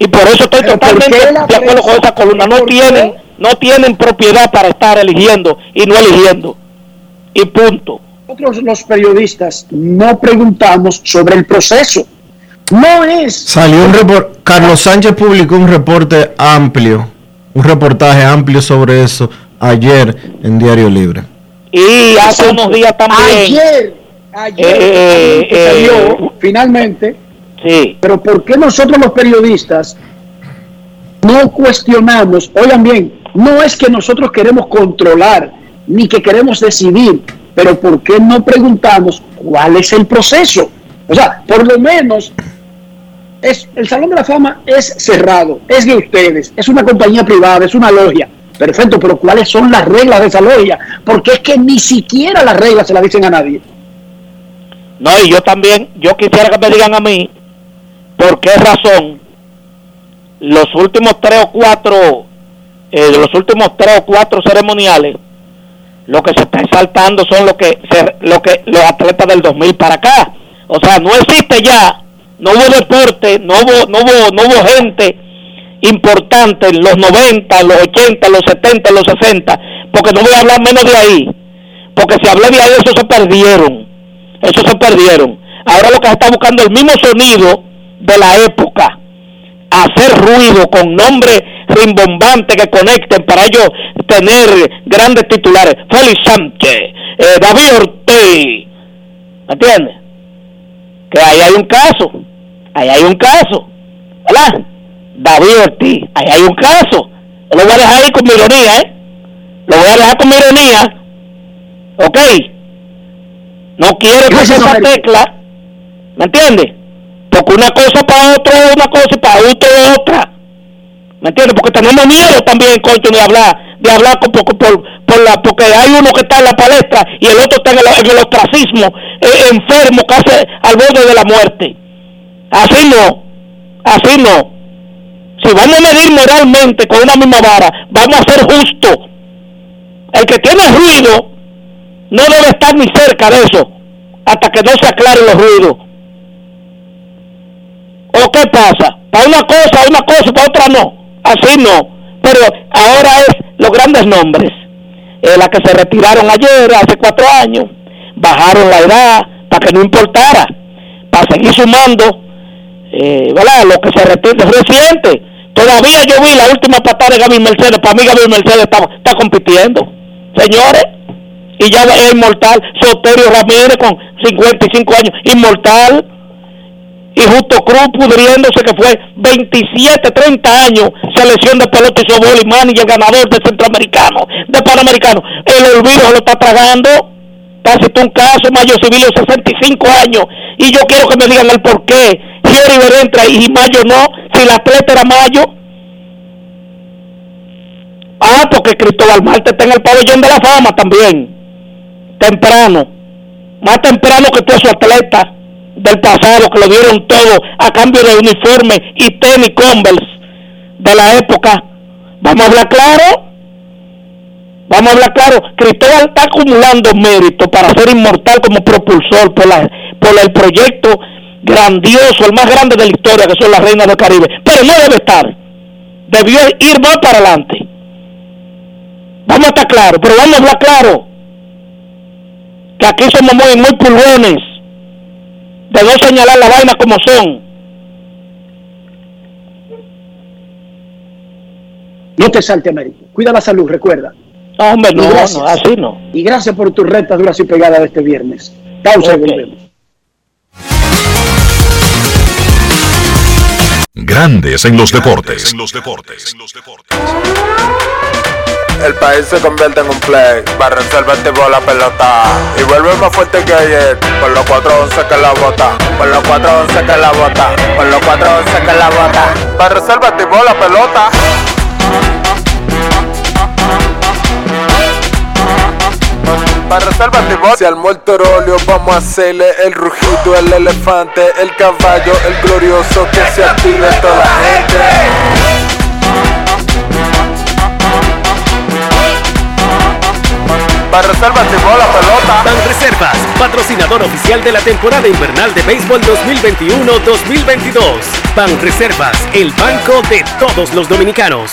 Y por eso estoy Pero ¿por totalmente de acuerdo con esa columna. No tienen, no tienen propiedad para estar eligiendo y no eligiendo. Y punto. Nosotros los periodistas no preguntamos sobre el proceso. No es Salió un reporte, Carlos Sánchez publicó un reporte amplio, un reportaje amplio sobre eso ayer en Diario Libre. Y hace unos días también. ayer, ayer Eh, finalmente eh, salió, finalmente, Sí. pero ¿por qué nosotros los periodistas no cuestionamos? Oigan bien, no es que nosotros queremos controlar ni que queremos decidir, pero ¿por qué no preguntamos cuál es el proceso? O sea, por lo menos es, el Salón de la Fama es cerrado, es de ustedes, es una compañía privada, es una logia. Perfecto, pero ¿cuáles son las reglas de esa logia? Porque es que ni siquiera las reglas se las dicen a nadie. No, y yo también, yo quisiera que me digan a mí por qué razón los últimos tres o cuatro, eh, los últimos tres o cuatro ceremoniales, lo que se está exaltando son lo que, lo que los atletas del 2000 para acá. O sea, no existe ya, no hubo deporte, no hubo, no hubo, no hubo gente importante en los 90, en los 80, en los 70, en los 60, porque no voy a hablar menos de ahí, porque si hablé de ahí, eso se perdieron, eso se perdieron. Ahora lo que se está buscando es el mismo sonido de la época. Hacer ruido con nombres rimbombantes que conecten para ellos tener grandes titulares. Félix Sánchez, eh, David Ortiz. ¿Me entiendes? Que ahí hay un caso. Ahí hay un caso. ¿Verdad? David Ortiz. Ahí hay un caso. Lo voy a dejar ahí con mi ironía, ¿eh? Lo voy a dejar con mi ironía. ¿Ok? No quiero que esa tecla. ¿Me entiendes? Porque una cosa para otro es una cosa y para otro es otra. ¿Me entiendes? Porque tenemos miedo también, coño, de hablar, de hablar por, por, por, la, porque hay uno que está en la palestra y el otro está en el, en ostracismo, eh, enfermo, casi al borde de la muerte. Así no, así no. Si vamos a medir moralmente con una misma vara, vamos a ser justos. El que tiene ruido no debe estar ni cerca de eso hasta que no se aclaren los ruidos. ¿O qué pasa? Para una cosa, una cosa, para otra no. Así no. Pero ahora es los grandes nombres. Eh, las que se retiraron ayer, hace cuatro años, bajaron la edad para que no importara, para seguir sumando, eh, ¿verdad? Lo que se retira reciente. Todavía yo vi la última patada de Gaby Mercedes. Para mí Gaby Mercedes está, está compitiendo. Señores, y ya es inmortal. Soterio Ramírez con 55 años, inmortal. Y Justo Cruz pudriéndose que fue 27, 30 años, selección de pelota y sobol y el ganador de centroamericano, de panamericano. El olvido lo está tragando. Casi un caso, Mayo Civil, 65 años. Y yo quiero que me digan el por qué. Entra y Mayo no. Si la atleta era Mayo. Ah, porque Cristóbal Marte está en el pabellón de la fama también temprano, más temprano que todos su atleta del pasado que lo dieron todo a cambio de uniforme y tenis Converse de la época. Vamos a hablar claro. Vamos a hablar claro. Cristóbal está acumulando mérito para ser inmortal como propulsor por, por el proyecto grandioso, el más grande de la historia, que son las reinas del Caribe. Pero no debe estar. Debió ir más para adelante. Vamos a estar claros, pero vamos a hablar claro que aquí somos muy, muy pulgones de no señalar la vaina como son. No te salte, Américo. Cuida la salud, recuerda. No, hombre, no, no, así no. Y gracias por tu recta dura y pegada de este viernes. Pausa y volvemos. Grandes en los deportes. En los deportes el país se convierte en un play. Va reserva tipo la pelota. Y vuelve más fuerte que ayer. Por los 4-11 que la bota. Por los 4-11 que la bota. Por los 4-11 que la bota. Va reserva tipo la pelota. Para reserva tipo Si al muerto vamos a hacerle el rugido, el elefante, el caballo, el glorioso que se active toda la gente. Reservas la pelota. Ban Reservas, patrocinador oficial de la temporada invernal de béisbol 2021-2022. Ban Reservas, el banco de todos los dominicanos.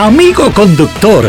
Amigo conductor,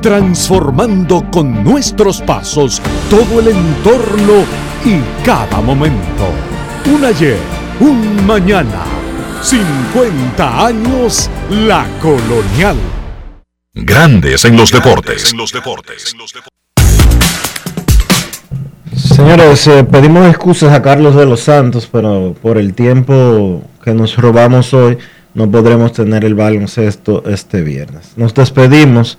transformando con nuestros pasos todo el entorno y cada momento. Un ayer, un mañana, 50 años la colonial. Grandes en los deportes. Señores, eh, pedimos excusas a Carlos de los Santos, pero por el tiempo que nos robamos hoy, no podremos tener el baloncesto este viernes. Nos despedimos.